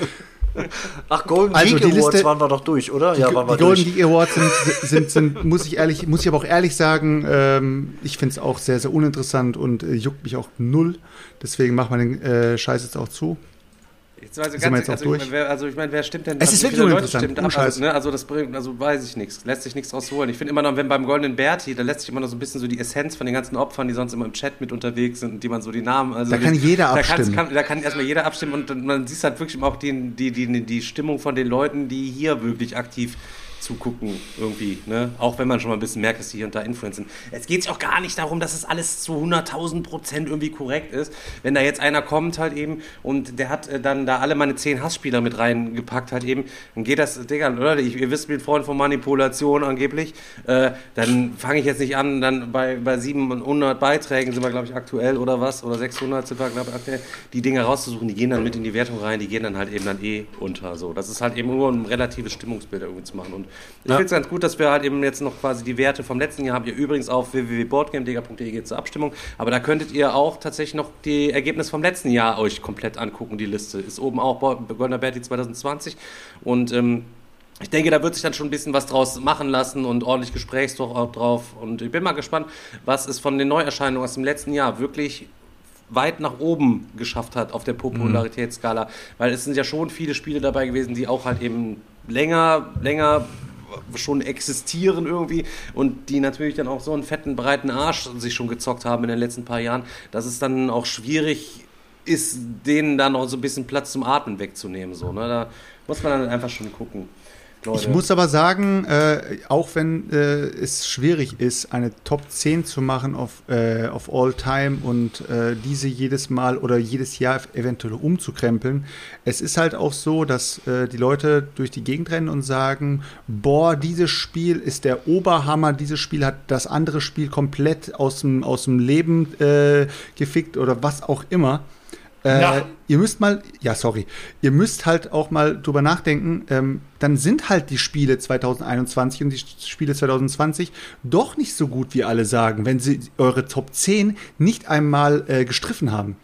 Ach, Golden Also Geek die Awards Liste- waren wir doch durch, oder? Ja, waren wir die Golden durch. Geek Awards sind, sind, sind, muss ich ehrlich, muss ich aber auch ehrlich sagen, ähm, ich finde es auch sehr, sehr uninteressant und äh, juckt mich auch null. Deswegen machen wir den äh, Scheiß jetzt auch zu. Jetzt ich Sind wir ganz, jetzt auch also, durch? Ich, wer, also ich meine, wer stimmt denn? Es also ist wie wirklich Leute stimmt ab? Also, ne, also das bringt, also weiß ich nichts, lässt sich nichts rausholen. Ich finde immer noch, wenn beim Goldenen Berti, da lässt sich immer noch so ein bisschen so die Essenz von den ganzen Opfern, die sonst immer im Chat mit unterwegs sind und die man so die Namen, also Da die, kann jeder da abstimmen. Kann, da kann erstmal jeder abstimmen und dann- man sieht halt wirklich auch die, die, die, die Stimmung von den Leuten, die hier wirklich aktiv zugucken irgendwie, ne? Auch wenn man schon mal ein bisschen merkt, dass die hier und da influenzen. Es geht auch gar nicht darum, dass es alles zu 100.000 Prozent irgendwie korrekt ist. Wenn da jetzt einer kommt halt eben und der hat äh, dann da alle meine zehn Hassspieler mit reingepackt halt eben, dann geht das, Digga, Leute, ihr wisst, ich bin Freund von Manipulation angeblich, äh, dann fange ich jetzt nicht an, dann bei, bei 700 Beiträgen sind wir, glaube ich, aktuell oder was, oder 600 sind wir, glaube ich, aktuell, die Dinge rauszusuchen, die gehen dann mit in die Wertung rein, die gehen dann halt eben dann eh unter, so. Das ist halt eben nur ein relatives Stimmungsbild irgendwie zu machen und ich Ja. finde es ganz gut, dass wir halt eben jetzt noch quasi die Werte vom letzten Jahr haben. Ihr übrigens auf www.boardgamedega.de geht zur Abstimmung. Aber da könntet ihr auch tatsächlich noch die Ergebnisse vom letzten Jahr euch komplett angucken. Die Liste ist oben auch Goldener Berti 2020 und ähm, ich denke, da wird sich dann schon ein bisschen was draus machen lassen und ordentlich Gesprächsdruck drauf. Und ich bin mal gespannt, was es von den Neuerscheinungen aus dem letzten Jahr wirklich weit nach oben geschafft hat auf der Popularitätsskala. Weil es sind ja schon viele Spiele dabei gewesen, die auch halt eben länger, länger schon existieren irgendwie und die natürlich dann auch so einen fetten, breiten Arsch sich schon gezockt haben in den letzten paar Jahren, dass es dann auch schwierig ist, denen da noch so ein bisschen Platz zum Atmen wegzunehmen. So, ne? Da muss man dann einfach schon gucken. Leute. Ich muss aber sagen, äh, auch wenn äh, es schwierig ist, eine Top 10 zu machen auf, äh, auf All Time und äh, diese jedes Mal oder jedes Jahr eventuell umzukrempeln, es ist halt auch so, dass äh, die Leute durch die Gegend rennen und sagen, boah, dieses Spiel ist der Oberhammer, dieses Spiel hat das andere Spiel komplett aus dem, aus dem Leben äh, gefickt oder was auch immer. Äh, Ja. Ihr müsst mal, ja, sorry, ihr müsst halt auch mal drüber nachdenken, ähm, dann sind halt die Spiele 2021 und die Spiele 2020 doch nicht so gut, wie alle sagen, wenn sie eure Top 10 nicht einmal äh, gestriffen haben.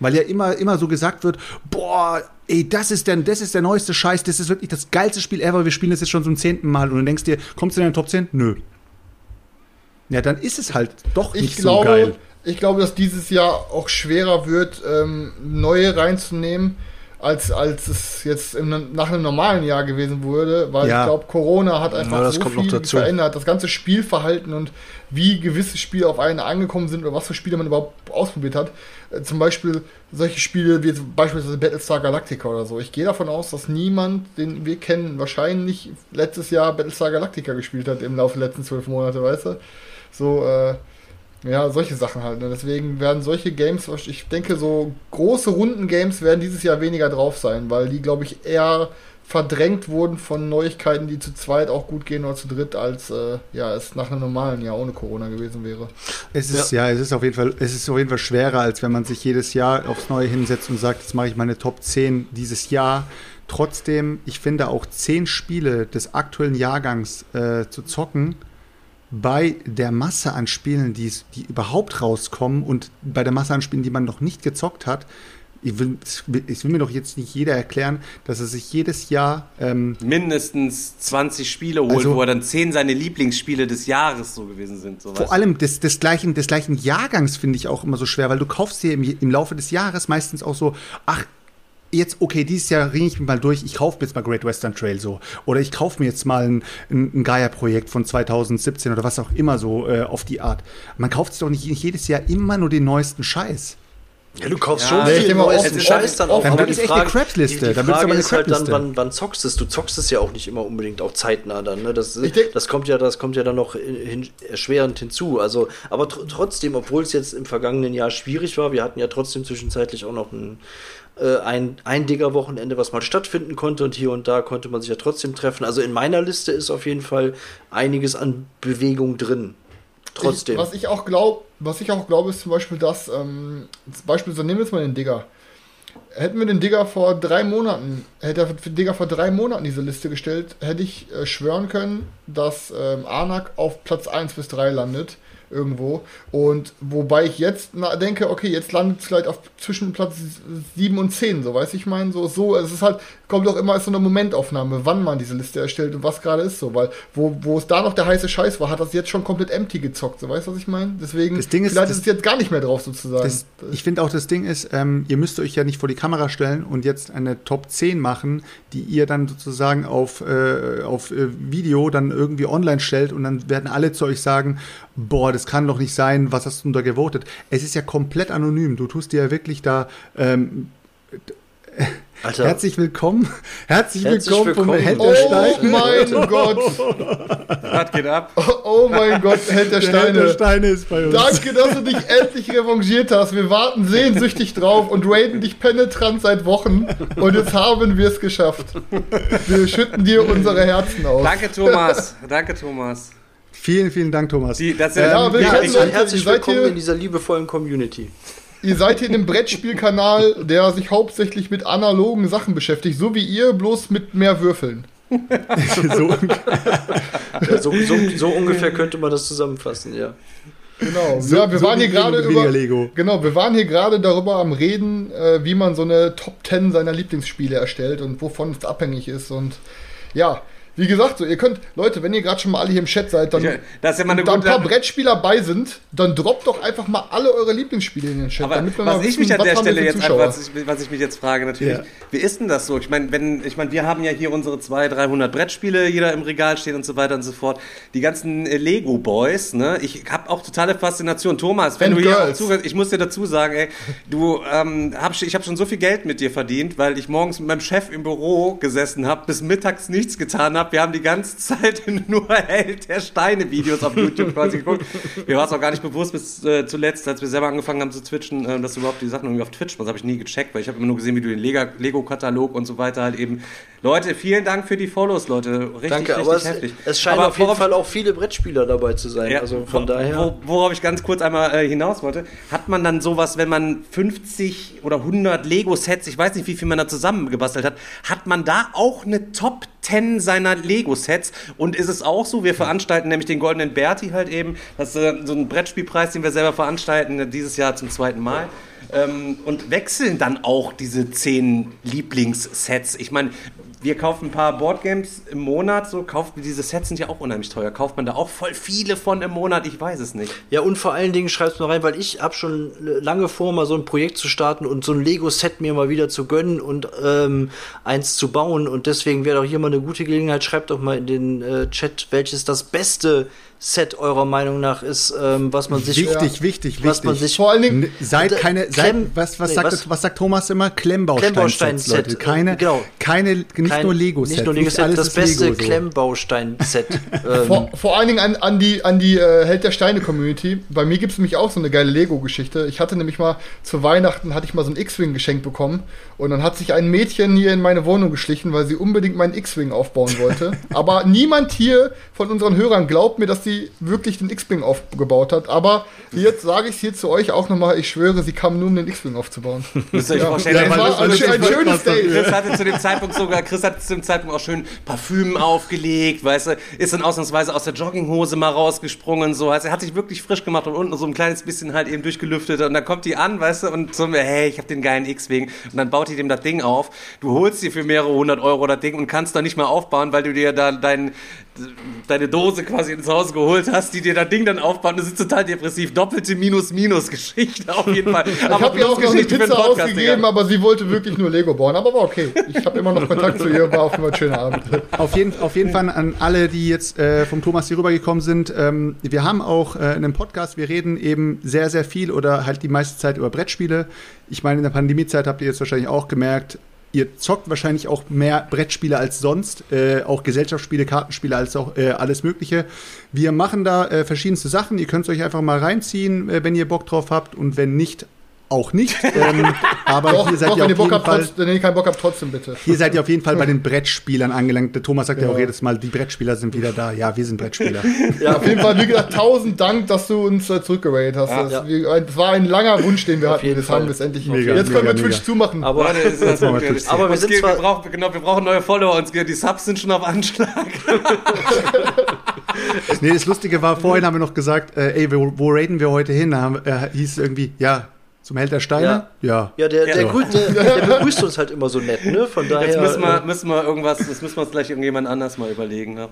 Weil ja immer, immer so gesagt wird, boah, ey, das ist, der, das ist der neueste Scheiß, das ist wirklich das geilste Spiel ever, wir spielen das jetzt schon zum zehnten Mal und du denkst dir, kommst du in den Top 10? Nö. Ja, dann ist es halt doch Ich nicht glaube, so geil. Ich glaube, dass dieses Jahr auch schwerer wird, ähm, neue reinzunehmen, als, als es jetzt im, nach einem normalen Jahr gewesen wurde, weil Ja. ich glaube, Corona hat einfach Ja, das so viel verändert. Das ganze Spielverhalten und wie gewisse Spiele auf einen angekommen sind oder was für Spiele man überhaupt ausprobiert hat. Äh, zum Beispiel solche Spiele wie beispielsweise Battlestar Galactica oder so. Ich gehe davon aus, dass niemand, den wir kennen, wahrscheinlich letztes Jahr Battlestar Galactica gespielt hat im Laufe der letzten zwölf Monate, weißt du? So, äh, Ja, solche Sachen halt. Ne? Deswegen werden solche Games, ich denke, so große Runden-Games werden dieses Jahr weniger drauf sein, weil die, glaube ich, eher verdrängt wurden von Neuigkeiten, die zu zweit auch gut gehen oder zu dritt, als äh, ja, es nach einem normalen Jahr ohne Corona gewesen wäre. Es ist ja. ja, es ist auf jeden Fall, es ist auf jeden Fall schwerer, als wenn man sich jedes Jahr aufs Neue hinsetzt und sagt, jetzt mache ich meine Top 10 dieses Jahr. Trotzdem, ich finde auch zehn Spiele des aktuellen Jahrgangs äh, zu zocken, bei der Masse an Spielen, die, die überhaupt rauskommen und bei der Masse an Spielen, die man noch nicht gezockt hat, ich will, ich will, mir doch jetzt nicht jeder erklären, dass er sich jedes Jahr ähm, mindestens 20 Spiele holt, also, wo er dann 10 seine Lieblingsspiele des Jahres so gewesen sind. So vor allem des, des, gleichen, des gleichen Jahrgangs finde ich auch immer so schwer, weil du kaufst dir im, im Laufe des Jahres meistens auch so, ach, jetzt, okay, dieses Jahr ringe ich mich mal durch, ich kaufe mir jetzt mal Great Western Trail so. Oder ich kaufe mir jetzt mal ein, ein, ein Gaia-Projekt von 2017 oder was auch immer so äh, auf die Art. Man kauft sich doch nicht, jedes Jahr immer nur den neuesten Scheiß. Ja, du kaufst ja, schon viel neuesten Scheiß dann auch. Dann aber ist echt eine Crap-Liste. Die, die Frage ist halt dann, wann, wann zockst es? Du zockst es ja auch nicht immer unbedingt auch zeitnah dann. Ne? Das, das, kommt ja, das kommt ja dann noch hin, erschwerend hinzu. Also, aber tr trotzdem, obwohl es jetzt im vergangenen Jahr schwierig war, wir hatten ja trotzdem zwischenzeitlich auch noch ein, äh, ein, ein Digger-Wochenende, was mal stattfinden konnte und hier und da konnte man sich ja trotzdem treffen. Also in meiner Liste ist auf jeden Fall einiges an Bewegung drin. Trotzdem. Ich, was ich auch glaube, was ich auch glaube, ist zum Beispiel das, ähm, zum Beispiel, so nehmen wir jetzt mal den Digger. Hätten wir den Digger vor drei Monaten, hätte er den Digger vor drei Monaten diese Liste gestellt, hätte ich äh, schwören können, dass ähm, Anak auf Platz 1 bis 3 landet irgendwo. Und wobei ich jetzt denke, okay, jetzt landet es vielleicht auf zwischen Platz 7 und 10, so weiß ich meine, so, so, es ist halt, kommt doch immer als so eine Momentaufnahme, wann man diese Liste erstellt und was gerade ist so, weil wo, wo es da noch der heiße Scheiß war, hat das jetzt schon komplett empty gezockt, so weißt du, was ich meine? Deswegen, das Ding ist, vielleicht das, ist es jetzt gar nicht mehr drauf sozusagen. Das, ich finde auch, das Ding ist, ähm, ihr müsst euch ja nicht vor die Kamera stellen und jetzt eine Top 10 machen, die ihr dann sozusagen auf, äh, auf äh, Video dann irgendwie online stellt und dann werden alle zu euch sagen, boah, das kann doch nicht sein, was hast du da gewotet? Es ist ja komplett anonym. Du tust dir ja wirklich da. Ähm, Alter. Herzlich willkommen. Herzlich, Herzlich willkommen, willkommen vom Held der Steine. Oh mein Gott. Was geht ab? Oh, oh, mein Gott, Held der Steine. Held der Steine ist bei uns. Danke, dass du dich endlich revanchiert hast. Wir warten sehnsüchtig drauf und raiden dich penetrant seit Wochen. Und jetzt haben wir es geschafft. Wir schütten dir unsere Herzen aus. Danke, Thomas. Danke, Thomas. Vielen, vielen Dank, Thomas. Die, das ähm, ja, ja, herzlich willkommen in dieser liebevollen Community. Ihr seid hier in einem Brettspielkanal, der sich hauptsächlich mit analogen Sachen beschäftigt, so wie ihr, bloß mit mehr Würfeln. so, so, so, so, ungefähr könnte man das zusammenfassen, ja. Genau. So, ja, wir waren hier gerade über Lego. Genau, wir waren hier gerade darüber am reden, äh, wie man so eine Top 10 seiner Lieblingsspiele erstellt und wovon es abhängig ist und ja, wie gesagt, so, ihr könnt, Leute, wenn ihr gerade schon mal alle hier im Chat seid, dann, ja, dass ja da ein paar Brettspieler bei sind, dann droppt doch einfach mal alle eure Lieblingsspiele in den Chat. Aber was ich mich an der Stelle jetzt, einfach, was ich, was ich mich jetzt frage, natürlich, ja. wie ist denn das so? Ich meine, wenn, ich meine, wir haben ja hier unsere 200, 300 Brettspiele, jeder im Regal stehen und so weiter und so fort. Die ganzen Lego Boys, ne? Ich habe auch totale Faszination. Thomas, wenn And du hier zugehörst, ich muss dir dazu sagen, ey, du, ähm, hab, ich habe schon so viel Geld mit dir verdient, weil ich morgens mit meinem Chef im Büro gesessen habe, bis mittags nichts getan habe habe. Wir haben die ganze Zeit nur Held der Steine Videos auf YouTube quasi geguckt. Mir war es auch gar nicht bewusst bis äh, zuletzt, als wir selber angefangen haben zu twitchen, äh, dass du überhaupt die Sachen irgendwie auf Twitch machst. habe ich nie gecheckt, weil ich habe immer nur gesehen, wie du den Lego-Katalog und so weiter halt eben. Leute, vielen Dank für die Follows, Leute. Richtig, Danke, richtig aber heftig. Es, es scheinen aber auf jeden Fall auch viele Brettspieler dabei zu sein. Ja, also von daher. Wo, worauf ich ganz kurz einmal äh, hinaus wollte, hat man dann sowas, wenn man 50 oder 100 Lego-Sets, ich weiß nicht, wie viel man da zusammengebastelt hat, hat man da auch eine Top 10 seiner Lego-Sets. Und ist es auch so, wir veranstalten nämlich den Goldenen Berti halt eben. Das ist äh, so ein Brettspielpreis, den wir selber veranstalten, äh, dieses Jahr zum zweiten Mal. Ähm, und wechseln dann auch diese zehn Lieblingssets. Ich meine, wir kaufen ein paar Boardgames im Monat, so kauft diese Sets sind ja auch unheimlich teuer. Kauft man da auch voll viele von im Monat? Ich weiß es nicht. Ja, und vor allen Dingen schreibst du mal rein, weil ich habe schon lange vor, mal so ein Projekt zu starten und so ein Lego-Set mir mal wieder zu gönnen und ähm, eins zu bauen. Und deswegen wäre doch hier mal eine gute Gelegenheit. Schreibt doch mal in den äh, Chat, welches das beste Set eurer Meinung nach ist, ähm, was man sich wichtig, ja, wichtig, was wichtig. Man sich vor allen Dingen seid keine, seid, was, was, sagt, was? was sagt Thomas immer? Klemmbaustein, Klemmbaustein Leute, keine, genau. keine, nicht Kein, nur Lego-Set. Nicht nur Lego-Set, alles das ist beste Lego so. Klemmbaustein-Set. ähm, Vor, vor allen Dingen an, an die, an die äh, Held der Steine-Community. Bei mir gibt es nämlich auch so eine geile Lego-Geschichte. Ich hatte nämlich mal zu Weihnachten hatte ich mal so ein X-Wing geschenkt bekommen und dann hat sich ein Mädchen hier in meine Wohnung geschlichen, weil sie unbedingt meinen X-Wing aufbauen wollte. Aber niemand hier von unseren Hörern glaubt mir, dass sie wirklich den X-Wing aufgebaut hat. Aber jetzt sage ich es hier zu euch auch nochmal, ich schwöre, sie kam nur, um den X-Wing aufzubauen. Vorstellen, Ja, der- das war ein, ein schönes Date. Chris hatte zu dem Zeitpunkt sogar, Chris hatte zu dem Zeitpunkt auch schön Parfüm aufgelegt, weißt du, ist dann ausnahmsweise aus der Jogginghose mal rausgesprungen, so, heißt, er hat sich wirklich frisch gemacht und unten so ein kleines bisschen halt eben durchgelüftet und dann kommt die an, weißt du, und so, hey, ich hab den geilen X-Wing und dann baut die dem das Ding auf, du holst dir für mehrere hundert Euro das Ding und kannst da nicht mal aufbauen, weil du dir da dein, deine Dose quasi ins Haus geholt hast, die dir das Ding dann aufbaut und du sitzt total depressiv, doppelte Minus-Minus-Geschichte auf jeden Fall. Ich habe ihr auch noch eine Pizza Podcast, ausgegeben, aber sie wollte wirklich nur Lego bauen. Aber war okay. Ich habe immer noch Kontakt zu ihr, war auf jeden Fall ein schöner Abend. Auf jeden, auf jeden Fall an alle, die jetzt äh, vom Thomas hier rübergekommen sind. Ähm, wir haben auch äh, in einem Podcast, wir reden eben sehr, sehr viel oder halt die meiste Zeit über Brettspiele. Ich meine, in der Pandemiezeit habt ihr jetzt wahrscheinlich auch gemerkt, ihr zockt wahrscheinlich auch mehr Brettspiele als sonst, äh, auch Gesellschaftsspiele, Kartenspiele als auch äh, alles Mögliche. Wir machen da äh, verschiedenste Sachen. Ihr könnt es euch einfach mal reinziehen, äh, wenn ihr Bock drauf habt und wenn nicht, auch nicht. Ähm, aber Doch, hier seid doch ihr wenn, ihr auf Bock habt, Fall. trotzdem, wenn ihr keinen Bock habt, trotzdem bitte. Hier seid ihr auf jeden Fall bei den Brettspielern angelangt. Der Thomas sagt ja, auch Ja. jedes Mal, die Brettspieler sind wieder da. Ja, wir sind Brettspieler. Ja, auf jeden Fall, wie gesagt, tausend Dank, dass du uns äh, zurückgeratet hast. Ja. das, wie, ein, das war ein langer Wunsch, den wir Auf hatten. jeden Das Fall. haben wir es endlich. Mega, Jetzt können mega, wir Twitch mega. zumachen. aber ist das machen wir Twitch. Aber wir sind geht- zwar- wir brauchen, genau, wir brauchen neue Follower. Uns, geht- die Subs sind schon auf Anschlag. nee, das Lustige war, vorhin haben wir noch gesagt, äh, ey, wo, wo raiden wir heute hin? Da haben, äh, hieß es irgendwie, ja, zum Held der Steine? Ja. ja, der, der, Ja. grü- der, der begrüßt uns halt immer so nett, ne? Von daher. Jetzt müssen wir, äh, müssen wir irgendwas, das müssen wir uns gleich irgendjemand anders mal überlegen. Ne?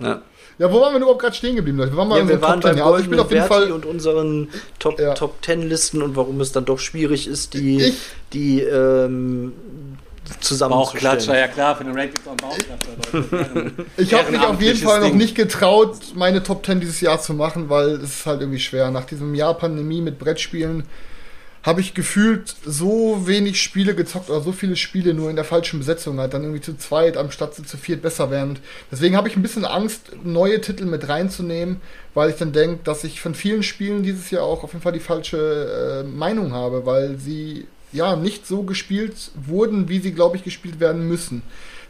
ja. Ja, wo waren wir überhaupt gerade stehen geblieben? Leute? Wir waren mal Ja, in wir waren Top beim 10. Ja, also ich bin auf jeden Fall. und unseren Top, Ja. Top 10 Listen und warum es dann doch schwierig ist, die, Ich- die ähm, zusammenzustellen. Bauchklatscher, ja klar, für den Rankings auch ein Bauchklatscher. Ich habe mich auf jeden Fall noch Ding. nicht getraut, meine Top 10 dieses Jahr zu machen, weil es ist halt irgendwie schwer. Nach diesem Jahr Pandemie mit Brettspielen habe ich gefühlt so wenig Spiele gezockt oder so viele Spiele nur in der falschen Besetzung halt dann irgendwie zu zweit anstatt zu viert besser. Und Deswegen habe ich ein bisschen Angst, neue Titel mit reinzunehmen, weil ich dann denke, dass ich von vielen Spielen dieses Jahr auch auf jeden Fall die falsche äh, Meinung habe, weil sie ja nicht so gespielt wurden, wie sie, glaube ich, gespielt werden müssen.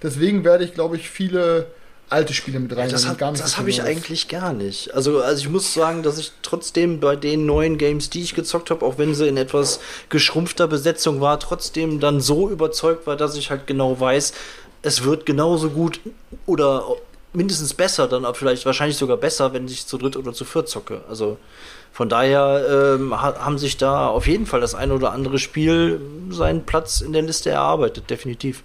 Deswegen werde ich, glaube ich, viele alte Spiele mit. Das, hab, gar nicht das habe ich Neues. eigentlich gar nicht. Also, also ich muss sagen, dass ich trotzdem bei den neuen Games, die ich gezockt habe, auch wenn sie in etwas geschrumpfter Besetzung war, trotzdem dann so überzeugt war, dass ich halt genau weiß, es wird genauso gut oder mindestens besser, dann auch vielleicht wahrscheinlich sogar besser, wenn ich zu dritt oder zu viert zocke. Also von daher ähm, ha haben sich da auf jeden Fall das ein oder andere Spiel seinen Platz in der Liste erarbeitet, definitiv.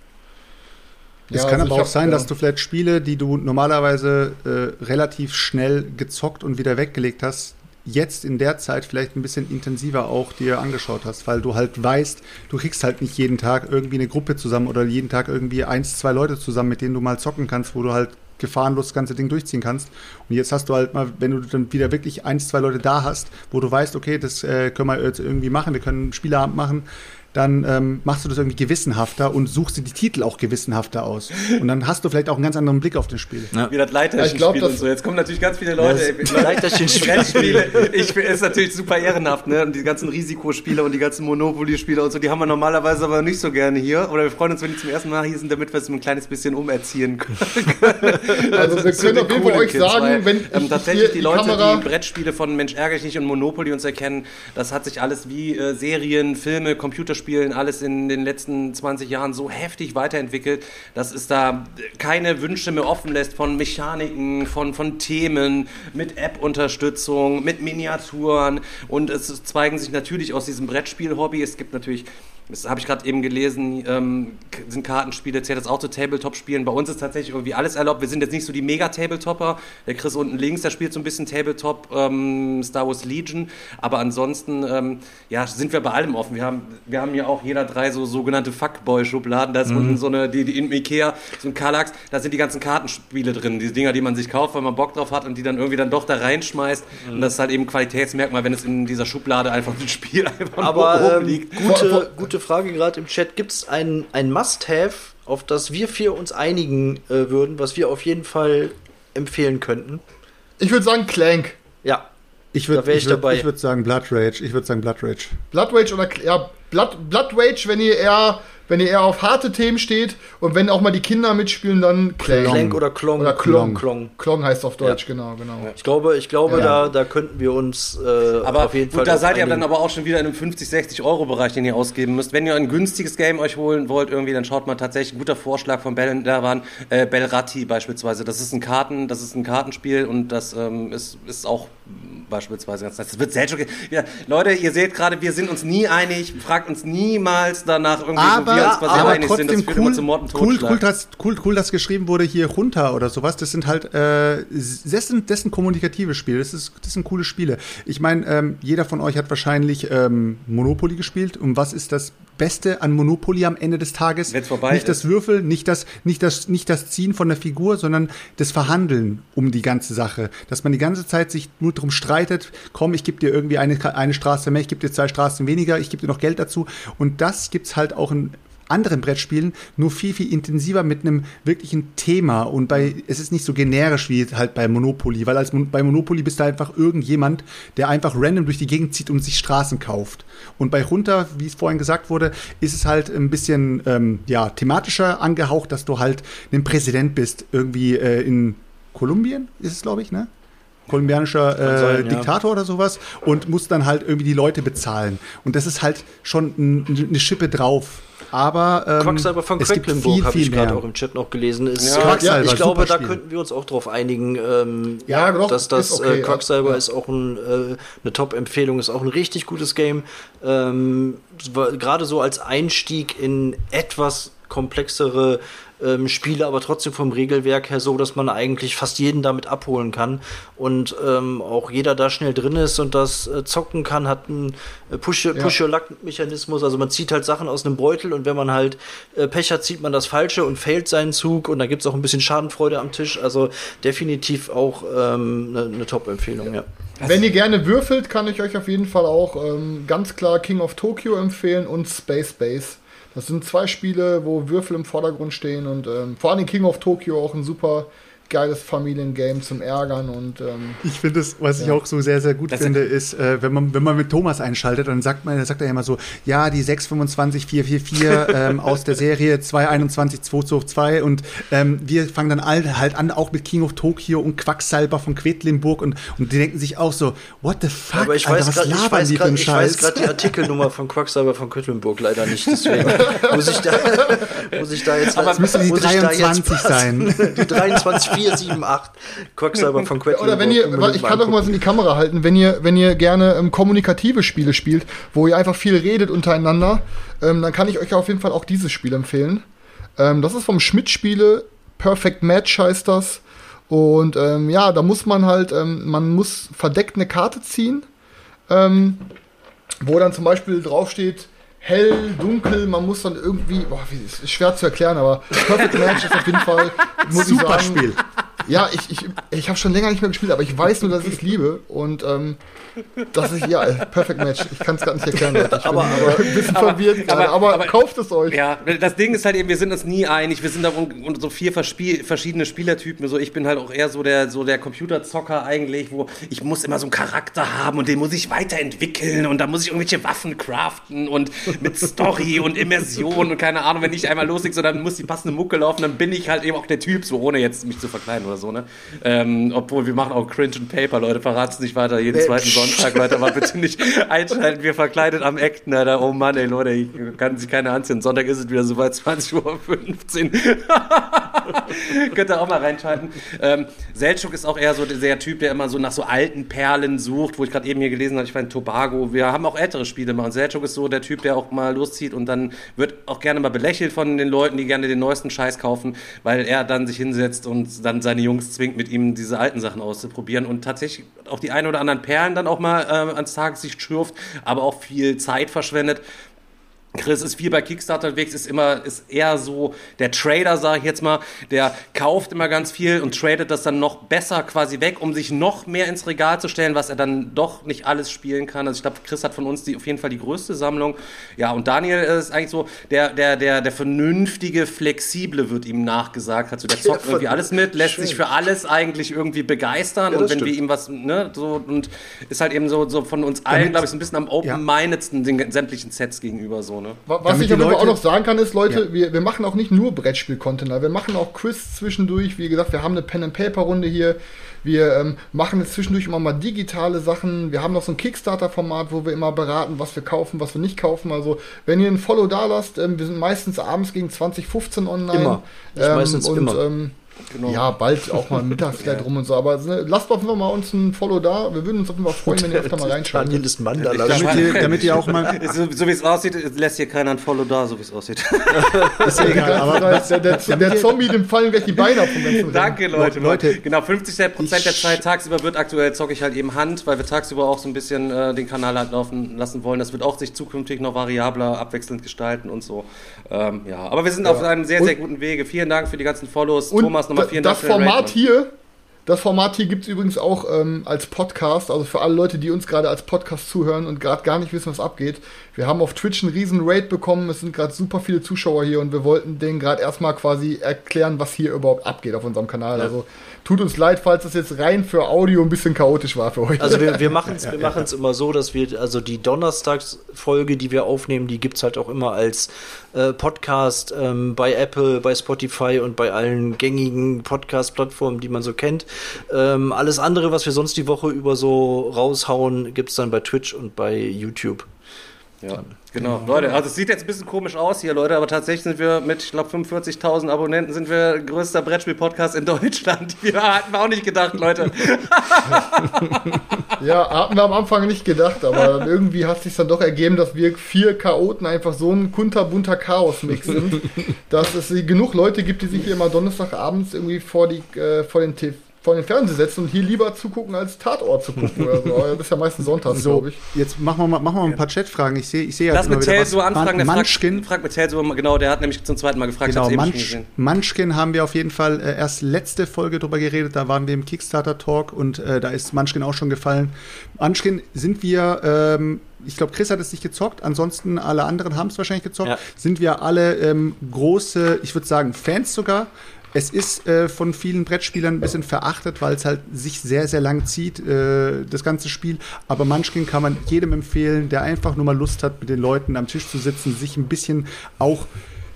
Es Ja, kann also aber auch sein, dass du vielleicht Spiele, die du normalerweise äh, relativ schnell gezockt und wieder weggelegt hast, jetzt in der Zeit vielleicht ein bisschen intensiver auch dir angeschaut hast, weil du halt weißt, du kriegst halt nicht jeden Tag irgendwie eine Gruppe zusammen oder jeden Tag irgendwie eins, zwei Leute zusammen, mit denen du mal zocken kannst, wo du halt gefahrenlos das ganze Ding durchziehen kannst. Und jetzt hast du halt mal, wenn du dann wieder wirklich eins, zwei Leute da hast, wo du weißt, okay, das äh, können wir jetzt irgendwie machen, wir können einen Spieleabend machen, dann ähm, machst du das irgendwie gewissenhafter und suchst dir die Titel auch gewissenhafter aus. Und dann hast du vielleicht auch einen ganz anderen Blick auf das Spiel. Wie das Ja, ich glaub, Leiterchen-Spiel das- und so. Jetzt kommen natürlich ganz viele Leute. Ja, ey, das Leute Leiterchen-Spiel. Brettspiele. Ich finde ist natürlich super ehrenhaft, ne? Und die ganzen Risikospiele und die ganzen Monopoly-Spiele und so, die haben wir normalerweise aber nicht so gerne hier. Oder wir freuen uns, wenn die zum ersten Mal hier sind, damit wir es ein kleines bisschen umerziehen können. Also wir können auf jeden Fall euch Kids, sagen, weil, wenn ähm, ich tatsächlich hier die die Leute, Kamera- die Brettspiele von Mensch ärgere ich nicht und Monopoly uns erkennen, das hat sich alles wie äh, Serien, Filme, Computerspielen, alles in den letzten 20 Jahren so heftig weiterentwickelt, dass es da keine Wünsche mehr offen lässt von Mechaniken, von, von Themen, mit App-Unterstützung, mit Miniaturen und es zweigen sich natürlich aus diesem Brettspiel-Hobby. Es gibt natürlich das habe ich gerade eben gelesen, ähm, sind Kartenspiele, zählt das auch zu Tabletop-Spielen. Bei uns ist tatsächlich irgendwie alles erlaubt. Wir sind jetzt nicht so die Mega-Tabletopper. Der Chris unten links, der spielt so ein bisschen Tabletop, ähm, Star Wars Legion. Aber ansonsten, ähm, ja, sind wir bei allem offen. Wir haben, wir haben ja auch jeder drei so sogenannte Fuckboy-Schubladen. Da ist unten so eine, die, die in Ikea, so ein Kallax, da sind die ganzen Kartenspiele drin. Diese Dinger, die man sich kauft, weil man Bock drauf hat und die dann irgendwie dann doch da reinschmeißt. Und das ist halt eben Qualitätsmerkmal, wenn es in dieser Schublade einfach ein Spiel einfach nur Aber oben ähm, liegt. gute, vor- gute Frage gerade im Chat. Gibt es ein, ein Must-Have auf das wir vier uns einigen äh, würden, was wir auf jeden Fall empfehlen könnten. Ich würde sagen Clank. Ja. Ich würde ich würd, ich würd sagen Blood Rage. Ich würde sagen Blood Rage. Blood Rage oder ja, Blood, Blood Rage, wenn ihr eher wenn ihr eher auf harte Themen steht und wenn auch mal die Kinder mitspielen, dann Clank. Clank oder Klong. Oder Klong. Klong, Klong heißt auf Deutsch, ja. genau, genau. Ich glaube, ich glaube ja. da, da könnten wir uns äh, aber auf jeden gut, Fall. Da seid ihr dann aber auch schon wieder in einem 50, 60 Euro Bereich, den ihr ausgeben müsst. Wenn ihr ein günstiges Game euch holen wollt, irgendwie, dann schaut mal tatsächlich ein guter Vorschlag von Bell, da waren äh, Bellratti beispielsweise. Das ist ein Karten, das ist ein Kartenspiel und das ähm, ist, ist auch beispielsweise ganz nice. Das wird Selchuk. Ja, Leute, ihr seht gerade, wir sind uns nie einig, fragt uns niemals danach irgendwie, aber, wo wir uns aber einig trotzdem sind. Das cool, zu Mord und cool, cool, dass, cool, cool, dass geschrieben wurde hier runter oder sowas. Das sind halt, äh, das sind, das sind kommunikative Spiele. Das, ist, das sind coole Spiele. Ich meine, ähm, jeder von euch hat wahrscheinlich ähm, Monopoly gespielt. Und was ist das Beste an Monopoly am Ende des Tages? Nicht ist. das Würfel, nicht das, nicht, das, nicht das Ziehen von der Figur, sondern das Verhandeln um die ganze Sache. Dass man die ganze Zeit sich nur darum streitet, komm, ich gebe dir irgendwie eine, eine Straße mehr, ich gebe dir zwei Straßen weniger, ich gebe dir noch Geld dazu. Und das gibt's halt auch in anderen Brettspielen nur viel, viel intensiver mit einem wirklichen Thema und bei, es ist nicht so generisch wie halt bei Monopoly, weil als bei Monopoly bist du einfach irgendjemand, der einfach random durch die Gegend zieht und sich Straßen kauft. Und bei Runter, wie es vorhin gesagt wurde, ist es halt ein bisschen, ähm, ja, thematischer angehaucht, dass du halt ein Präsident bist, irgendwie äh, in Kolumbien ist es, glaube ich, ne? kolumbianischer äh, sein, Diktator ja. oder sowas und musst dann halt irgendwie die Leute bezahlen. Und das ist halt schon eine Schippe drauf. Aber ähm, Quacksalber von Quedlinburg habe ich gerade auch im Chat noch gelesen. Ist, ja, ja ich glaube, da könnten wir uns auch drauf einigen, ähm, ja, doch, dass das okay, äh, Quacksalber ja. ist auch ein, äh, eine Top-Empfehlung, ist auch ein richtig gutes Game. Ähm, gerade so als Einstieg in etwas komplexere ähm, Spiele, aber trotzdem vom Regelwerk her so, dass man eigentlich fast jeden damit abholen kann und ähm, auch jeder da schnell drin ist und das äh, zocken kann, hat einen äh, Push-Your-Luck-Mechanismus, also man zieht halt Sachen aus einem Beutel und wenn man halt äh, Pech hat, zieht man das Falsche und fällt seinen Zug und da gibt es auch ein bisschen Schadenfreude am Tisch, also definitiv auch eine ähm, ne, ne Top-Empfehlung, ja. Wenn ihr gerne würfelt, kann ich euch auf jeden Fall auch ähm, ganz klar King of Tokyo empfehlen und Space Base. Das sind zwei Spiele, wo Würfel im Vordergrund stehen und ähm, vor allem King of Tokyo auch ein super geiles Familiengame zum Ärgern und ähm, ich finde es, was ja. ich auch so sehr sehr gut das finde, ist, äh, wenn man wenn man mit Thomas einschaltet, dann sagt man, dann sagt er ja immer so, ja die 625 444 ähm, aus der Serie 221 222 und ähm, wir fangen dann all, halt an auch mit King of Tokyo und Quacksalber von Quedlinburg und und die denken sich auch so, what the fuck, aber ich Alter, weiß grad, ich weiß grad, ich weiß gerade die Artikelnummer von Quacksalber von Quedlinburg leider nicht, deswegen muss ich da muss ich da jetzt aber es müssen die 23 sein. die 23 4, 7, 8 Quacksalber von Quentin. Oder wenn ihr, ich kann doch mal so in die Kamera halten, wenn ihr, wenn ihr gerne ähm, kommunikative Spiele spielt, wo ihr einfach viel redet untereinander, ähm, dann kann ich euch auf jeden Fall auch dieses Spiel empfehlen. Ähm, das ist vom Schmidt-Spiele, Perfect Match heißt das. Und ähm, ja, da muss man halt, ähm, man muss verdeckt eine Karte ziehen, ähm, wo dann zum Beispiel draufsteht, hell, dunkel, man muss dann irgendwie, boah, wie, ist schwer zu erklären, aber Perfect Match ist auf jeden Fall, muss Super ich sagen, Spiel. Ja, ich, ich, ich habe schon länger nicht mehr gespielt, aber ich weiß nur, dass ich es liebe. Und ähm, das ist ja Perfect Match. Ich kann es gar nicht erklären, Leute. Ich aber, bin aber, ein bisschen aber, verwirrt aber, aber, aber, kauft es euch. Ja, das Ding ist halt eben, wir sind uns nie einig. Wir sind da und so vier verschiedene Spielertypen. So, ich bin halt auch eher so der, so der Computerzocker eigentlich, wo ich muss immer so einen Charakter haben und den muss ich weiterentwickeln und da muss ich irgendwelche Waffen craften und mit Story und Immersion und keine Ahnung, wenn ich einmal loslege, so dann muss die passende Mucke laufen, dann bin ich halt eben auch der Typ, so ohne jetzt mich zu verkleiden oder so, ne? Ähm, obwohl wir machen auch Cringe and Paper, Leute, verrat's nicht weiter, jeden nee. zweiten Sonntag, Leute, aber bitte nicht einschalten, wir verkleidet am Acten, Alter, oh Mann, ey, Leute, ich kann sich keine anziehen. Sonntag ist es wieder soweit, 20.15 Uhr. Könnt ihr auch mal reinschalten. Ähm, Seltschuk ist auch eher so der Typ, der immer so nach so alten Perlen sucht, wo ich gerade eben hier gelesen habe, ich meine Tobago, wir haben auch ältere Spiele mal und Seltschuk ist so der Typ, der auch mal loszieht und dann wird auch gerne mal belächelt von den Leuten, die gerne den neuesten Scheiß kaufen, weil er dann sich hinsetzt und dann seine Jungs zwingt, mit ihm diese alten Sachen auszuprobieren und tatsächlich auch die ein oder anderen Perlen dann auch mal äh, ans Tageslicht schürft, aber auch viel Zeit verschwendet. Chris ist viel bei Kickstarter unterwegs, ist immer, ist eher so der Trader, sage ich jetzt mal, der kauft immer ganz viel und tradet das dann noch besser quasi weg, um sich noch mehr ins Regal zu stellen, was er dann doch nicht alles spielen kann. Also ich glaube, Chris hat von uns die, auf jeden Fall die größte Sammlung. Ja, und Daniel ist eigentlich so der, der, der, der vernünftige, flexible wird ihm nachgesagt. Also der zockt irgendwie alles mit, lässt Schön. sich für alles eigentlich irgendwie begeistern ja, und wenn stimmt. wir ihm was, ne, so und ist halt eben so, so von uns allen, glaube ich, so ein bisschen am open-mindedsten ja. den sämtlichen Sets gegenüber so, ne? Was Damit ich aber Leute, auch noch sagen kann, ist, Leute, ja. wir, wir machen auch nicht nur Brettspiel-Content, wir machen auch Quiz zwischendurch. Wie gesagt, wir haben eine Pen-and-Paper-Runde hier. Wir ähm, machen jetzt zwischendurch immer mal digitale Sachen. Wir haben noch so ein Kickstarter-Format, wo wir immer beraten, was wir kaufen, was wir nicht kaufen. Also, wenn ihr ein Follow da lasst, ähm, wir sind meistens abends gegen 2015 online. Immer. Ähm, meistens und, immer. Ähm, Genau. Ja, bald auch mal mittags vielleicht rum und so. Aber ne, lasst auf jeden Fall mal uns ein Follow da. Wir würden uns auf jeden Fall freuen, wenn ihr öfter mal reinschaut. Mann da. Damit, ihr, damit ihr auch mal. So, so wie es aussieht, lässt hier keiner ein Follow da, so wie es aussieht. ist ja egal, aber der, der, der, der Zombie, dem fallen gleich die Beine ab vom ganzen Danke, Leute. Leute. Genau, 50% der Zeit tagsüber wird aktuell zocke ich halt eben Hand, weil wir tagsüber auch so ein bisschen äh, den Kanal halt laufen lassen wollen. Das wird auch sich zukünftig noch variabler, abwechselnd gestalten und so. Ähm, ja, aber wir sind ja. auf einem sehr, sehr guten Wege. Vielen Dank für die ganzen Follows. Thomas, nochmal vielen Dank für den Format hier, das Format hier gibt es übrigens auch ähm, als Podcast, also für alle Leute, die uns gerade als Podcast zuhören und gerade gar nicht wissen, was abgeht. Wir haben auf Twitch einen riesen Raid bekommen, es sind gerade super viele Zuschauer hier und wir wollten denen gerade erstmal quasi erklären, was hier überhaupt abgeht auf unserem Kanal. Ja. Also tut uns leid, falls das jetzt rein für Audio ein bisschen chaotisch war für euch. Also wir, wir machen es wir machen's immer so, dass wir, also die Donnerstagsfolge, die wir aufnehmen, die gibt es halt auch immer als äh, Podcast ähm, bei Apple, bei Spotify und bei allen gängigen Podcast-Plattformen, die man so kennt. Ähm, alles andere, was wir sonst die Woche über so raushauen, gibt es dann bei Twitch und bei YouTube. Ja, genau. Leute, also es sieht jetzt ein bisschen komisch aus hier, Leute, aber tatsächlich sind wir mit, ich glaube, 45.000 Abonnenten sind wir größter Brettspiel-Podcast in Deutschland. Wir hatten wir auch nicht gedacht, Leute. ja, hatten wir am Anfang nicht gedacht, aber irgendwie hat es sich dann doch ergeben, dass wir vier Chaoten einfach so ein kunterbunter Chaos-Mix sind, dass es genug Leute gibt, die sich hier mal Donnerstagabends irgendwie vor, die, äh, vor den TV vor den Fernseher setzen und hier lieber zugucken, als Tatort zu gucken oder so. Das ist ja meistens sonntags, so, glaube ich. Jetzt machen wir mal, machen wir mal ein paar Chatfragen. Ich sehe ich seh ja Lass mit so anfragen. Der Munchkin. Fragt, fragt mit Telso, genau, der hat nämlich zum zweiten Mal gefragt. Genau, Munch, Munchkin haben wir auf jeden Fall äh, erst letzte Folge drüber geredet. Da waren wir im Kickstarter-Talk und äh, da ist Munchkin auch schon gefallen. Munchkin sind wir, ähm, ich glaube, Chris hat es nicht gezockt, ansonsten alle anderen haben es wahrscheinlich gezockt. Ja. Sind wir alle ähm, große, ich würde sagen, Fans sogar. Es ist äh, von vielen Brettspielern ein bisschen verachtet, weil es halt sich sehr, sehr lang zieht, äh, das ganze Spiel. Aber Munchkin kann man jedem empfehlen, der einfach nur mal Lust hat, mit den Leuten am Tisch zu sitzen, sich ein bisschen auch,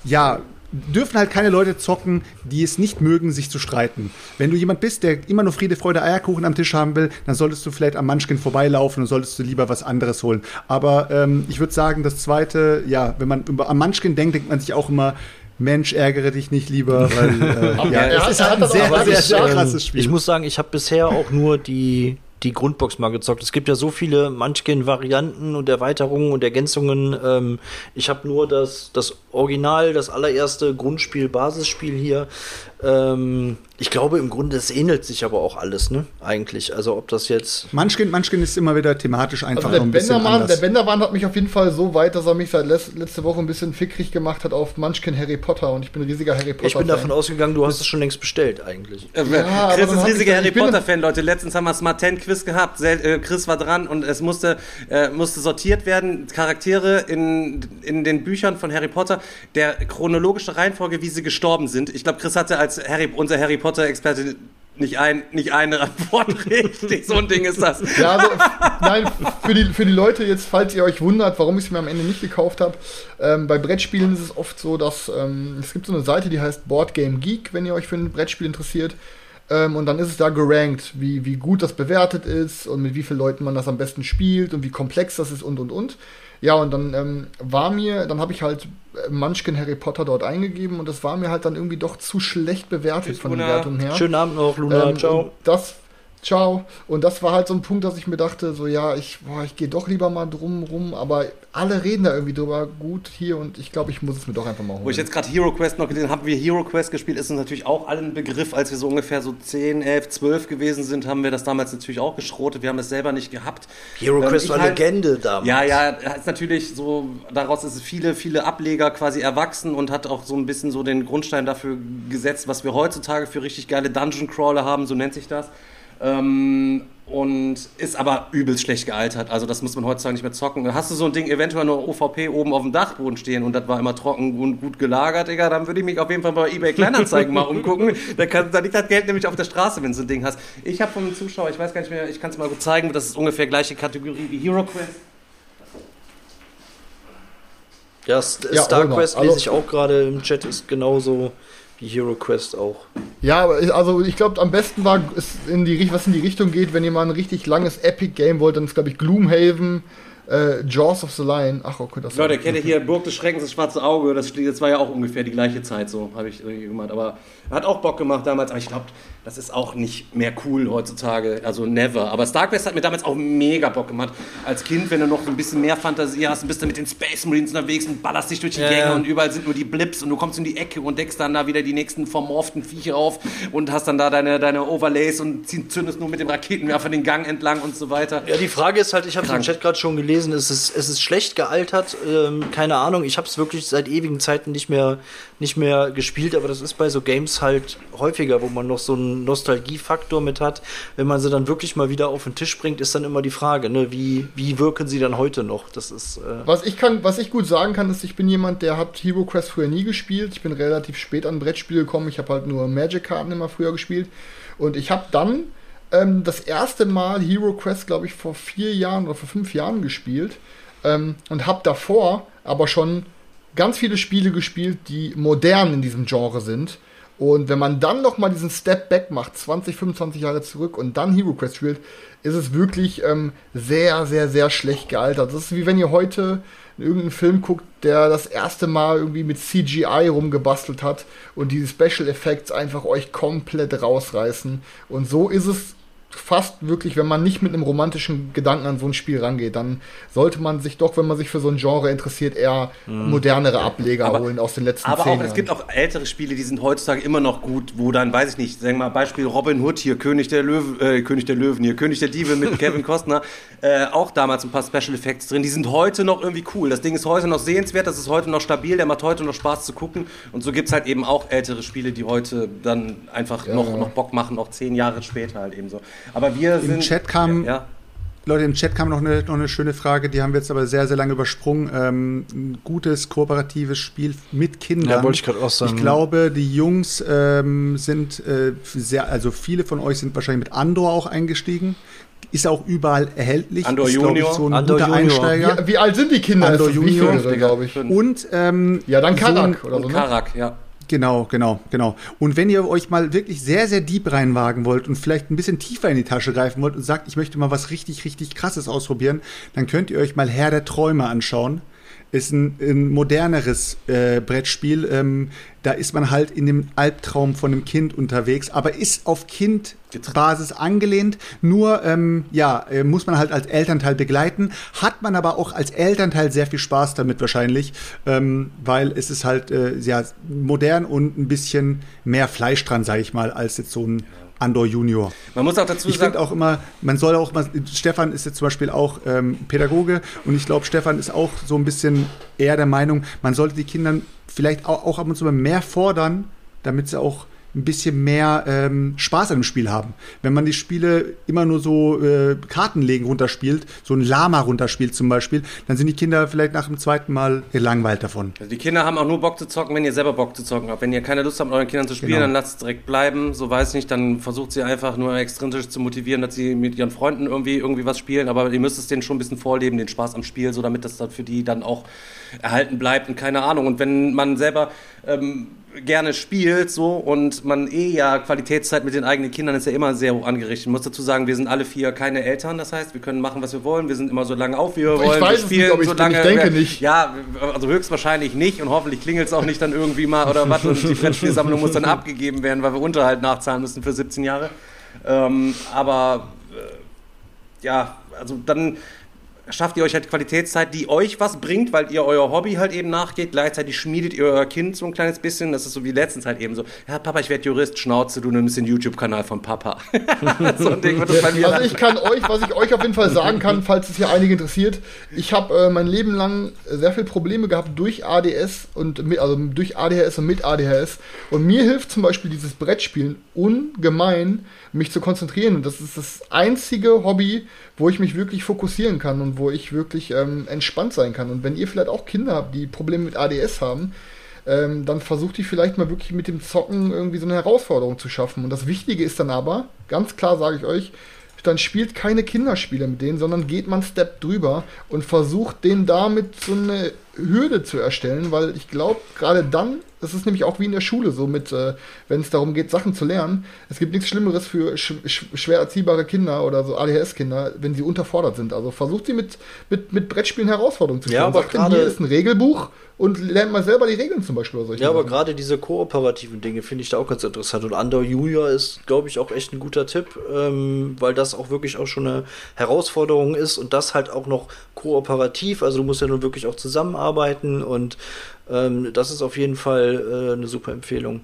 ja, dürfen halt keine Leute zocken, die es nicht mögen, sich zu streiten. Wenn du jemand bist, der immer nur Friede, Freude, Eierkuchen am Tisch haben will, dann solltest du vielleicht am Munchkin vorbeilaufen und solltest du lieber was anderes holen. Aber ähm, ich würde sagen, das Zweite, ja, wenn man über, am Munchkin denkt, denkt man sich auch immer, Mensch, ärgere dich nicht lieber, weil äh, ja, es ist halt ein sehr, sehr, sehr krasses Spiel. Ich muss sagen, ich habe bisher auch nur die die Grundbox mal gezockt. Es gibt ja so viele Munchkin-Varianten und Erweiterungen und Ergänzungen. Ähm, ich habe nur das, das Original, das allererste Grundspiel, Basisspiel hier. Ähm, ich glaube, im Grunde, es ähnelt sich aber auch alles, ne? Eigentlich. Also, ob das jetzt. Munchkin, Munchkin ist immer wieder thematisch einfach also der ein bisschen Bendermann, Der Bendermann hat mich auf jeden Fall so weit, dass er mich seit letzte Woche ein bisschen fickrig gemacht hat auf Munchkin Harry Potter und ich bin ein riesiger Harry Potter. Ich bin davon ausgegangen, du hast es schon längst bestellt, eigentlich. Äh, ja, Chris ist riesiger Harry Potter-Fan, Leute. Letztens haben wir Smart 10 Quiz gehabt. Äh, Chris war dran und es musste, äh, musste sortiert werden. Charaktere in, in den Büchern von Harry Potter, der chronologische Reihenfolge, wie sie gestorben sind. Ich glaube, Chris hatte als Harry, unser Harry Potter-Experte nicht, ein, nicht eine Antwort richtig. So ein Ding ist das. Ja, also, nein, für die, für die Leute jetzt, falls ihr euch wundert, warum ich es mir am Ende nicht gekauft habe, ähm, bei Brettspielen ist es oft so, dass ähm, es gibt so eine Seite, die heißt Board Game Geek, wenn ihr euch für ein Brettspiel interessiert. Ähm, und dann ist es da gerankt, wie, wie gut das bewertet ist und mit wie vielen Leuten man das am besten spielt und wie komplex das ist und und und. Ja, und dann ähm, war mir, dann habe ich halt äh, Munchkin Harry Potter dort eingegeben und das war mir halt dann irgendwie doch zu schlecht bewertet von den Wertungen her. Schönen Abend noch, Luna. Ähm, Ciao. Das ciao. Und das war halt so ein Punkt, dass ich mir dachte, so ja, ich, boah, ich gehe doch lieber mal drum rum, aber alle reden da irgendwie drüber gut hier und ich glaube, ich muss es mir doch einfach mal holen. Wo ich jetzt gerade Hero Quest noch gelesen habe, wir Hero Quest gespielt, ist uns natürlich auch allen Begriff, als wir so ungefähr so 10, 11, 12 gewesen sind, haben wir das damals natürlich auch geschrotet, wir haben es selber nicht gehabt. Hero Ähm, Quest war halt- Legende damals. Ja, ja, ist natürlich so, daraus ist viele, viele Ableger quasi erwachsen und hat auch so ein bisschen so den Grundstein dafür gesetzt, was wir heutzutage für richtig geile Dungeon Crawler haben, so nennt sich das. Ähm, und ist aber übelst schlecht gealtert. Also das muss man heutzutage nicht mehr zocken. Hast du so ein Ding eventuell nur OVP oben auf dem Dachboden stehen und das war immer trocken und gut gelagert, Digga, dann würde ich mich auf jeden Fall bei eBay Kleinanzeigen mal umgucken. Da, kann, da liegt das Geld nämlich auf der Straße, wenn du so ein Ding hast. Ich habe vom Zuschauer, ich weiß gar nicht mehr, ich kann es mal gut zeigen, das ist ungefähr gleiche Kategorie wie Hero Quest. Ja, St Ja, Star mal. Quest Also- lese ich auch gerade im Chat, ist genauso wie Hero Quest auch. Ja, aber ich- also ich glaube, am besten war es in die was in die Richtung geht, wenn ihr mal ein richtig langes Epic Game wollt, dann ist glaube ich Gloomhaven, äh, Jaws of the Lion. Ach, okay, das Leute, kennt ihr hier Burg des Schreckens, das schwarze Auge? Das, das war ja auch ungefähr die gleiche Zeit, so habe ich irgendwie gemacht. Aber hat auch Bock gemacht damals. Aber ich glaube, das ist auch nicht mehr cool heutzutage. Also never. Aber StarQuest hat mir damals auch mega Bock gemacht. Als Kind, wenn du noch so ein bisschen mehr Fantasie hast, bist du mit den Space Marines unterwegs und ballerst dich durch die Ja, Gänge ja. und überall sind nur die Blips und du kommst in die Ecke und deckst dann da wieder die nächsten vermorften Viecher auf und hast dann da deine, deine Overlays und zündest nur mit dem Raketenwerfer den Gang entlang und so weiter. Ja, die Frage ist halt, ich habe es im. Chat gerade schon gelesen, es ist, es ist schlecht gealtert, ähm, keine Ahnung, ich habe es wirklich seit ewigen Zeiten nicht mehr, nicht mehr gespielt, aber das ist bei so Games halt häufiger, wo man noch so Nostalgiefaktor mit hat. Wenn man sie dann wirklich mal wieder auf den Tisch bringt, ist dann immer die Frage, ne, wie, wie wirken sie dann heute noch? Das ist, äh, Was ich kann, was ich gut sagen kann, ist, ich bin jemand, der hat Hero Quest früher nie gespielt. Ich bin relativ spät an Brettspiele gekommen. Ich habe halt nur Magic-Karten immer früher gespielt. Und ich habe dann ähm, das erste Mal Hero Quest, glaube ich, vor vier Jahren oder vor fünf Jahren gespielt. Ähm, und habe davor aber schon ganz viele Spiele gespielt, die modern in diesem Genre sind. Und wenn man dann noch mal diesen Step Back macht, 20, 25 Jahre zurück und dann Hero Quest spielt, ist es wirklich ähm, sehr, sehr, sehr schlecht gealtert. Das ist wie wenn ihr heute irgendeinen Film guckt, der das erste Mal irgendwie mit CGI rumgebastelt hat und diese Special Effects einfach euch komplett rausreißen. Und so ist es fast wirklich, wenn man nicht mit einem romantischen Gedanken an so ein Spiel rangeht, dann sollte man sich doch, wenn man sich für so ein Genre interessiert, eher modernere Ableger Aber- holen aus den letzten Aber zehn auch, Jahren. es gibt auch ältere Spiele, die sind heutzutage immer noch gut, wo dann, weiß ich nicht, sagen wir mal Beispiel Robin Hood hier, König der Löwen, äh, König der Löwen hier, König der Diebe mit Kevin Costner, äh, auch damals ein paar Special Effects drin, die sind heute noch irgendwie cool. Das Ding ist heute noch sehenswert, das ist heute noch stabil, der macht heute noch Spaß zu gucken und so gibt es halt eben auch ältere Spiele, die heute dann einfach noch, noch Bock machen, auch zehn Jahre später halt eben so. Aber wir sind... Chat kam- Ja, ja. Leute, im Chat kam noch eine, noch eine schöne Frage, die haben wir jetzt aber sehr, sehr lange übersprungen. Ähm, ein gutes kooperatives Spiel mit Kindern. Ja, wollte ich gerade auch sagen. Ich glaube, die Jungs ähm, sind äh, sehr, also viele von euch sind wahrscheinlich mit Andor auch eingestiegen. Ist auch überall erhältlich. Andor ist, glaub ich, Junior. so ein Andor guter Junior. Einsteiger. wie, wie alt sind die Kinder? Andor Junior, glaube ich. Und ähm, Ja, dann so ein- Karak oder so, ne? Karak, ja. Genau, genau, genau. Und wenn ihr euch mal wirklich sehr, sehr deep reinwagen wollt und vielleicht ein bisschen tiefer in die Tasche greifen wollt und sagt, ich möchte mal was richtig, richtig krasses ausprobieren, dann könnt ihr euch mal Herr der Träume anschauen. Ist ein, ein moderneres äh, Brettspiel. Ähm, da ist man halt in dem Albtraum von einem Kind unterwegs, aber ist auf Kindbasis angelehnt. Nur, ähm, ja, äh, muss man halt als Elternteil begleiten. Hat man aber auch als Elternteil sehr viel Spaß damit wahrscheinlich, ähm, weil es ist halt äh, ja, modern und ein bisschen mehr Fleisch dran, sage ich mal, als jetzt so ein Andor Junior. Man muss auch dazu Ich sagen... finde auch immer, man soll auch mal, Stefan ist jetzt zum Beispiel auch ähm, Pädagoge und ich glaube, Stefan ist auch so ein bisschen eher der Meinung, man sollte die Kindern vielleicht auch, auch ab und zu mal mehr fordern, damit sie auch ein bisschen mehr ähm, Spaß an dem Spiel haben. Wenn man die Spiele immer nur so äh, Kartenlegen runterspielt, so ein Lama runterspielt zum Beispiel, dann sind die Kinder vielleicht nach dem zweiten Mal gelangweilt davon. Also die Kinder haben auch nur Bock zu zocken, wenn ihr selber Bock zu zocken habt. Wenn ihr keine Lust habt, mit euren Kindern zu spielen, Genau. dann lasst es direkt bleiben. So weiß ich nicht, dann versucht sie einfach nur extrinsisch zu motivieren, dass sie mit ihren Freunden irgendwie, irgendwie was spielen. Aber ihr müsst es denen schon ein bisschen vorleben, den Spaß am Spiel, so damit das dann für die dann auch erhalten bleibt und keine Ahnung. Und wenn man selber ähm, gerne spielt so und man eh ja Qualitätszeit mit den eigenen Kindern ist ja immer sehr hoch angerichtet. Ich muss dazu sagen, wir sind alle vier keine Eltern, das heißt, wir können machen, was wir wollen. Wir sind immer so lange auf, wie wir Ich wollen. weiß wir spielen nicht, ob ich so bin. Ich lange. denke nicht. Ja, also höchstwahrscheinlich nicht und hoffentlich klingelt es auch nicht dann irgendwie mal oder was und die Brettspielsammlung muss dann abgegeben werden, weil wir Unterhalt nachzahlen müssen für 17 Jahre. Ähm, aber äh, ja, also dann schafft ihr euch halt Qualitätszeit, die euch was bringt, weil ihr euer Hobby halt eben nachgeht. Gleichzeitig schmiedet ihr euer Kind so ein kleines bisschen. Das ist so wie letztens halt eben so, ja, Papa, ich werde Jurist, Schnauze, du nimmst den YouTube-Kanal von Papa. so ein Ding wird das bei mir. Also ich kann euch, was ich euch auf jeden Fall sagen kann, falls es hier einige interessiert, ich habe äh, mein Leben lang sehr viele Probleme gehabt durch ADS und mit, also durch ADHS und mit ADHS. Und mir hilft zum Beispiel dieses Brettspielen ungemein, mich zu konzentrieren. Und das ist das einzige Hobby, wo ich mich wirklich fokussieren kann und wo ich wirklich ähm, entspannt sein kann. Und wenn ihr vielleicht auch Kinder habt, die Probleme mit ADS haben, ähm, dann versucht ihr vielleicht mal wirklich mit dem Zocken irgendwie so eine Herausforderung zu schaffen. Und das Wichtige ist dann aber, ganz klar sage ich euch, dann spielt keine Kinderspiele mit denen, sondern geht man Step drüber und versucht denen damit so eine Hürde zu erstellen, weil ich glaube, gerade dann, das ist nämlich auch wie in der Schule so mit, äh, wenn es darum geht, Sachen zu lernen, es gibt nichts Schlimmeres für sch sch schwer erziehbare Kinder oder so ADHS-Kinder, wenn sie unterfordert sind. Also versucht sie mit, mit, mit Brettspielen Herausforderungen zu stellen. Ja, aber gerade ist ein Regelbuch und lernt mal selber die Regeln zum Beispiel. Oder ja, aber gerade diese kooperativen Dinge finde ich da auch ganz interessant. Und Under Junior ist, glaube ich, auch echt ein guter Tipp, ähm, weil das auch wirklich auch schon eine Herausforderung ist und das halt auch noch kooperativ. Also du musst ja nun wirklich auch zusammenarbeiten und ähm, das ist auf jeden Fall äh, eine super Empfehlung.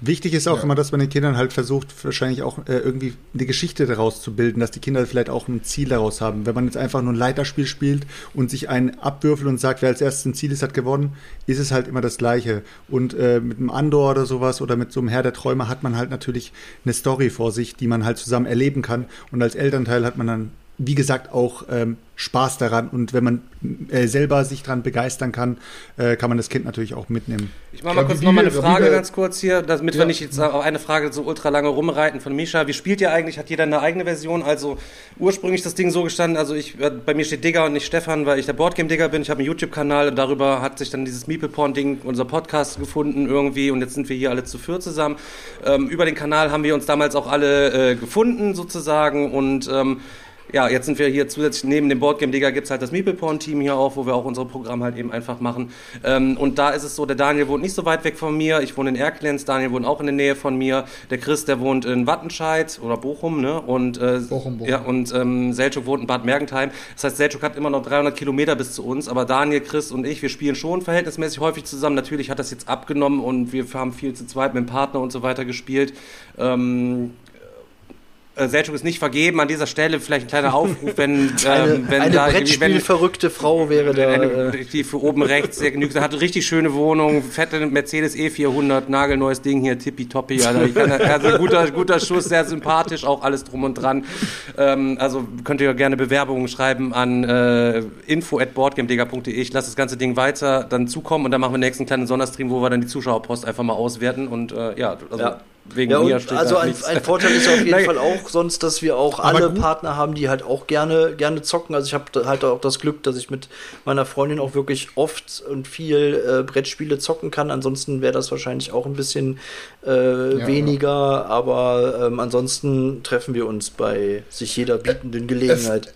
Wichtig ist auch ja. immer, dass man den Kindern halt versucht, wahrscheinlich auch äh, irgendwie eine Geschichte daraus zu bilden, dass die Kinder vielleicht auch ein Ziel daraus haben. Wenn man jetzt einfach nur ein Leiterspiel spielt und sich einen abwürfelt und sagt, wer als erstes ein Ziel ist, hat gewonnen, ist es halt immer das Gleiche. Und äh, mit einem Andor oder sowas oder mit so einem Herr der Träume hat man halt natürlich eine Story vor sich, die man halt zusammen erleben kann. Und als Elternteil hat man dann wie gesagt, auch ähm, Spaß daran. Und wenn man äh, selber sich daran begeistern kann, äh, kann man das Kind natürlich auch mitnehmen. Ich mache mal kurz nochmal eine Frage ganz kurz hier, damit ja. wir nicht jetzt auf eine Frage so ultra lange rumreiten von Misha. Wie spielt ihr eigentlich? Hat jeder eine eigene Version? Also ursprünglich das Ding so gestanden, also ich, äh, bei mir steht Digger und nicht Stefan, weil ich der Boardgame-Digger bin. Ich habe einen YouTube-Kanal und darüber hat sich dann dieses Meeple-Porn-Ding, unser Podcast gefunden irgendwie und jetzt sind wir hier alle zu viert zusammen. Ähm, über den Kanal haben wir uns damals auch alle äh, gefunden sozusagen und ähm, ja, jetzt sind wir hier zusätzlich neben dem Boardgame Digger gibt es halt das Meeple Porn Team hier auch, wo wir auch unsere Programme halt eben einfach machen. Ähm, und da ist es so, der Daniel wohnt nicht so weit weg von mir. Ich wohne in Erklenz, Daniel wohnt auch in der Nähe von mir. Der Chris, der wohnt in Wattenscheid oder Bochum, ne? Und, äh, Bochum, Bochum. Ja, und ähm, Selchuk wohnt in Bad Mergentheim. Das heißt, Selchuk hat immer noch 300 Kilometer bis zu uns, aber Daniel, Chris und ich, wir spielen schon verhältnismäßig häufig zusammen. Natürlich hat das jetzt abgenommen und wir haben viel zu zweit mit dem Partner und so weiter gespielt. Ähm, äh, Selchuk ist nicht vergeben. An dieser Stelle vielleicht ein kleiner Aufruf, wenn, ähm, wenn eine da Brettspielverrückte Frau wäre da. Eine, äh, die für oben rechts sehr genügt. Hat eine richtig schöne Wohnung, fette Mercedes E400, nagelneues Ding hier, tippitoppi. Also, also guter, guter Schuss, sehr sympathisch, auch alles drum und dran. Ähm, also könnt ihr gerne Bewerbungen schreiben an äh, info@boardgamedega.de. Ich lasse das ganze Ding weiter dann zukommen und dann machen wir nächsten kleinen Sonderstream, wo wir dann die Zuschauerpost einfach mal auswerten und äh, ja, also ja wegen ja, mir steht Also ein, ein, Vorteil ist auf jeden Fall auch sonst, dass wir auch alle Partner haben, die halt auch gerne, gerne zocken. Also ich habe halt auch das Glück, dass ich mit meiner Freundin auch wirklich oft und viel äh, Brettspiele zocken kann. Ansonsten wäre das wahrscheinlich auch ein bisschen äh, ja, weniger, ja. aber ähm, ansonsten treffen wir uns bei sich jeder bietenden Gelegenheit.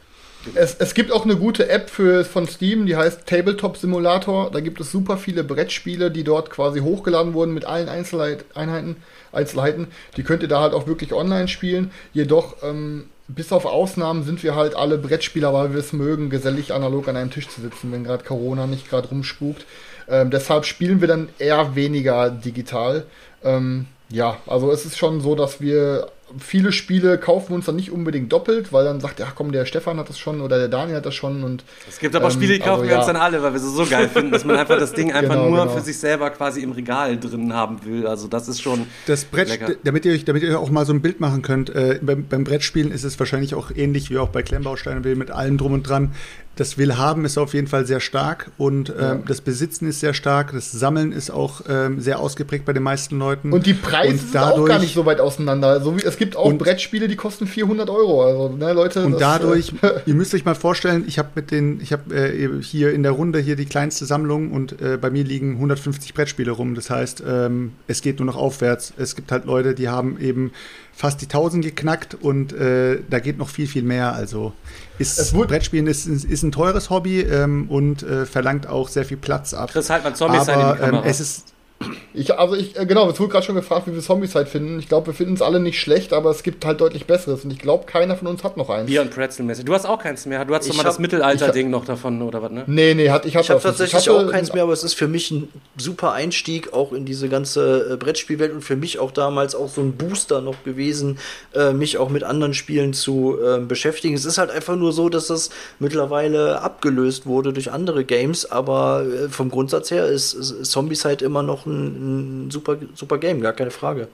Es, es, gibt auch eine gute App für, von Steam, die heißt Tabletop Simulator. Da gibt es super viele Brettspiele, die dort quasi hochgeladen wurden mit allen Einzeleinheiten. Einzelheiten. Die könnt ihr da halt auch wirklich online spielen. Jedoch, ähm, bis auf Ausnahmen sind wir halt alle Brettspieler, weil wir es mögen, gesellig analog an einem Tisch zu sitzen, wenn gerade Corona nicht gerade rumspukt. Ähm, deshalb spielen wir dann eher weniger digital. Ähm, ja, also es ist schon so, dass wir viele Spiele kaufen wir uns dann nicht unbedingt doppelt, weil dann sagt, ja komm, der Stefan hat das schon oder der Daniel hat das schon und es gibt aber ähm, Spiele, die kaufen also, wir uns dann alle, weil wir sie so geil finden, dass man einfach das Ding einfach genau, nur genau. für sich selber quasi im Regal drin haben will. Also das ist schon das Brett, damit ihr euch, damit ihr auch mal so ein Bild machen könnt. Äh, beim, beim Brettspielen ist es wahrscheinlich auch ähnlich wie auch bei Klemmbausteinen mit allem drum und dran das Willhaben ist auf jeden Fall sehr stark und ähm, ja. das Besitzen ist sehr stark, das Sammeln ist auch ähm, sehr ausgeprägt bei den meisten Leuten. Und die Preise und dadurch, sind auch gar nicht so weit auseinander. Also, es gibt auch Brettspiele, die kosten 400 Euro. Also, ne, Leute. Und das, dadurch, äh, ihr müsst euch mal vorstellen, ich habe mit den, ich habe äh, hier in der Runde hier die kleinste Sammlung und äh, bei mir liegen 150 Brettspiele rum. Das heißt, ähm, es geht nur noch aufwärts. Es gibt halt Leute, die haben eben fast die 1000 geknackt und äh, da geht noch viel, viel mehr. Also ist, Brettspielen ist, ist ein teures Hobby ähm, und äh, verlangt auch sehr viel Platz ab. Chris, halt mal Zombies Aber ähm, es ist Ich, also ich, äh, genau, es wurde gerade schon gefragt, wie wir Zombies halt finden. Ich glaube, wir finden es alle nicht schlecht, aber es gibt halt deutlich Besseres. Und ich glaube, keiner von uns hat noch eins. Bier und Pretzelmäßig. Du hast auch keins mehr. Du hast doch mal das Mittelalter-Ding noch davon, oder was, ne? Nee, nee, hat, ich hatte Ich habe tatsächlich hatte- auch keins mehr, aber es ist für mich ein super Einstieg auch in diese ganze äh, Brettspielwelt und für mich auch damals auch so ein Booster noch gewesen, äh, mich auch mit anderen Spielen zu äh, beschäftigen. Es ist halt einfach nur so, dass das mittlerweile abgelöst wurde durch andere Games, aber äh, vom Grundsatz her ist, ist Zombies halt immer noch ein, ein super, super Game, gar keine Frage.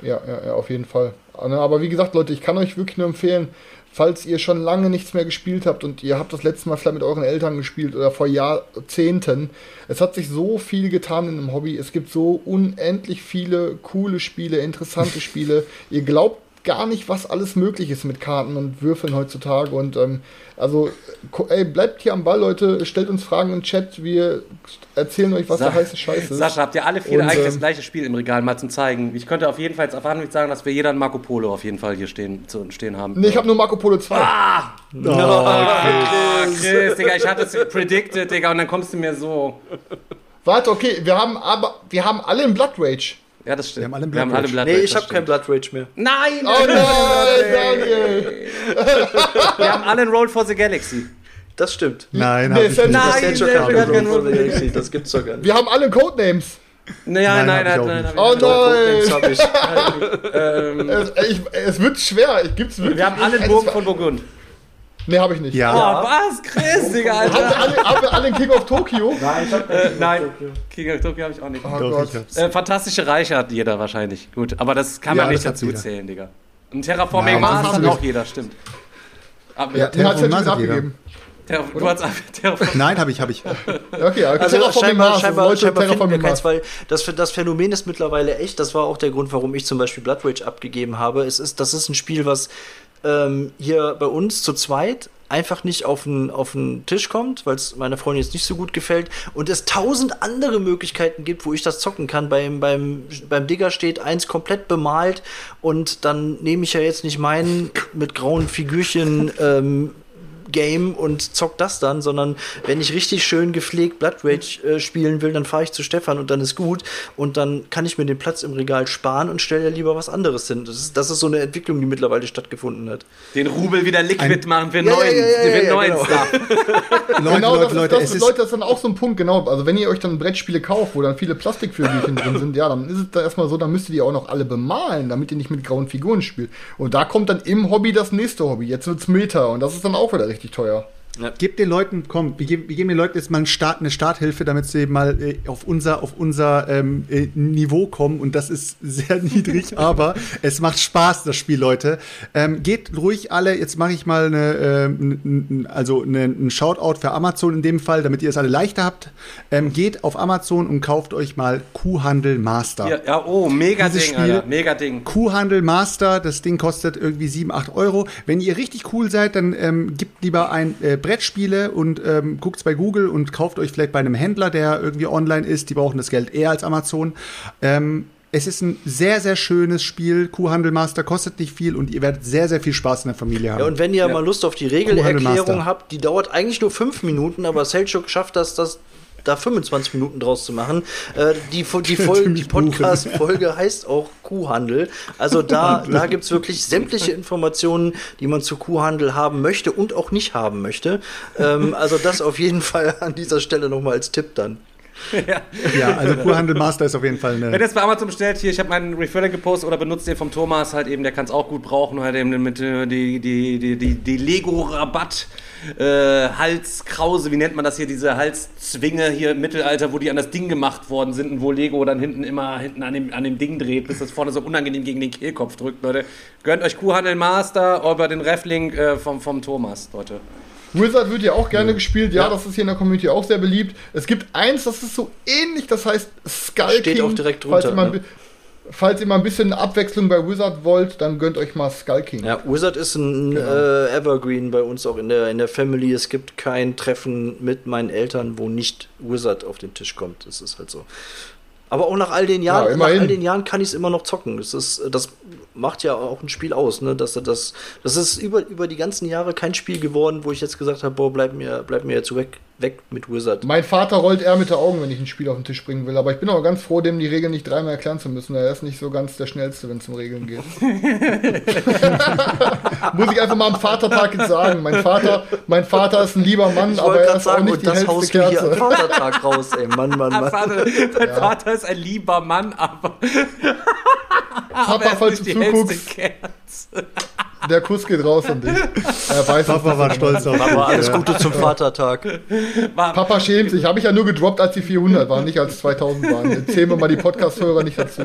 Ja, ja, ja, auf jeden Fall. Aber wie gesagt, Leute, ich kann euch wirklich nur empfehlen, falls ihr schon lange nichts mehr gespielt habt und ihr habt das letzte Mal vielleicht mit euren Eltern gespielt oder vor Jahrzehnten, es hat sich so viel getan in dem Hobby. Es gibt so unendlich viele coole Spiele, interessante Spiele. Ihr glaubt gar nicht, was alles möglich ist mit Karten und Würfeln heutzutage. Und ähm, also, ey, bleibt hier am Ball, Leute. Stellt uns Fragen im Chat. Wir erzählen euch, was Sa- der heiße Scheiß ist. Sascha, habt ihr alle vier Und, eigentlich das ähm, gleiche Spiel im Regal mal zum Zeigen? Ich könnte auf jeden Fall jetzt auf Anhieb sagen, dass wir jeder ein Marco Polo auf jeden Fall hier stehen, zu, stehen haben. Nee, ich habe nur Marco Polo 2. Ah, Chris, Digga, ich hatte es predicted, Digga, und dann kommst du mir so. Warte, okay, wir haben aber, wir haben alle einen Blood Rage. Ja, das stimmt. Wir haben alle Blood Rage. Blood Nee, Rage, ich das habe kein. Blood Rage mehr. Nein! Oh nein, Daniel! Wir haben alle ein Roll for the Galaxy. Das stimmt. Nein, Nee, ich Sam- nicht. Nein, Das hätte schon der kein hat keinen Roll for the Roll. Galaxy, Das gibt's doch gar nicht. Wir haben alle Codenames. Nein, Nein, nein, ich nein, nein, nein, Oh nein! hab ich. Ähm, Es, ich, es wird schwer. Ich gibt's wirklich. wir haben alle einen Es- Burgen von Burgund. Nee, habe ich nicht. Oh, Ja, was? Chris, Digga, Haben wir Alter. alle, haben wir alle einen King of Tokyo? Äh, nein, King of Tokyo habe ich auch nicht. Oh doch, ich. Äh, Fantastische Reiche hat jeder wahrscheinlich. Gut, aber das kann Ja, man nicht das hat dazu jeder. zählen, Digga. Ein Terraforming Nein, Mars hat auch jeder, stimmt. Aber, Ja, den hat Terraforming Mars hat jeder. abgegeben. Terra du hast Terraforming Nein, habe ich, habe ich. Okay, okay Also Terraforming scheinbar, Mars. scheinbar, scheinbar finden wir Terraforming keins, Mars. weil das, das Phänomen ist mittlerweile echt. Das war auch der Grund, warum ich zum Beispiel Blood Rage abgegeben habe. Es ist, das ist ein Spiel, was ähm, hier bei uns zu zweit einfach nicht auf den, auf den Tisch kommt, weil es meiner Freundin jetzt nicht so gut gefällt und es tausend andere Möglichkeiten gibt, wo ich das zocken kann. Beim, beim, beim Digger steht eins komplett bemalt und dann nehme ich ja jetzt nicht meinen mit grauen Figürchen ähm, Game und zock das dann, sondern wenn ich richtig schön gepflegt Blood Rage äh, spielen will, dann fahre ich zu Stefan und dann ist gut und dann kann ich mir den Platz im Regal sparen und stelle lieber was anderes hin. Das ist, das ist so eine Entwicklung, die mittlerweile stattgefunden hat. Den Rubel wieder liquid machen für Ja, neuen, ja, ja, ja, für ja, neuen genau. Stuff. Leute, genau, Leute, das, Leute, Leute, das ist dann auch so ein Punkt, genau. Also wenn ihr euch dann Brettspiele kauft, wo dann viele Plastikfigürchen drin sind, ja, dann ist es da erstmal so, dann müsst ihr die auch noch alle bemalen, damit ihr nicht mit grauen Figuren spielt. Und da kommt dann im Hobby das nächste Hobby. Jetzt wird's Meta und das ist dann auch wieder richtig teuer. Gebt den Leuten, komm, wir geben, wir geben den Leuten jetzt mal einen Start, eine Starthilfe, damit sie mal äh, auf unser, auf unser ähm, äh, Niveau kommen. Und das ist sehr niedrig, aber es macht Spaß, das Spiel, Leute. Ähm, geht ruhig alle, jetzt mache ich mal eine, n- also eine, einen Shoutout für Amazon in dem Fall, damit ihr es alle leichter habt. Ähm, geht auf Amazon und kauft euch mal Kuhhandel Master. Ja, ja, oh, mega Dieses Ding, Spiel- Alter. Mega Ding. Kuhhandel Master, das Ding kostet irgendwie 7, 8 Euro. Wenn ihr richtig cool seid, dann ähm, gebt lieber ein äh, Brettspiele und ähm, guckt bei Google und kauft euch vielleicht bei einem Händler, der irgendwie online ist. Die brauchen das Geld eher als Amazon. Ähm, es ist ein sehr, sehr schönes Spiel. Kuhhandel Master kostet nicht viel und ihr werdet sehr, sehr viel Spaß in der Familie haben. Ja, und wenn ihr Ja. mal Lust auf die Regelerklärung habt, die dauert eigentlich nur fünf Minuten, aber Selchuk schafft das, das da 25 Minuten draus zu machen. Äh, die die, Folge, die. Podcast-Folge heißt auch Kuhhandel. Also da, da gibt's wirklich sämtliche Informationen, die man zu Kuhhandel haben möchte und auch nicht haben möchte. Ähm, also das auf jeden Fall an dieser Stelle nochmal als Tipp dann. Ja, also Kuhhandel Master ist auf jeden Fall Wenn eine. ihr es bei Amazon bestellt, hier, ich habe meinen Referral gepostet oder benutzt den vom Thomas halt eben, der kann es auch gut brauchen, halt eben mit äh, die, die, die, die, die Lego-Rabatt. Äh, Halskrause, wie nennt man das hier, diese Halszwinge hier im Mittelalter, wo die an das Ding gemacht worden sind und wo Lego dann hinten immer hinten an dem, an dem Ding dreht, bis das vorne so unangenehm gegen den Kehlkopf drückt, Leute. Gönnt euch Kuhhandel Master über den Reflink äh, vom, vom Thomas, Leute. Wizard wird ja auch gerne gespielt, ja, das ist hier in der Community auch sehr beliebt. Es gibt eins, das ist so ähnlich, das heißt Skull Steht King. auch direkt falls, drunter, ihr mal, ne? falls ihr mal ein bisschen Abwechslung bei Wizard wollt, dann gönnt euch mal Skull King. Ja, Wizard ist ein Genau. äh, Evergreen bei uns auch in der, in der Family. Es gibt kein Treffen mit meinen Eltern, wo nicht Wizard auf den Tisch kommt. Das ist halt so. Aber auch nach all den Jahren, Ja, nach all den Jahren kann ich es immer noch zocken. Das ist das macht ja auch ein Spiel aus, ne? Dass er das, das ist über, über die ganzen Jahre kein Spiel geworden, wo ich jetzt gesagt habe, boah, bleib mir, bleib mir jetzt weg, weg mit Wizard. Mein Vater rollt eher mit den Augen, wenn ich ein Spiel auf den Tisch bringen will. Aber ich bin auch ganz froh, dem die Regeln nicht dreimal erklären zu müssen. Er ist nicht so ganz der Schnellste, wenn es um Regeln geht. Muss ich einfach mal am Vatertag jetzt sagen. Mein Vater, mein Vater ist ein lieber Mann, aber er ist sagen, auch nicht die das haust Kerze. hier am Vatertag raus, ey. Mann, Mann, Mann. Vater, mein ja. Vater ist ein lieber Mann, aber. Papa, falls du zuguckst. Der Kuss geht raus an dich. Er weiß, Papa war stolz auf Papa, alles Gute zum Vatertag. Papa schämt sich. Habe ich ja nur gedroppt, als die 400 waren, nicht als 2000 waren. Jetzt zählen wir mal die Podcast-Hörer nicht dazu.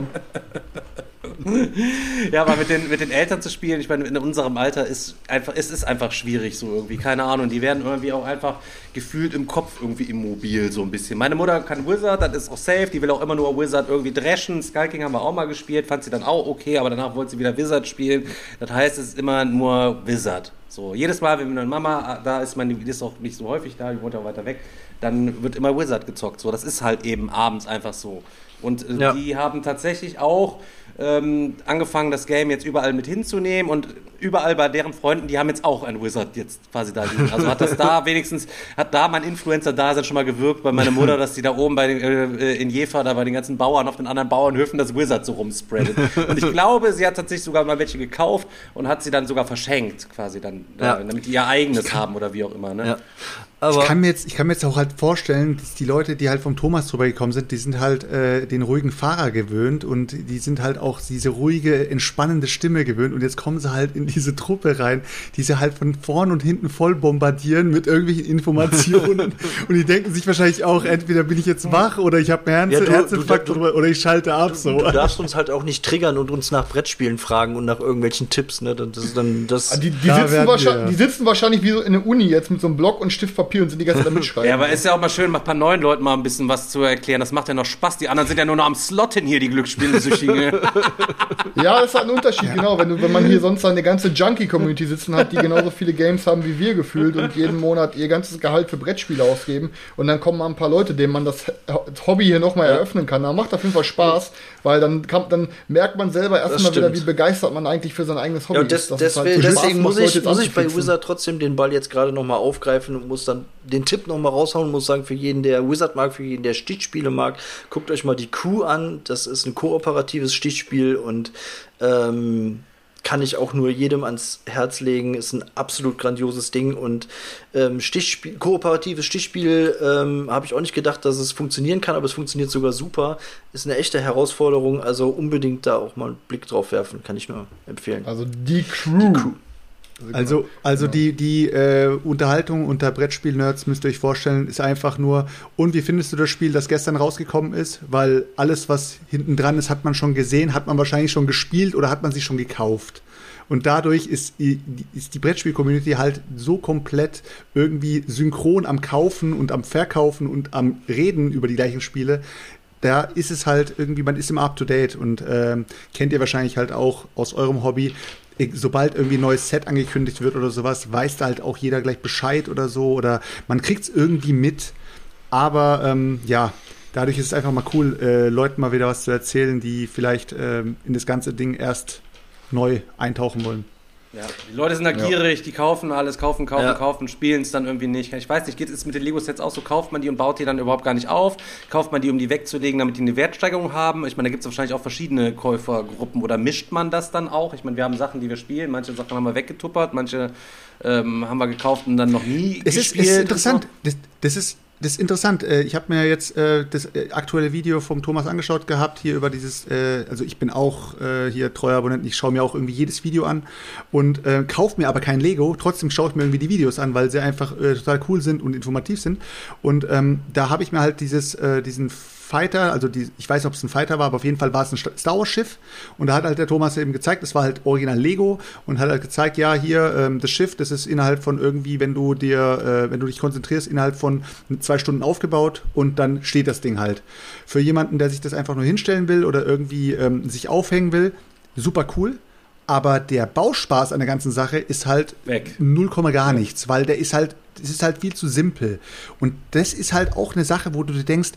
ja, aber mit den, mit den Eltern zu spielen, ich meine, in unserem Alter ist einfach, es ist einfach schwierig so irgendwie, keine Ahnung. Die werden irgendwie auch einfach gefühlt im Kopf irgendwie immobil so ein bisschen. Meine Mutter kann Wizard, das ist auch safe, die will auch immer nur Wizard irgendwie dreschen. Skull King haben wir auch mal gespielt, fand sie dann auch okay, aber danach wollte sie wieder Wizard spielen. Das heißt, es ist immer nur Wizard. So, jedes Mal, wenn meine Mama da ist, meine, die ist auch nicht so häufig da, die wohnt auch weiter weg, dann wird immer Wizard gezockt. So, das ist halt eben abends einfach so. Und äh, ja. die haben tatsächlich auch ähm, angefangen, das Game jetzt überall mit hinzunehmen und überall bei deren Freunden, die haben jetzt auch ein Wizard jetzt quasi da liegen. Also hat das da wenigstens, hat da mein Influencer-Dasein schon mal gewirkt bei meiner Mutter, dass die da oben bei den, äh, in Jefer, da bei den ganzen Bauern auf den anderen Bauernhöfen das Wizard so rumspreadet. Und ich glaube, sie hat tatsächlich sogar mal welche gekauft und hat sie dann sogar verschenkt, quasi dann, ja. äh, damit die ihr eigenes haben oder wie auch immer. Ne? Ja. Aber ich kann, mir jetzt, ich kann mir jetzt auch halt vorstellen, dass die Leute, die halt vom Thomas drüber gekommen sind, die sind halt äh, den ruhigen Fahrer gewöhnt und die sind halt auch diese ruhige, entspannende Stimme gewöhnt und jetzt kommen sie halt in diese Truppe rein, die sie halt von vorn und hinten voll bombardieren mit irgendwelchen Informationen und die denken sich wahrscheinlich auch, entweder bin ich jetzt wach oder ich habe einen Herz, ja, Herzinfarkt oder, oder ich schalte ab. So. Du darfst uns halt auch nicht triggern und uns nach Brettspielen fragen und nach irgendwelchen Tipps. Ne? Das ist dann das. Ah, die, die, sitzen wahrscheinlich, die sitzen wahrscheinlich wie so in der Uni jetzt mit so einem Block und Stift Papier und sind die ganze Zeit mitschreiben. ja, aber ist ja auch mal schön, mal ein paar neuen Leuten mal ein bisschen was zu erklären. Das macht ja noch Spaß. Die anderen sind ja nur noch am Slotten hier, die Glücksspielsüchtigen. ja, das ist halt ein Unterschied, ja. genau. Wenn, wenn man hier sonst eine ganze Junkie-Community sitzen hat, die genauso viele Games haben wie wir gefühlt und jeden Monat ihr ganzes Gehalt für Brettspiele ausgeben. Und dann kommen mal ein paar Leute, denen man das Hobby hier nochmal eröffnen kann. Da macht auf jeden Fall Spaß, weil dann, kann, dann merkt man selber erstmal wieder, wie begeistert man eigentlich für sein eigenes Hobby ja, das, ist. Das halt deswegen muss ich, muss ich bei Wizard trotzdem den Ball jetzt gerade nochmal aufgreifen und muss dann den Tipp nochmal raushauen, muss sagen, für jeden, der Wizard mag, für jeden, der Stichspiele mag, guckt euch mal die Crew an. Das ist ein kooperatives Stichspiel und ähm, kann ich auch nur jedem ans Herz legen. Ist ein absolut grandioses Ding und ähm, Stichspiel, kooperatives Stichspiel ähm, habe ich auch nicht gedacht, dass es funktionieren kann, aber es funktioniert sogar super. Ist eine echte Herausforderung, also unbedingt da auch mal einen Blick drauf werfen, kann ich nur empfehlen. Also die Crew. Die Crew. Also, also ja. die, die äh, Unterhaltung unter Brettspiel-Nerds müsst ihr euch vorstellen, ist einfach nur, und wie findest du das Spiel, das gestern rausgekommen ist? Weil alles, was hinten dran ist, hat man schon gesehen, hat man wahrscheinlich schon gespielt oder hat man sich schon gekauft. Und dadurch ist, ist die Brettspiel-Community halt so komplett irgendwie synchron am Kaufen und am Verkaufen und am Reden über die gleichen Spiele. Da ist es halt irgendwie, man ist immer up to date und ähm, kennt ihr wahrscheinlich halt auch aus eurem Hobby sobald irgendwie ein neues Set angekündigt wird oder sowas, weiß da halt auch jeder gleich Bescheid oder so oder man kriegt es irgendwie mit. Aber ähm, ja, dadurch ist es einfach mal cool, äh, Leuten mal wieder was zu erzählen, die vielleicht ähm, in das ganze Ding erst neu eintauchen wollen. Ja, die Leute sind da gierig, ja. die kaufen alles, kaufen, kaufen, ja. kaufen, spielen es dann irgendwie nicht. Ich weiß nicht, geht es mit den Lego-Sets auch so? Kauft man die und baut die dann überhaupt gar nicht auf? Kauft man die, um die wegzulegen, damit die eine Wertsteigerung haben? Ich meine, da gibt es wahrscheinlich auch verschiedene Käufergruppen oder mischt man das dann auch? Ich meine, wir haben Sachen, die wir spielen, manche Sachen haben wir weggetuppert, manche ähm, haben wir gekauft und dann noch nie es gespielt. Ist, es ist interessant. So. Das, das ist das ist interessant. Äh, ich habe mir jetzt äh, das äh, aktuelle Video vom Thomas angeschaut gehabt, hier über dieses, also ich bin auch hier treuer Abonnent, ich schaue mir auch irgendwie jedes Video an und äh, kaufe mir aber kein Lego, trotzdem schaue ich mir irgendwie die Videos an, weil sie einfach total cool sind und informativ sind. Und ähm, da habe ich mir halt dieses, diesen Fighter, also die, ich weiß nicht, ob es ein Fighter war, aber auf jeden Fall war es ein Star Wars Schiff. Und da hat halt der Thomas eben gezeigt, das war halt original Lego und hat halt gezeigt, ja, hier, ähm, das Schiff, das ist innerhalb von irgendwie, wenn du dir, äh, wenn du dich konzentrierst, innerhalb von zwei Stunden aufgebaut und dann steht das Ding halt. Für jemanden, der sich das einfach nur hinstellen will oder irgendwie ähm, sich aufhängen will, super cool. Aber der Bauspaß an der ganzen Sache ist halt Weg. 0, gar nichts, weil der ist halt, das ist halt viel zu simpel. Und das ist halt auch eine Sache, wo du dir denkst,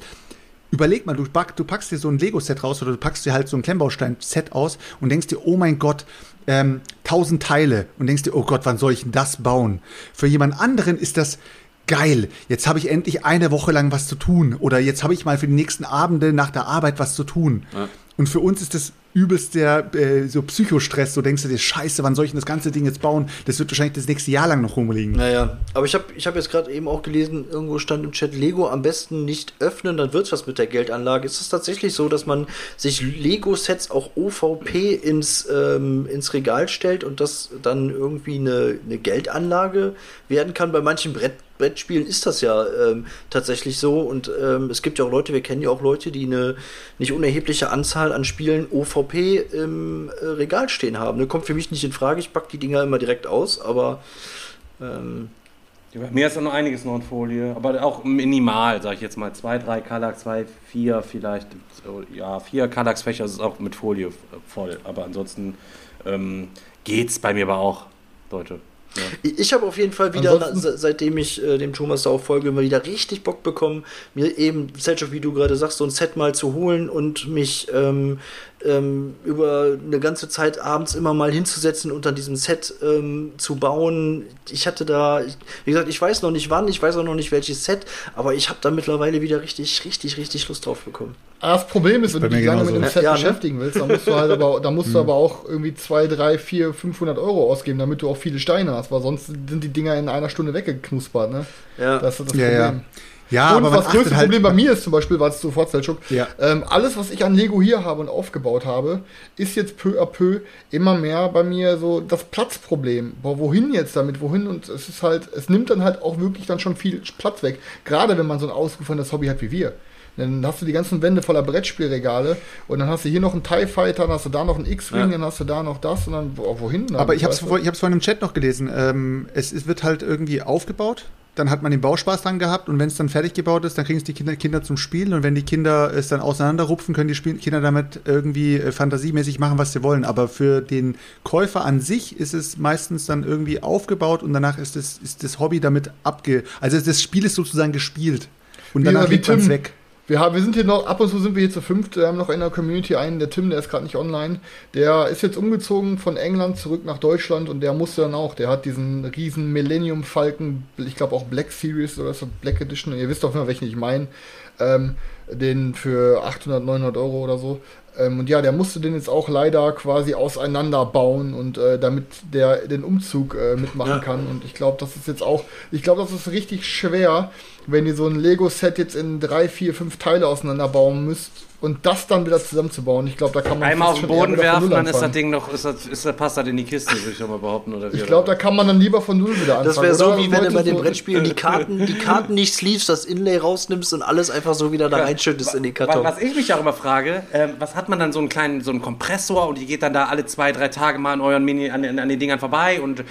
überleg mal, du, pack, du packst dir so ein Lego-Set raus oder du packst dir halt so ein Klemmbaustein-Set aus und denkst dir, oh mein Gott, ähm, tausend Teile und denkst dir, oh Gott, wann soll ich denn das bauen? Für jemand anderen ist das geil, jetzt habe ich endlich eine Woche lang was zu tun oder jetzt habe ich mal für die nächsten Abende nach der Arbeit was zu tun. Ja. Und für uns ist das übelst der äh, so Psychostress. So denkst du dir, scheiße, wann soll ich denn das ganze Ding jetzt bauen? Das wird wahrscheinlich das nächste Jahr lang noch rumliegen. Naja, aber ich habe ich hab jetzt gerade eben auch gelesen, irgendwo stand im Chat, Lego am besten nicht öffnen, dann wird's was mit der Geldanlage. Ist es tatsächlich so, dass man sich Lego-Sets auch OVP ins, ähm, ins Regal stellt und das dann irgendwie eine, eine Geldanlage werden kann? Bei manchen Brett Brettspielen ist das ja ähm, tatsächlich so. Und ähm, es gibt ja auch Leute, wir kennen ja auch Leute, die eine nicht unerhebliche Anzahl an Spielen OVP im äh, Regal stehen haben. Ne? Kommt für mich nicht in Frage. Ich packe die Dinger immer direkt aus, aber. Ähm, bei mir ist da noch einiges noch in Folie, aber auch minimal, sag ich jetzt mal. Zwei, drei Kallax, zwei, vier vielleicht. Ja, vier Kallax-Fächer ist auch mit Folie voll. Aber ansonsten ähm, geht's bei mir aber auch, Leute. Ja. Ich habe auf jeden Fall wieder, Ansonsten, seitdem ich äh, dem Thomas da auch folge, immer wieder richtig Bock bekommen, mir eben, Selchuk, wie du gerade sagst, so ein Set mal zu holen und mich ähm, ähm, über eine ganze Zeit abends immer mal hinzusetzen und an diesem Set ähm, zu bauen. Ich hatte da, wie gesagt, ich weiß noch nicht wann, ich weiß auch noch nicht welches Set, aber ich habe da mittlerweile wieder richtig, richtig, richtig Lust drauf bekommen. das Problem ist, wenn du dich lange mit dem Set ja, ne? beschäftigen ne? willst, dann musst du halt aber, da musst du hm. aber auch irgendwie 2, 3, 4, 500 Euro ausgeben, damit du auch viele Steine hast, weil sonst sind die Dinger in einer Stunde weggeknuspert, ne? Ja. Das ist das Problem. Ja. Ja, und aber das größte halt Problem bei mir ist zum Beispiel, war es sofort Selchuk, ja. ähm, alles, was ich an Lego hier habe und aufgebaut habe, ist jetzt peu à peu immer mehr bei mir so das Platzproblem. Boah, wohin jetzt damit? Wohin? Und es ist halt, es nimmt dann halt auch wirklich dann schon viel Platz weg. Gerade wenn man so ein ausgefallenes Hobby hat wie wir. Dann hast du die ganzen Wände voller Brettspielregale und dann hast du hier noch einen TIE Fighter, dann hast du da noch einen X-Wing, ja. dann hast du da noch das und dann wohin? Dann, Aber ich habe es vor, vorhin im Chat noch gelesen. Ähm, es, es wird halt irgendwie aufgebaut dann hat man den Bauspaß dran gehabt und wenn es dann fertig gebaut ist, dann kriegen es die Kinder, Kinder zum Spielen und wenn die Kinder es dann auseinanderrupfen, können die Spiel Kinder damit irgendwie äh, fantasiemäßig machen, was sie wollen. Aber für den Käufer an sich ist es meistens dann irgendwie aufgebaut und danach ist, es, ist das Hobby damit abge... Also das Spiel ist sozusagen gespielt und danach liegt man es weg. Wir, haben, wir sind hier noch, ab und zu sind wir hier zu fünft, wir haben noch in der Community einen, der Tim, der ist gerade nicht online, der ist jetzt umgezogen von England zurück nach Deutschland und der musste dann auch, der hat diesen riesen Millennium Falken, ich glaube auch Black Series oder so, Black Edition, ihr wisst doch immer, welchen ich meine, ähm, den für 800, 900 Euro oder so. Ähm, und ja, der musste den jetzt auch leider quasi auseinanderbauen und äh, damit der den Umzug äh, mitmachen ja. kann. Und ich glaube, das ist jetzt auch, ich glaube, das ist richtig schwer, wenn ihr so ein Lego-Set jetzt in drei, vier, fünf Teile auseinanderbauen müsst und das dann wieder zusammenzubauen. Ich glaube, da kann man einmal auf den Boden werfen, dann ist das Ding noch, ist das, ist das, passt das in die Kiste, würde ich mal behaupten. Oder wie, ich glaube, da kann man dann lieber von null wieder anfangen. Das wäre so, wie wenn du bei den so Brettspielen die Karten, die Karten nicht sleeves, das Inlay rausnimmst und alles einfach so wieder da reinschüttest in die Karton. Was ich mich auch immer frage, äh, was hat man dann so einen kleinen, so einen Kompressor und die geht dann da alle zwei, drei Tage mal an euren Mini, an, an den Dingern vorbei und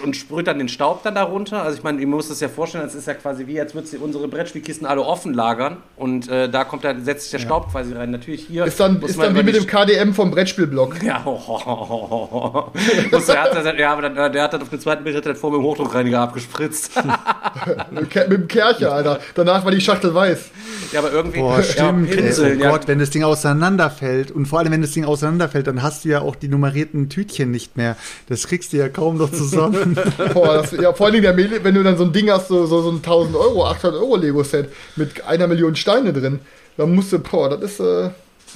und sprüht dann den Staub dann darunter. Also ich meine, ihr müsst es ja vorstellen, das ist ja quasi wie, als würdest du unsere Brettspielkisten alle offen lagern und äh, da kommt dann, setzt sich der Staub ja. quasi rein. Natürlich hier. Ist dann, ist dann wie mit dem KDM vom Brettspielblock. Ja, oh, oh, oh, der, hat, ja aber dann, der hat dann auf dem zweiten Bild hat vor mir Hochdruckreiniger abgespritzt. mit dem Kercher, Alter. Danach war die Schachtel weiß. Ja, aber irgendwie. Boah, stimmt. Ja, Pinsel, oh Gott, wenn das Ding auseinanderfällt und vor allem, wenn das Ding auseinanderfällt, dann hast du ja auch die nummerierten Tütchen nicht mehr. Das kriegst du ja kaum noch zusammen. Boah, das, ja, vor allem, der, wenn du dann so ein Ding hast, so, so, so ein 1000 Euro, 800 Euro Lego-Set mit einer Million Steine drin, dann musst du, boah, das ist. Äh,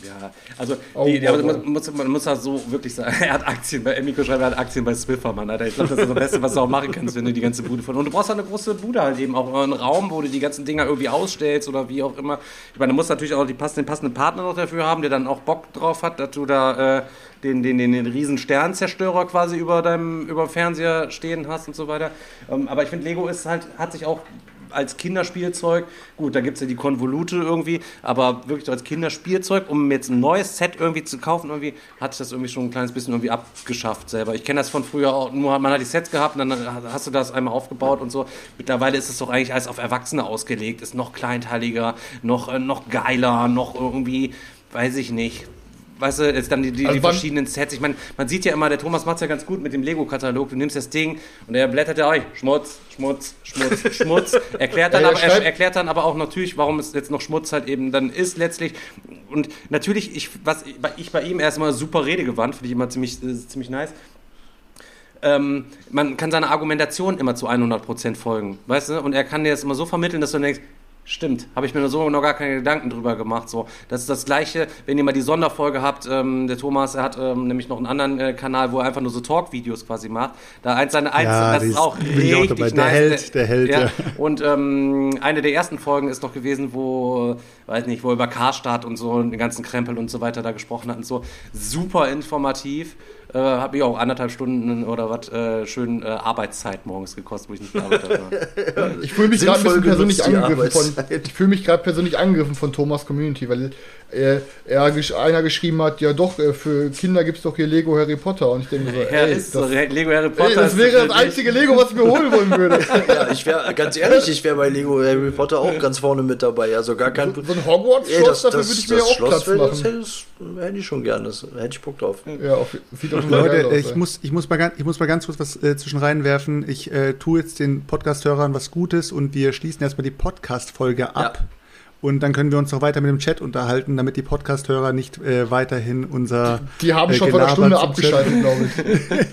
ja, also die, ja, man, muss, man muss das so wirklich sagen. Er hat Aktien bei Emiko schreibt, er hat Aktien bei Swiffer, Mann, Alter. Ich glaube, das ist das Beste, was du auch machen kannst, wenn du die ganze Bude von. Und du brauchst auch eine große Bude halt eben, auch einen Raum, wo du die ganzen Dinger irgendwie ausstellst oder wie auch immer. Ich meine, du musst natürlich auch die passenden, den passenden Partner noch dafür haben, der dann auch Bock drauf hat, dass du da äh, den, den, den, den riesen Sternzerstörer quasi über deinem über Fernseher stehen hast und so weiter. Ähm, aber ich finde, Lego ist halt, hat sich auch als Kinderspielzeug, gut, da gibt es ja die Konvolute irgendwie, aber wirklich als Kinderspielzeug, um jetzt ein neues Set irgendwie zu kaufen, irgendwie hat sich das irgendwie schon ein kleines bisschen irgendwie abgeschafft selber. Ich kenne das von früher auch, nur man hat die Sets gehabt und dann hast du das einmal aufgebaut und so. Mittlerweile ist es doch eigentlich alles auf Erwachsene ausgelegt, ist noch kleinteiliger, noch, äh, noch geiler, noch irgendwie, weiß ich nicht, weißt du, jetzt dann die, die, Also die verschiedenen Sets. Ich meine, man sieht ja immer, der Thomas macht ja ganz gut mit dem Lego-Katalog. Du nimmst das Ding und er blättert ja, oi, Schmutz, Schmutz, Schmutz, Schmutz. Erklärt dann, Ja, er aber, er erklärt dann aber auch natürlich, warum es jetzt noch Schmutz halt eben dann ist letztlich. Und natürlich, ich, was ich bei ihm erstmal super redegewandt, finde ich immer ziemlich, äh, ziemlich nice. Ähm, man kann seiner Argumentation immer zu 100% folgen, weißt du? Und er kann dir das immer so vermitteln, dass du denkst, stimmt, habe ich mir so noch gar keine Gedanken drüber gemacht. So, das ist das Gleiche, wenn ihr mal die Sonderfolge habt. Ähm, der Thomas, er hat ähm, nämlich noch einen anderen äh, Kanal, wo er einfach nur so Talk-Videos quasi macht. Da eins seine eins, Ja, das ist auch auch richtig dabei. nice. Der Held, der Held, ja. Und ähm, eine der ersten Folgen ist noch gewesen, wo, weiß nicht, wo er über Karstadt und so den ganzen Krempel und so weiter da gesprochen hat und so. Super informativ. Äh, hat mich auch anderthalb Stunden oder was äh, schön äh, Arbeitszeit morgens gekostet, wo ich nicht gearbeitet habe. Ich fühle mich gerade persönlich angegriffen von. Ich fühle mich gerade persönlich angegriffen von Thomas Community, weil er, er gesch- einer geschrieben hat, ja doch, äh, für Kinder gibt es doch hier Lego Harry Potter. Und ich denke so, Ja, ey, ist so. das, Lego Harry Potter. ey, das wäre das einzige Lego, was ich mir holen wollen würde. Ja, ich wäre ganz ehrlich, ich wäre bei Lego Harry Potter auch ganz vorne mit dabei. Also gar kein So ein Hogwarts-Schloss, dafür würde ich mir ja auch Schloss Platz wäre- machen. Das hätte, das ich schon gern, das hätte ich Bock drauf. Ja, auf, sieht Leute, ich muss, ich, muss mal ganz, ich muss mal ganz kurz was äh, zwischen reinwerfen. Ich äh, tue jetzt den Podcast-Hörern was Gutes und wir schließen erstmal die Podcast-Folge ab. Ja. Und dann können wir uns noch weiter mit dem Chat unterhalten, damit die Podcast-Hörer nicht äh, weiterhin unser. Die haben äh, schon vor einer Stunde abgeschaltet, glaube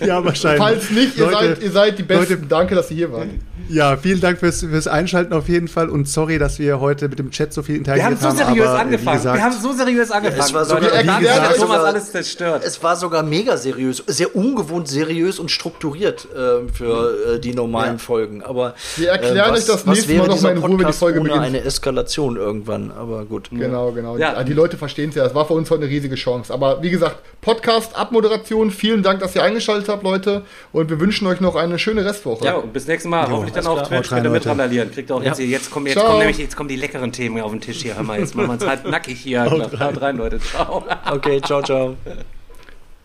ich. ja, wahrscheinlich. Falls nicht, ihr, Leute, seid, ihr seid die Besten. Leute- Danke, dass ihr hier wart. Ja, vielen Dank fürs, fürs Einschalten auf jeden Fall und sorry, dass wir heute mit dem Chat so viel Wir interagiert haben so seriös aber, äh, angefangen. gesagt, Wir haben so seriös angefangen. es war sogar- Leute, gesagt, hat Thomas alles zerstört. Es war sogar mega seriös, sehr ungewohnt seriös und strukturiert ähm, für äh, die normalen Folgen. Aber Wir erklären was- euch das nächste Mal noch dieser mal in Ruhe, wenn die Folge ohne beginnt. eine Eskalation irgendwann. Aber gut. Genau, genau. Ja. Die, die Leute verstehen es ja. Es war für uns heute eine riesige Chance. Aber wie gesagt, Podcast, Abmoderation. Vielen Dank, dass ihr eingeschaltet habt, Leute. Und wir wünschen euch noch eine schöne Restwoche. Ja, und bis nächstes Mal. Hoffentlich dann auf alles Twitch. Rein, ihr mit randalieren. Kriegt auch jetzt, Ja. hier, jetzt kommen, jetzt Ciao. kommen nämlich, jetzt kommen die leckeren Themen auf den Tisch hier. Hör mal, jetzt machen wir uns halt nackig hier. Haut rein, Leute. Ciao. Okay, ciao, ciao.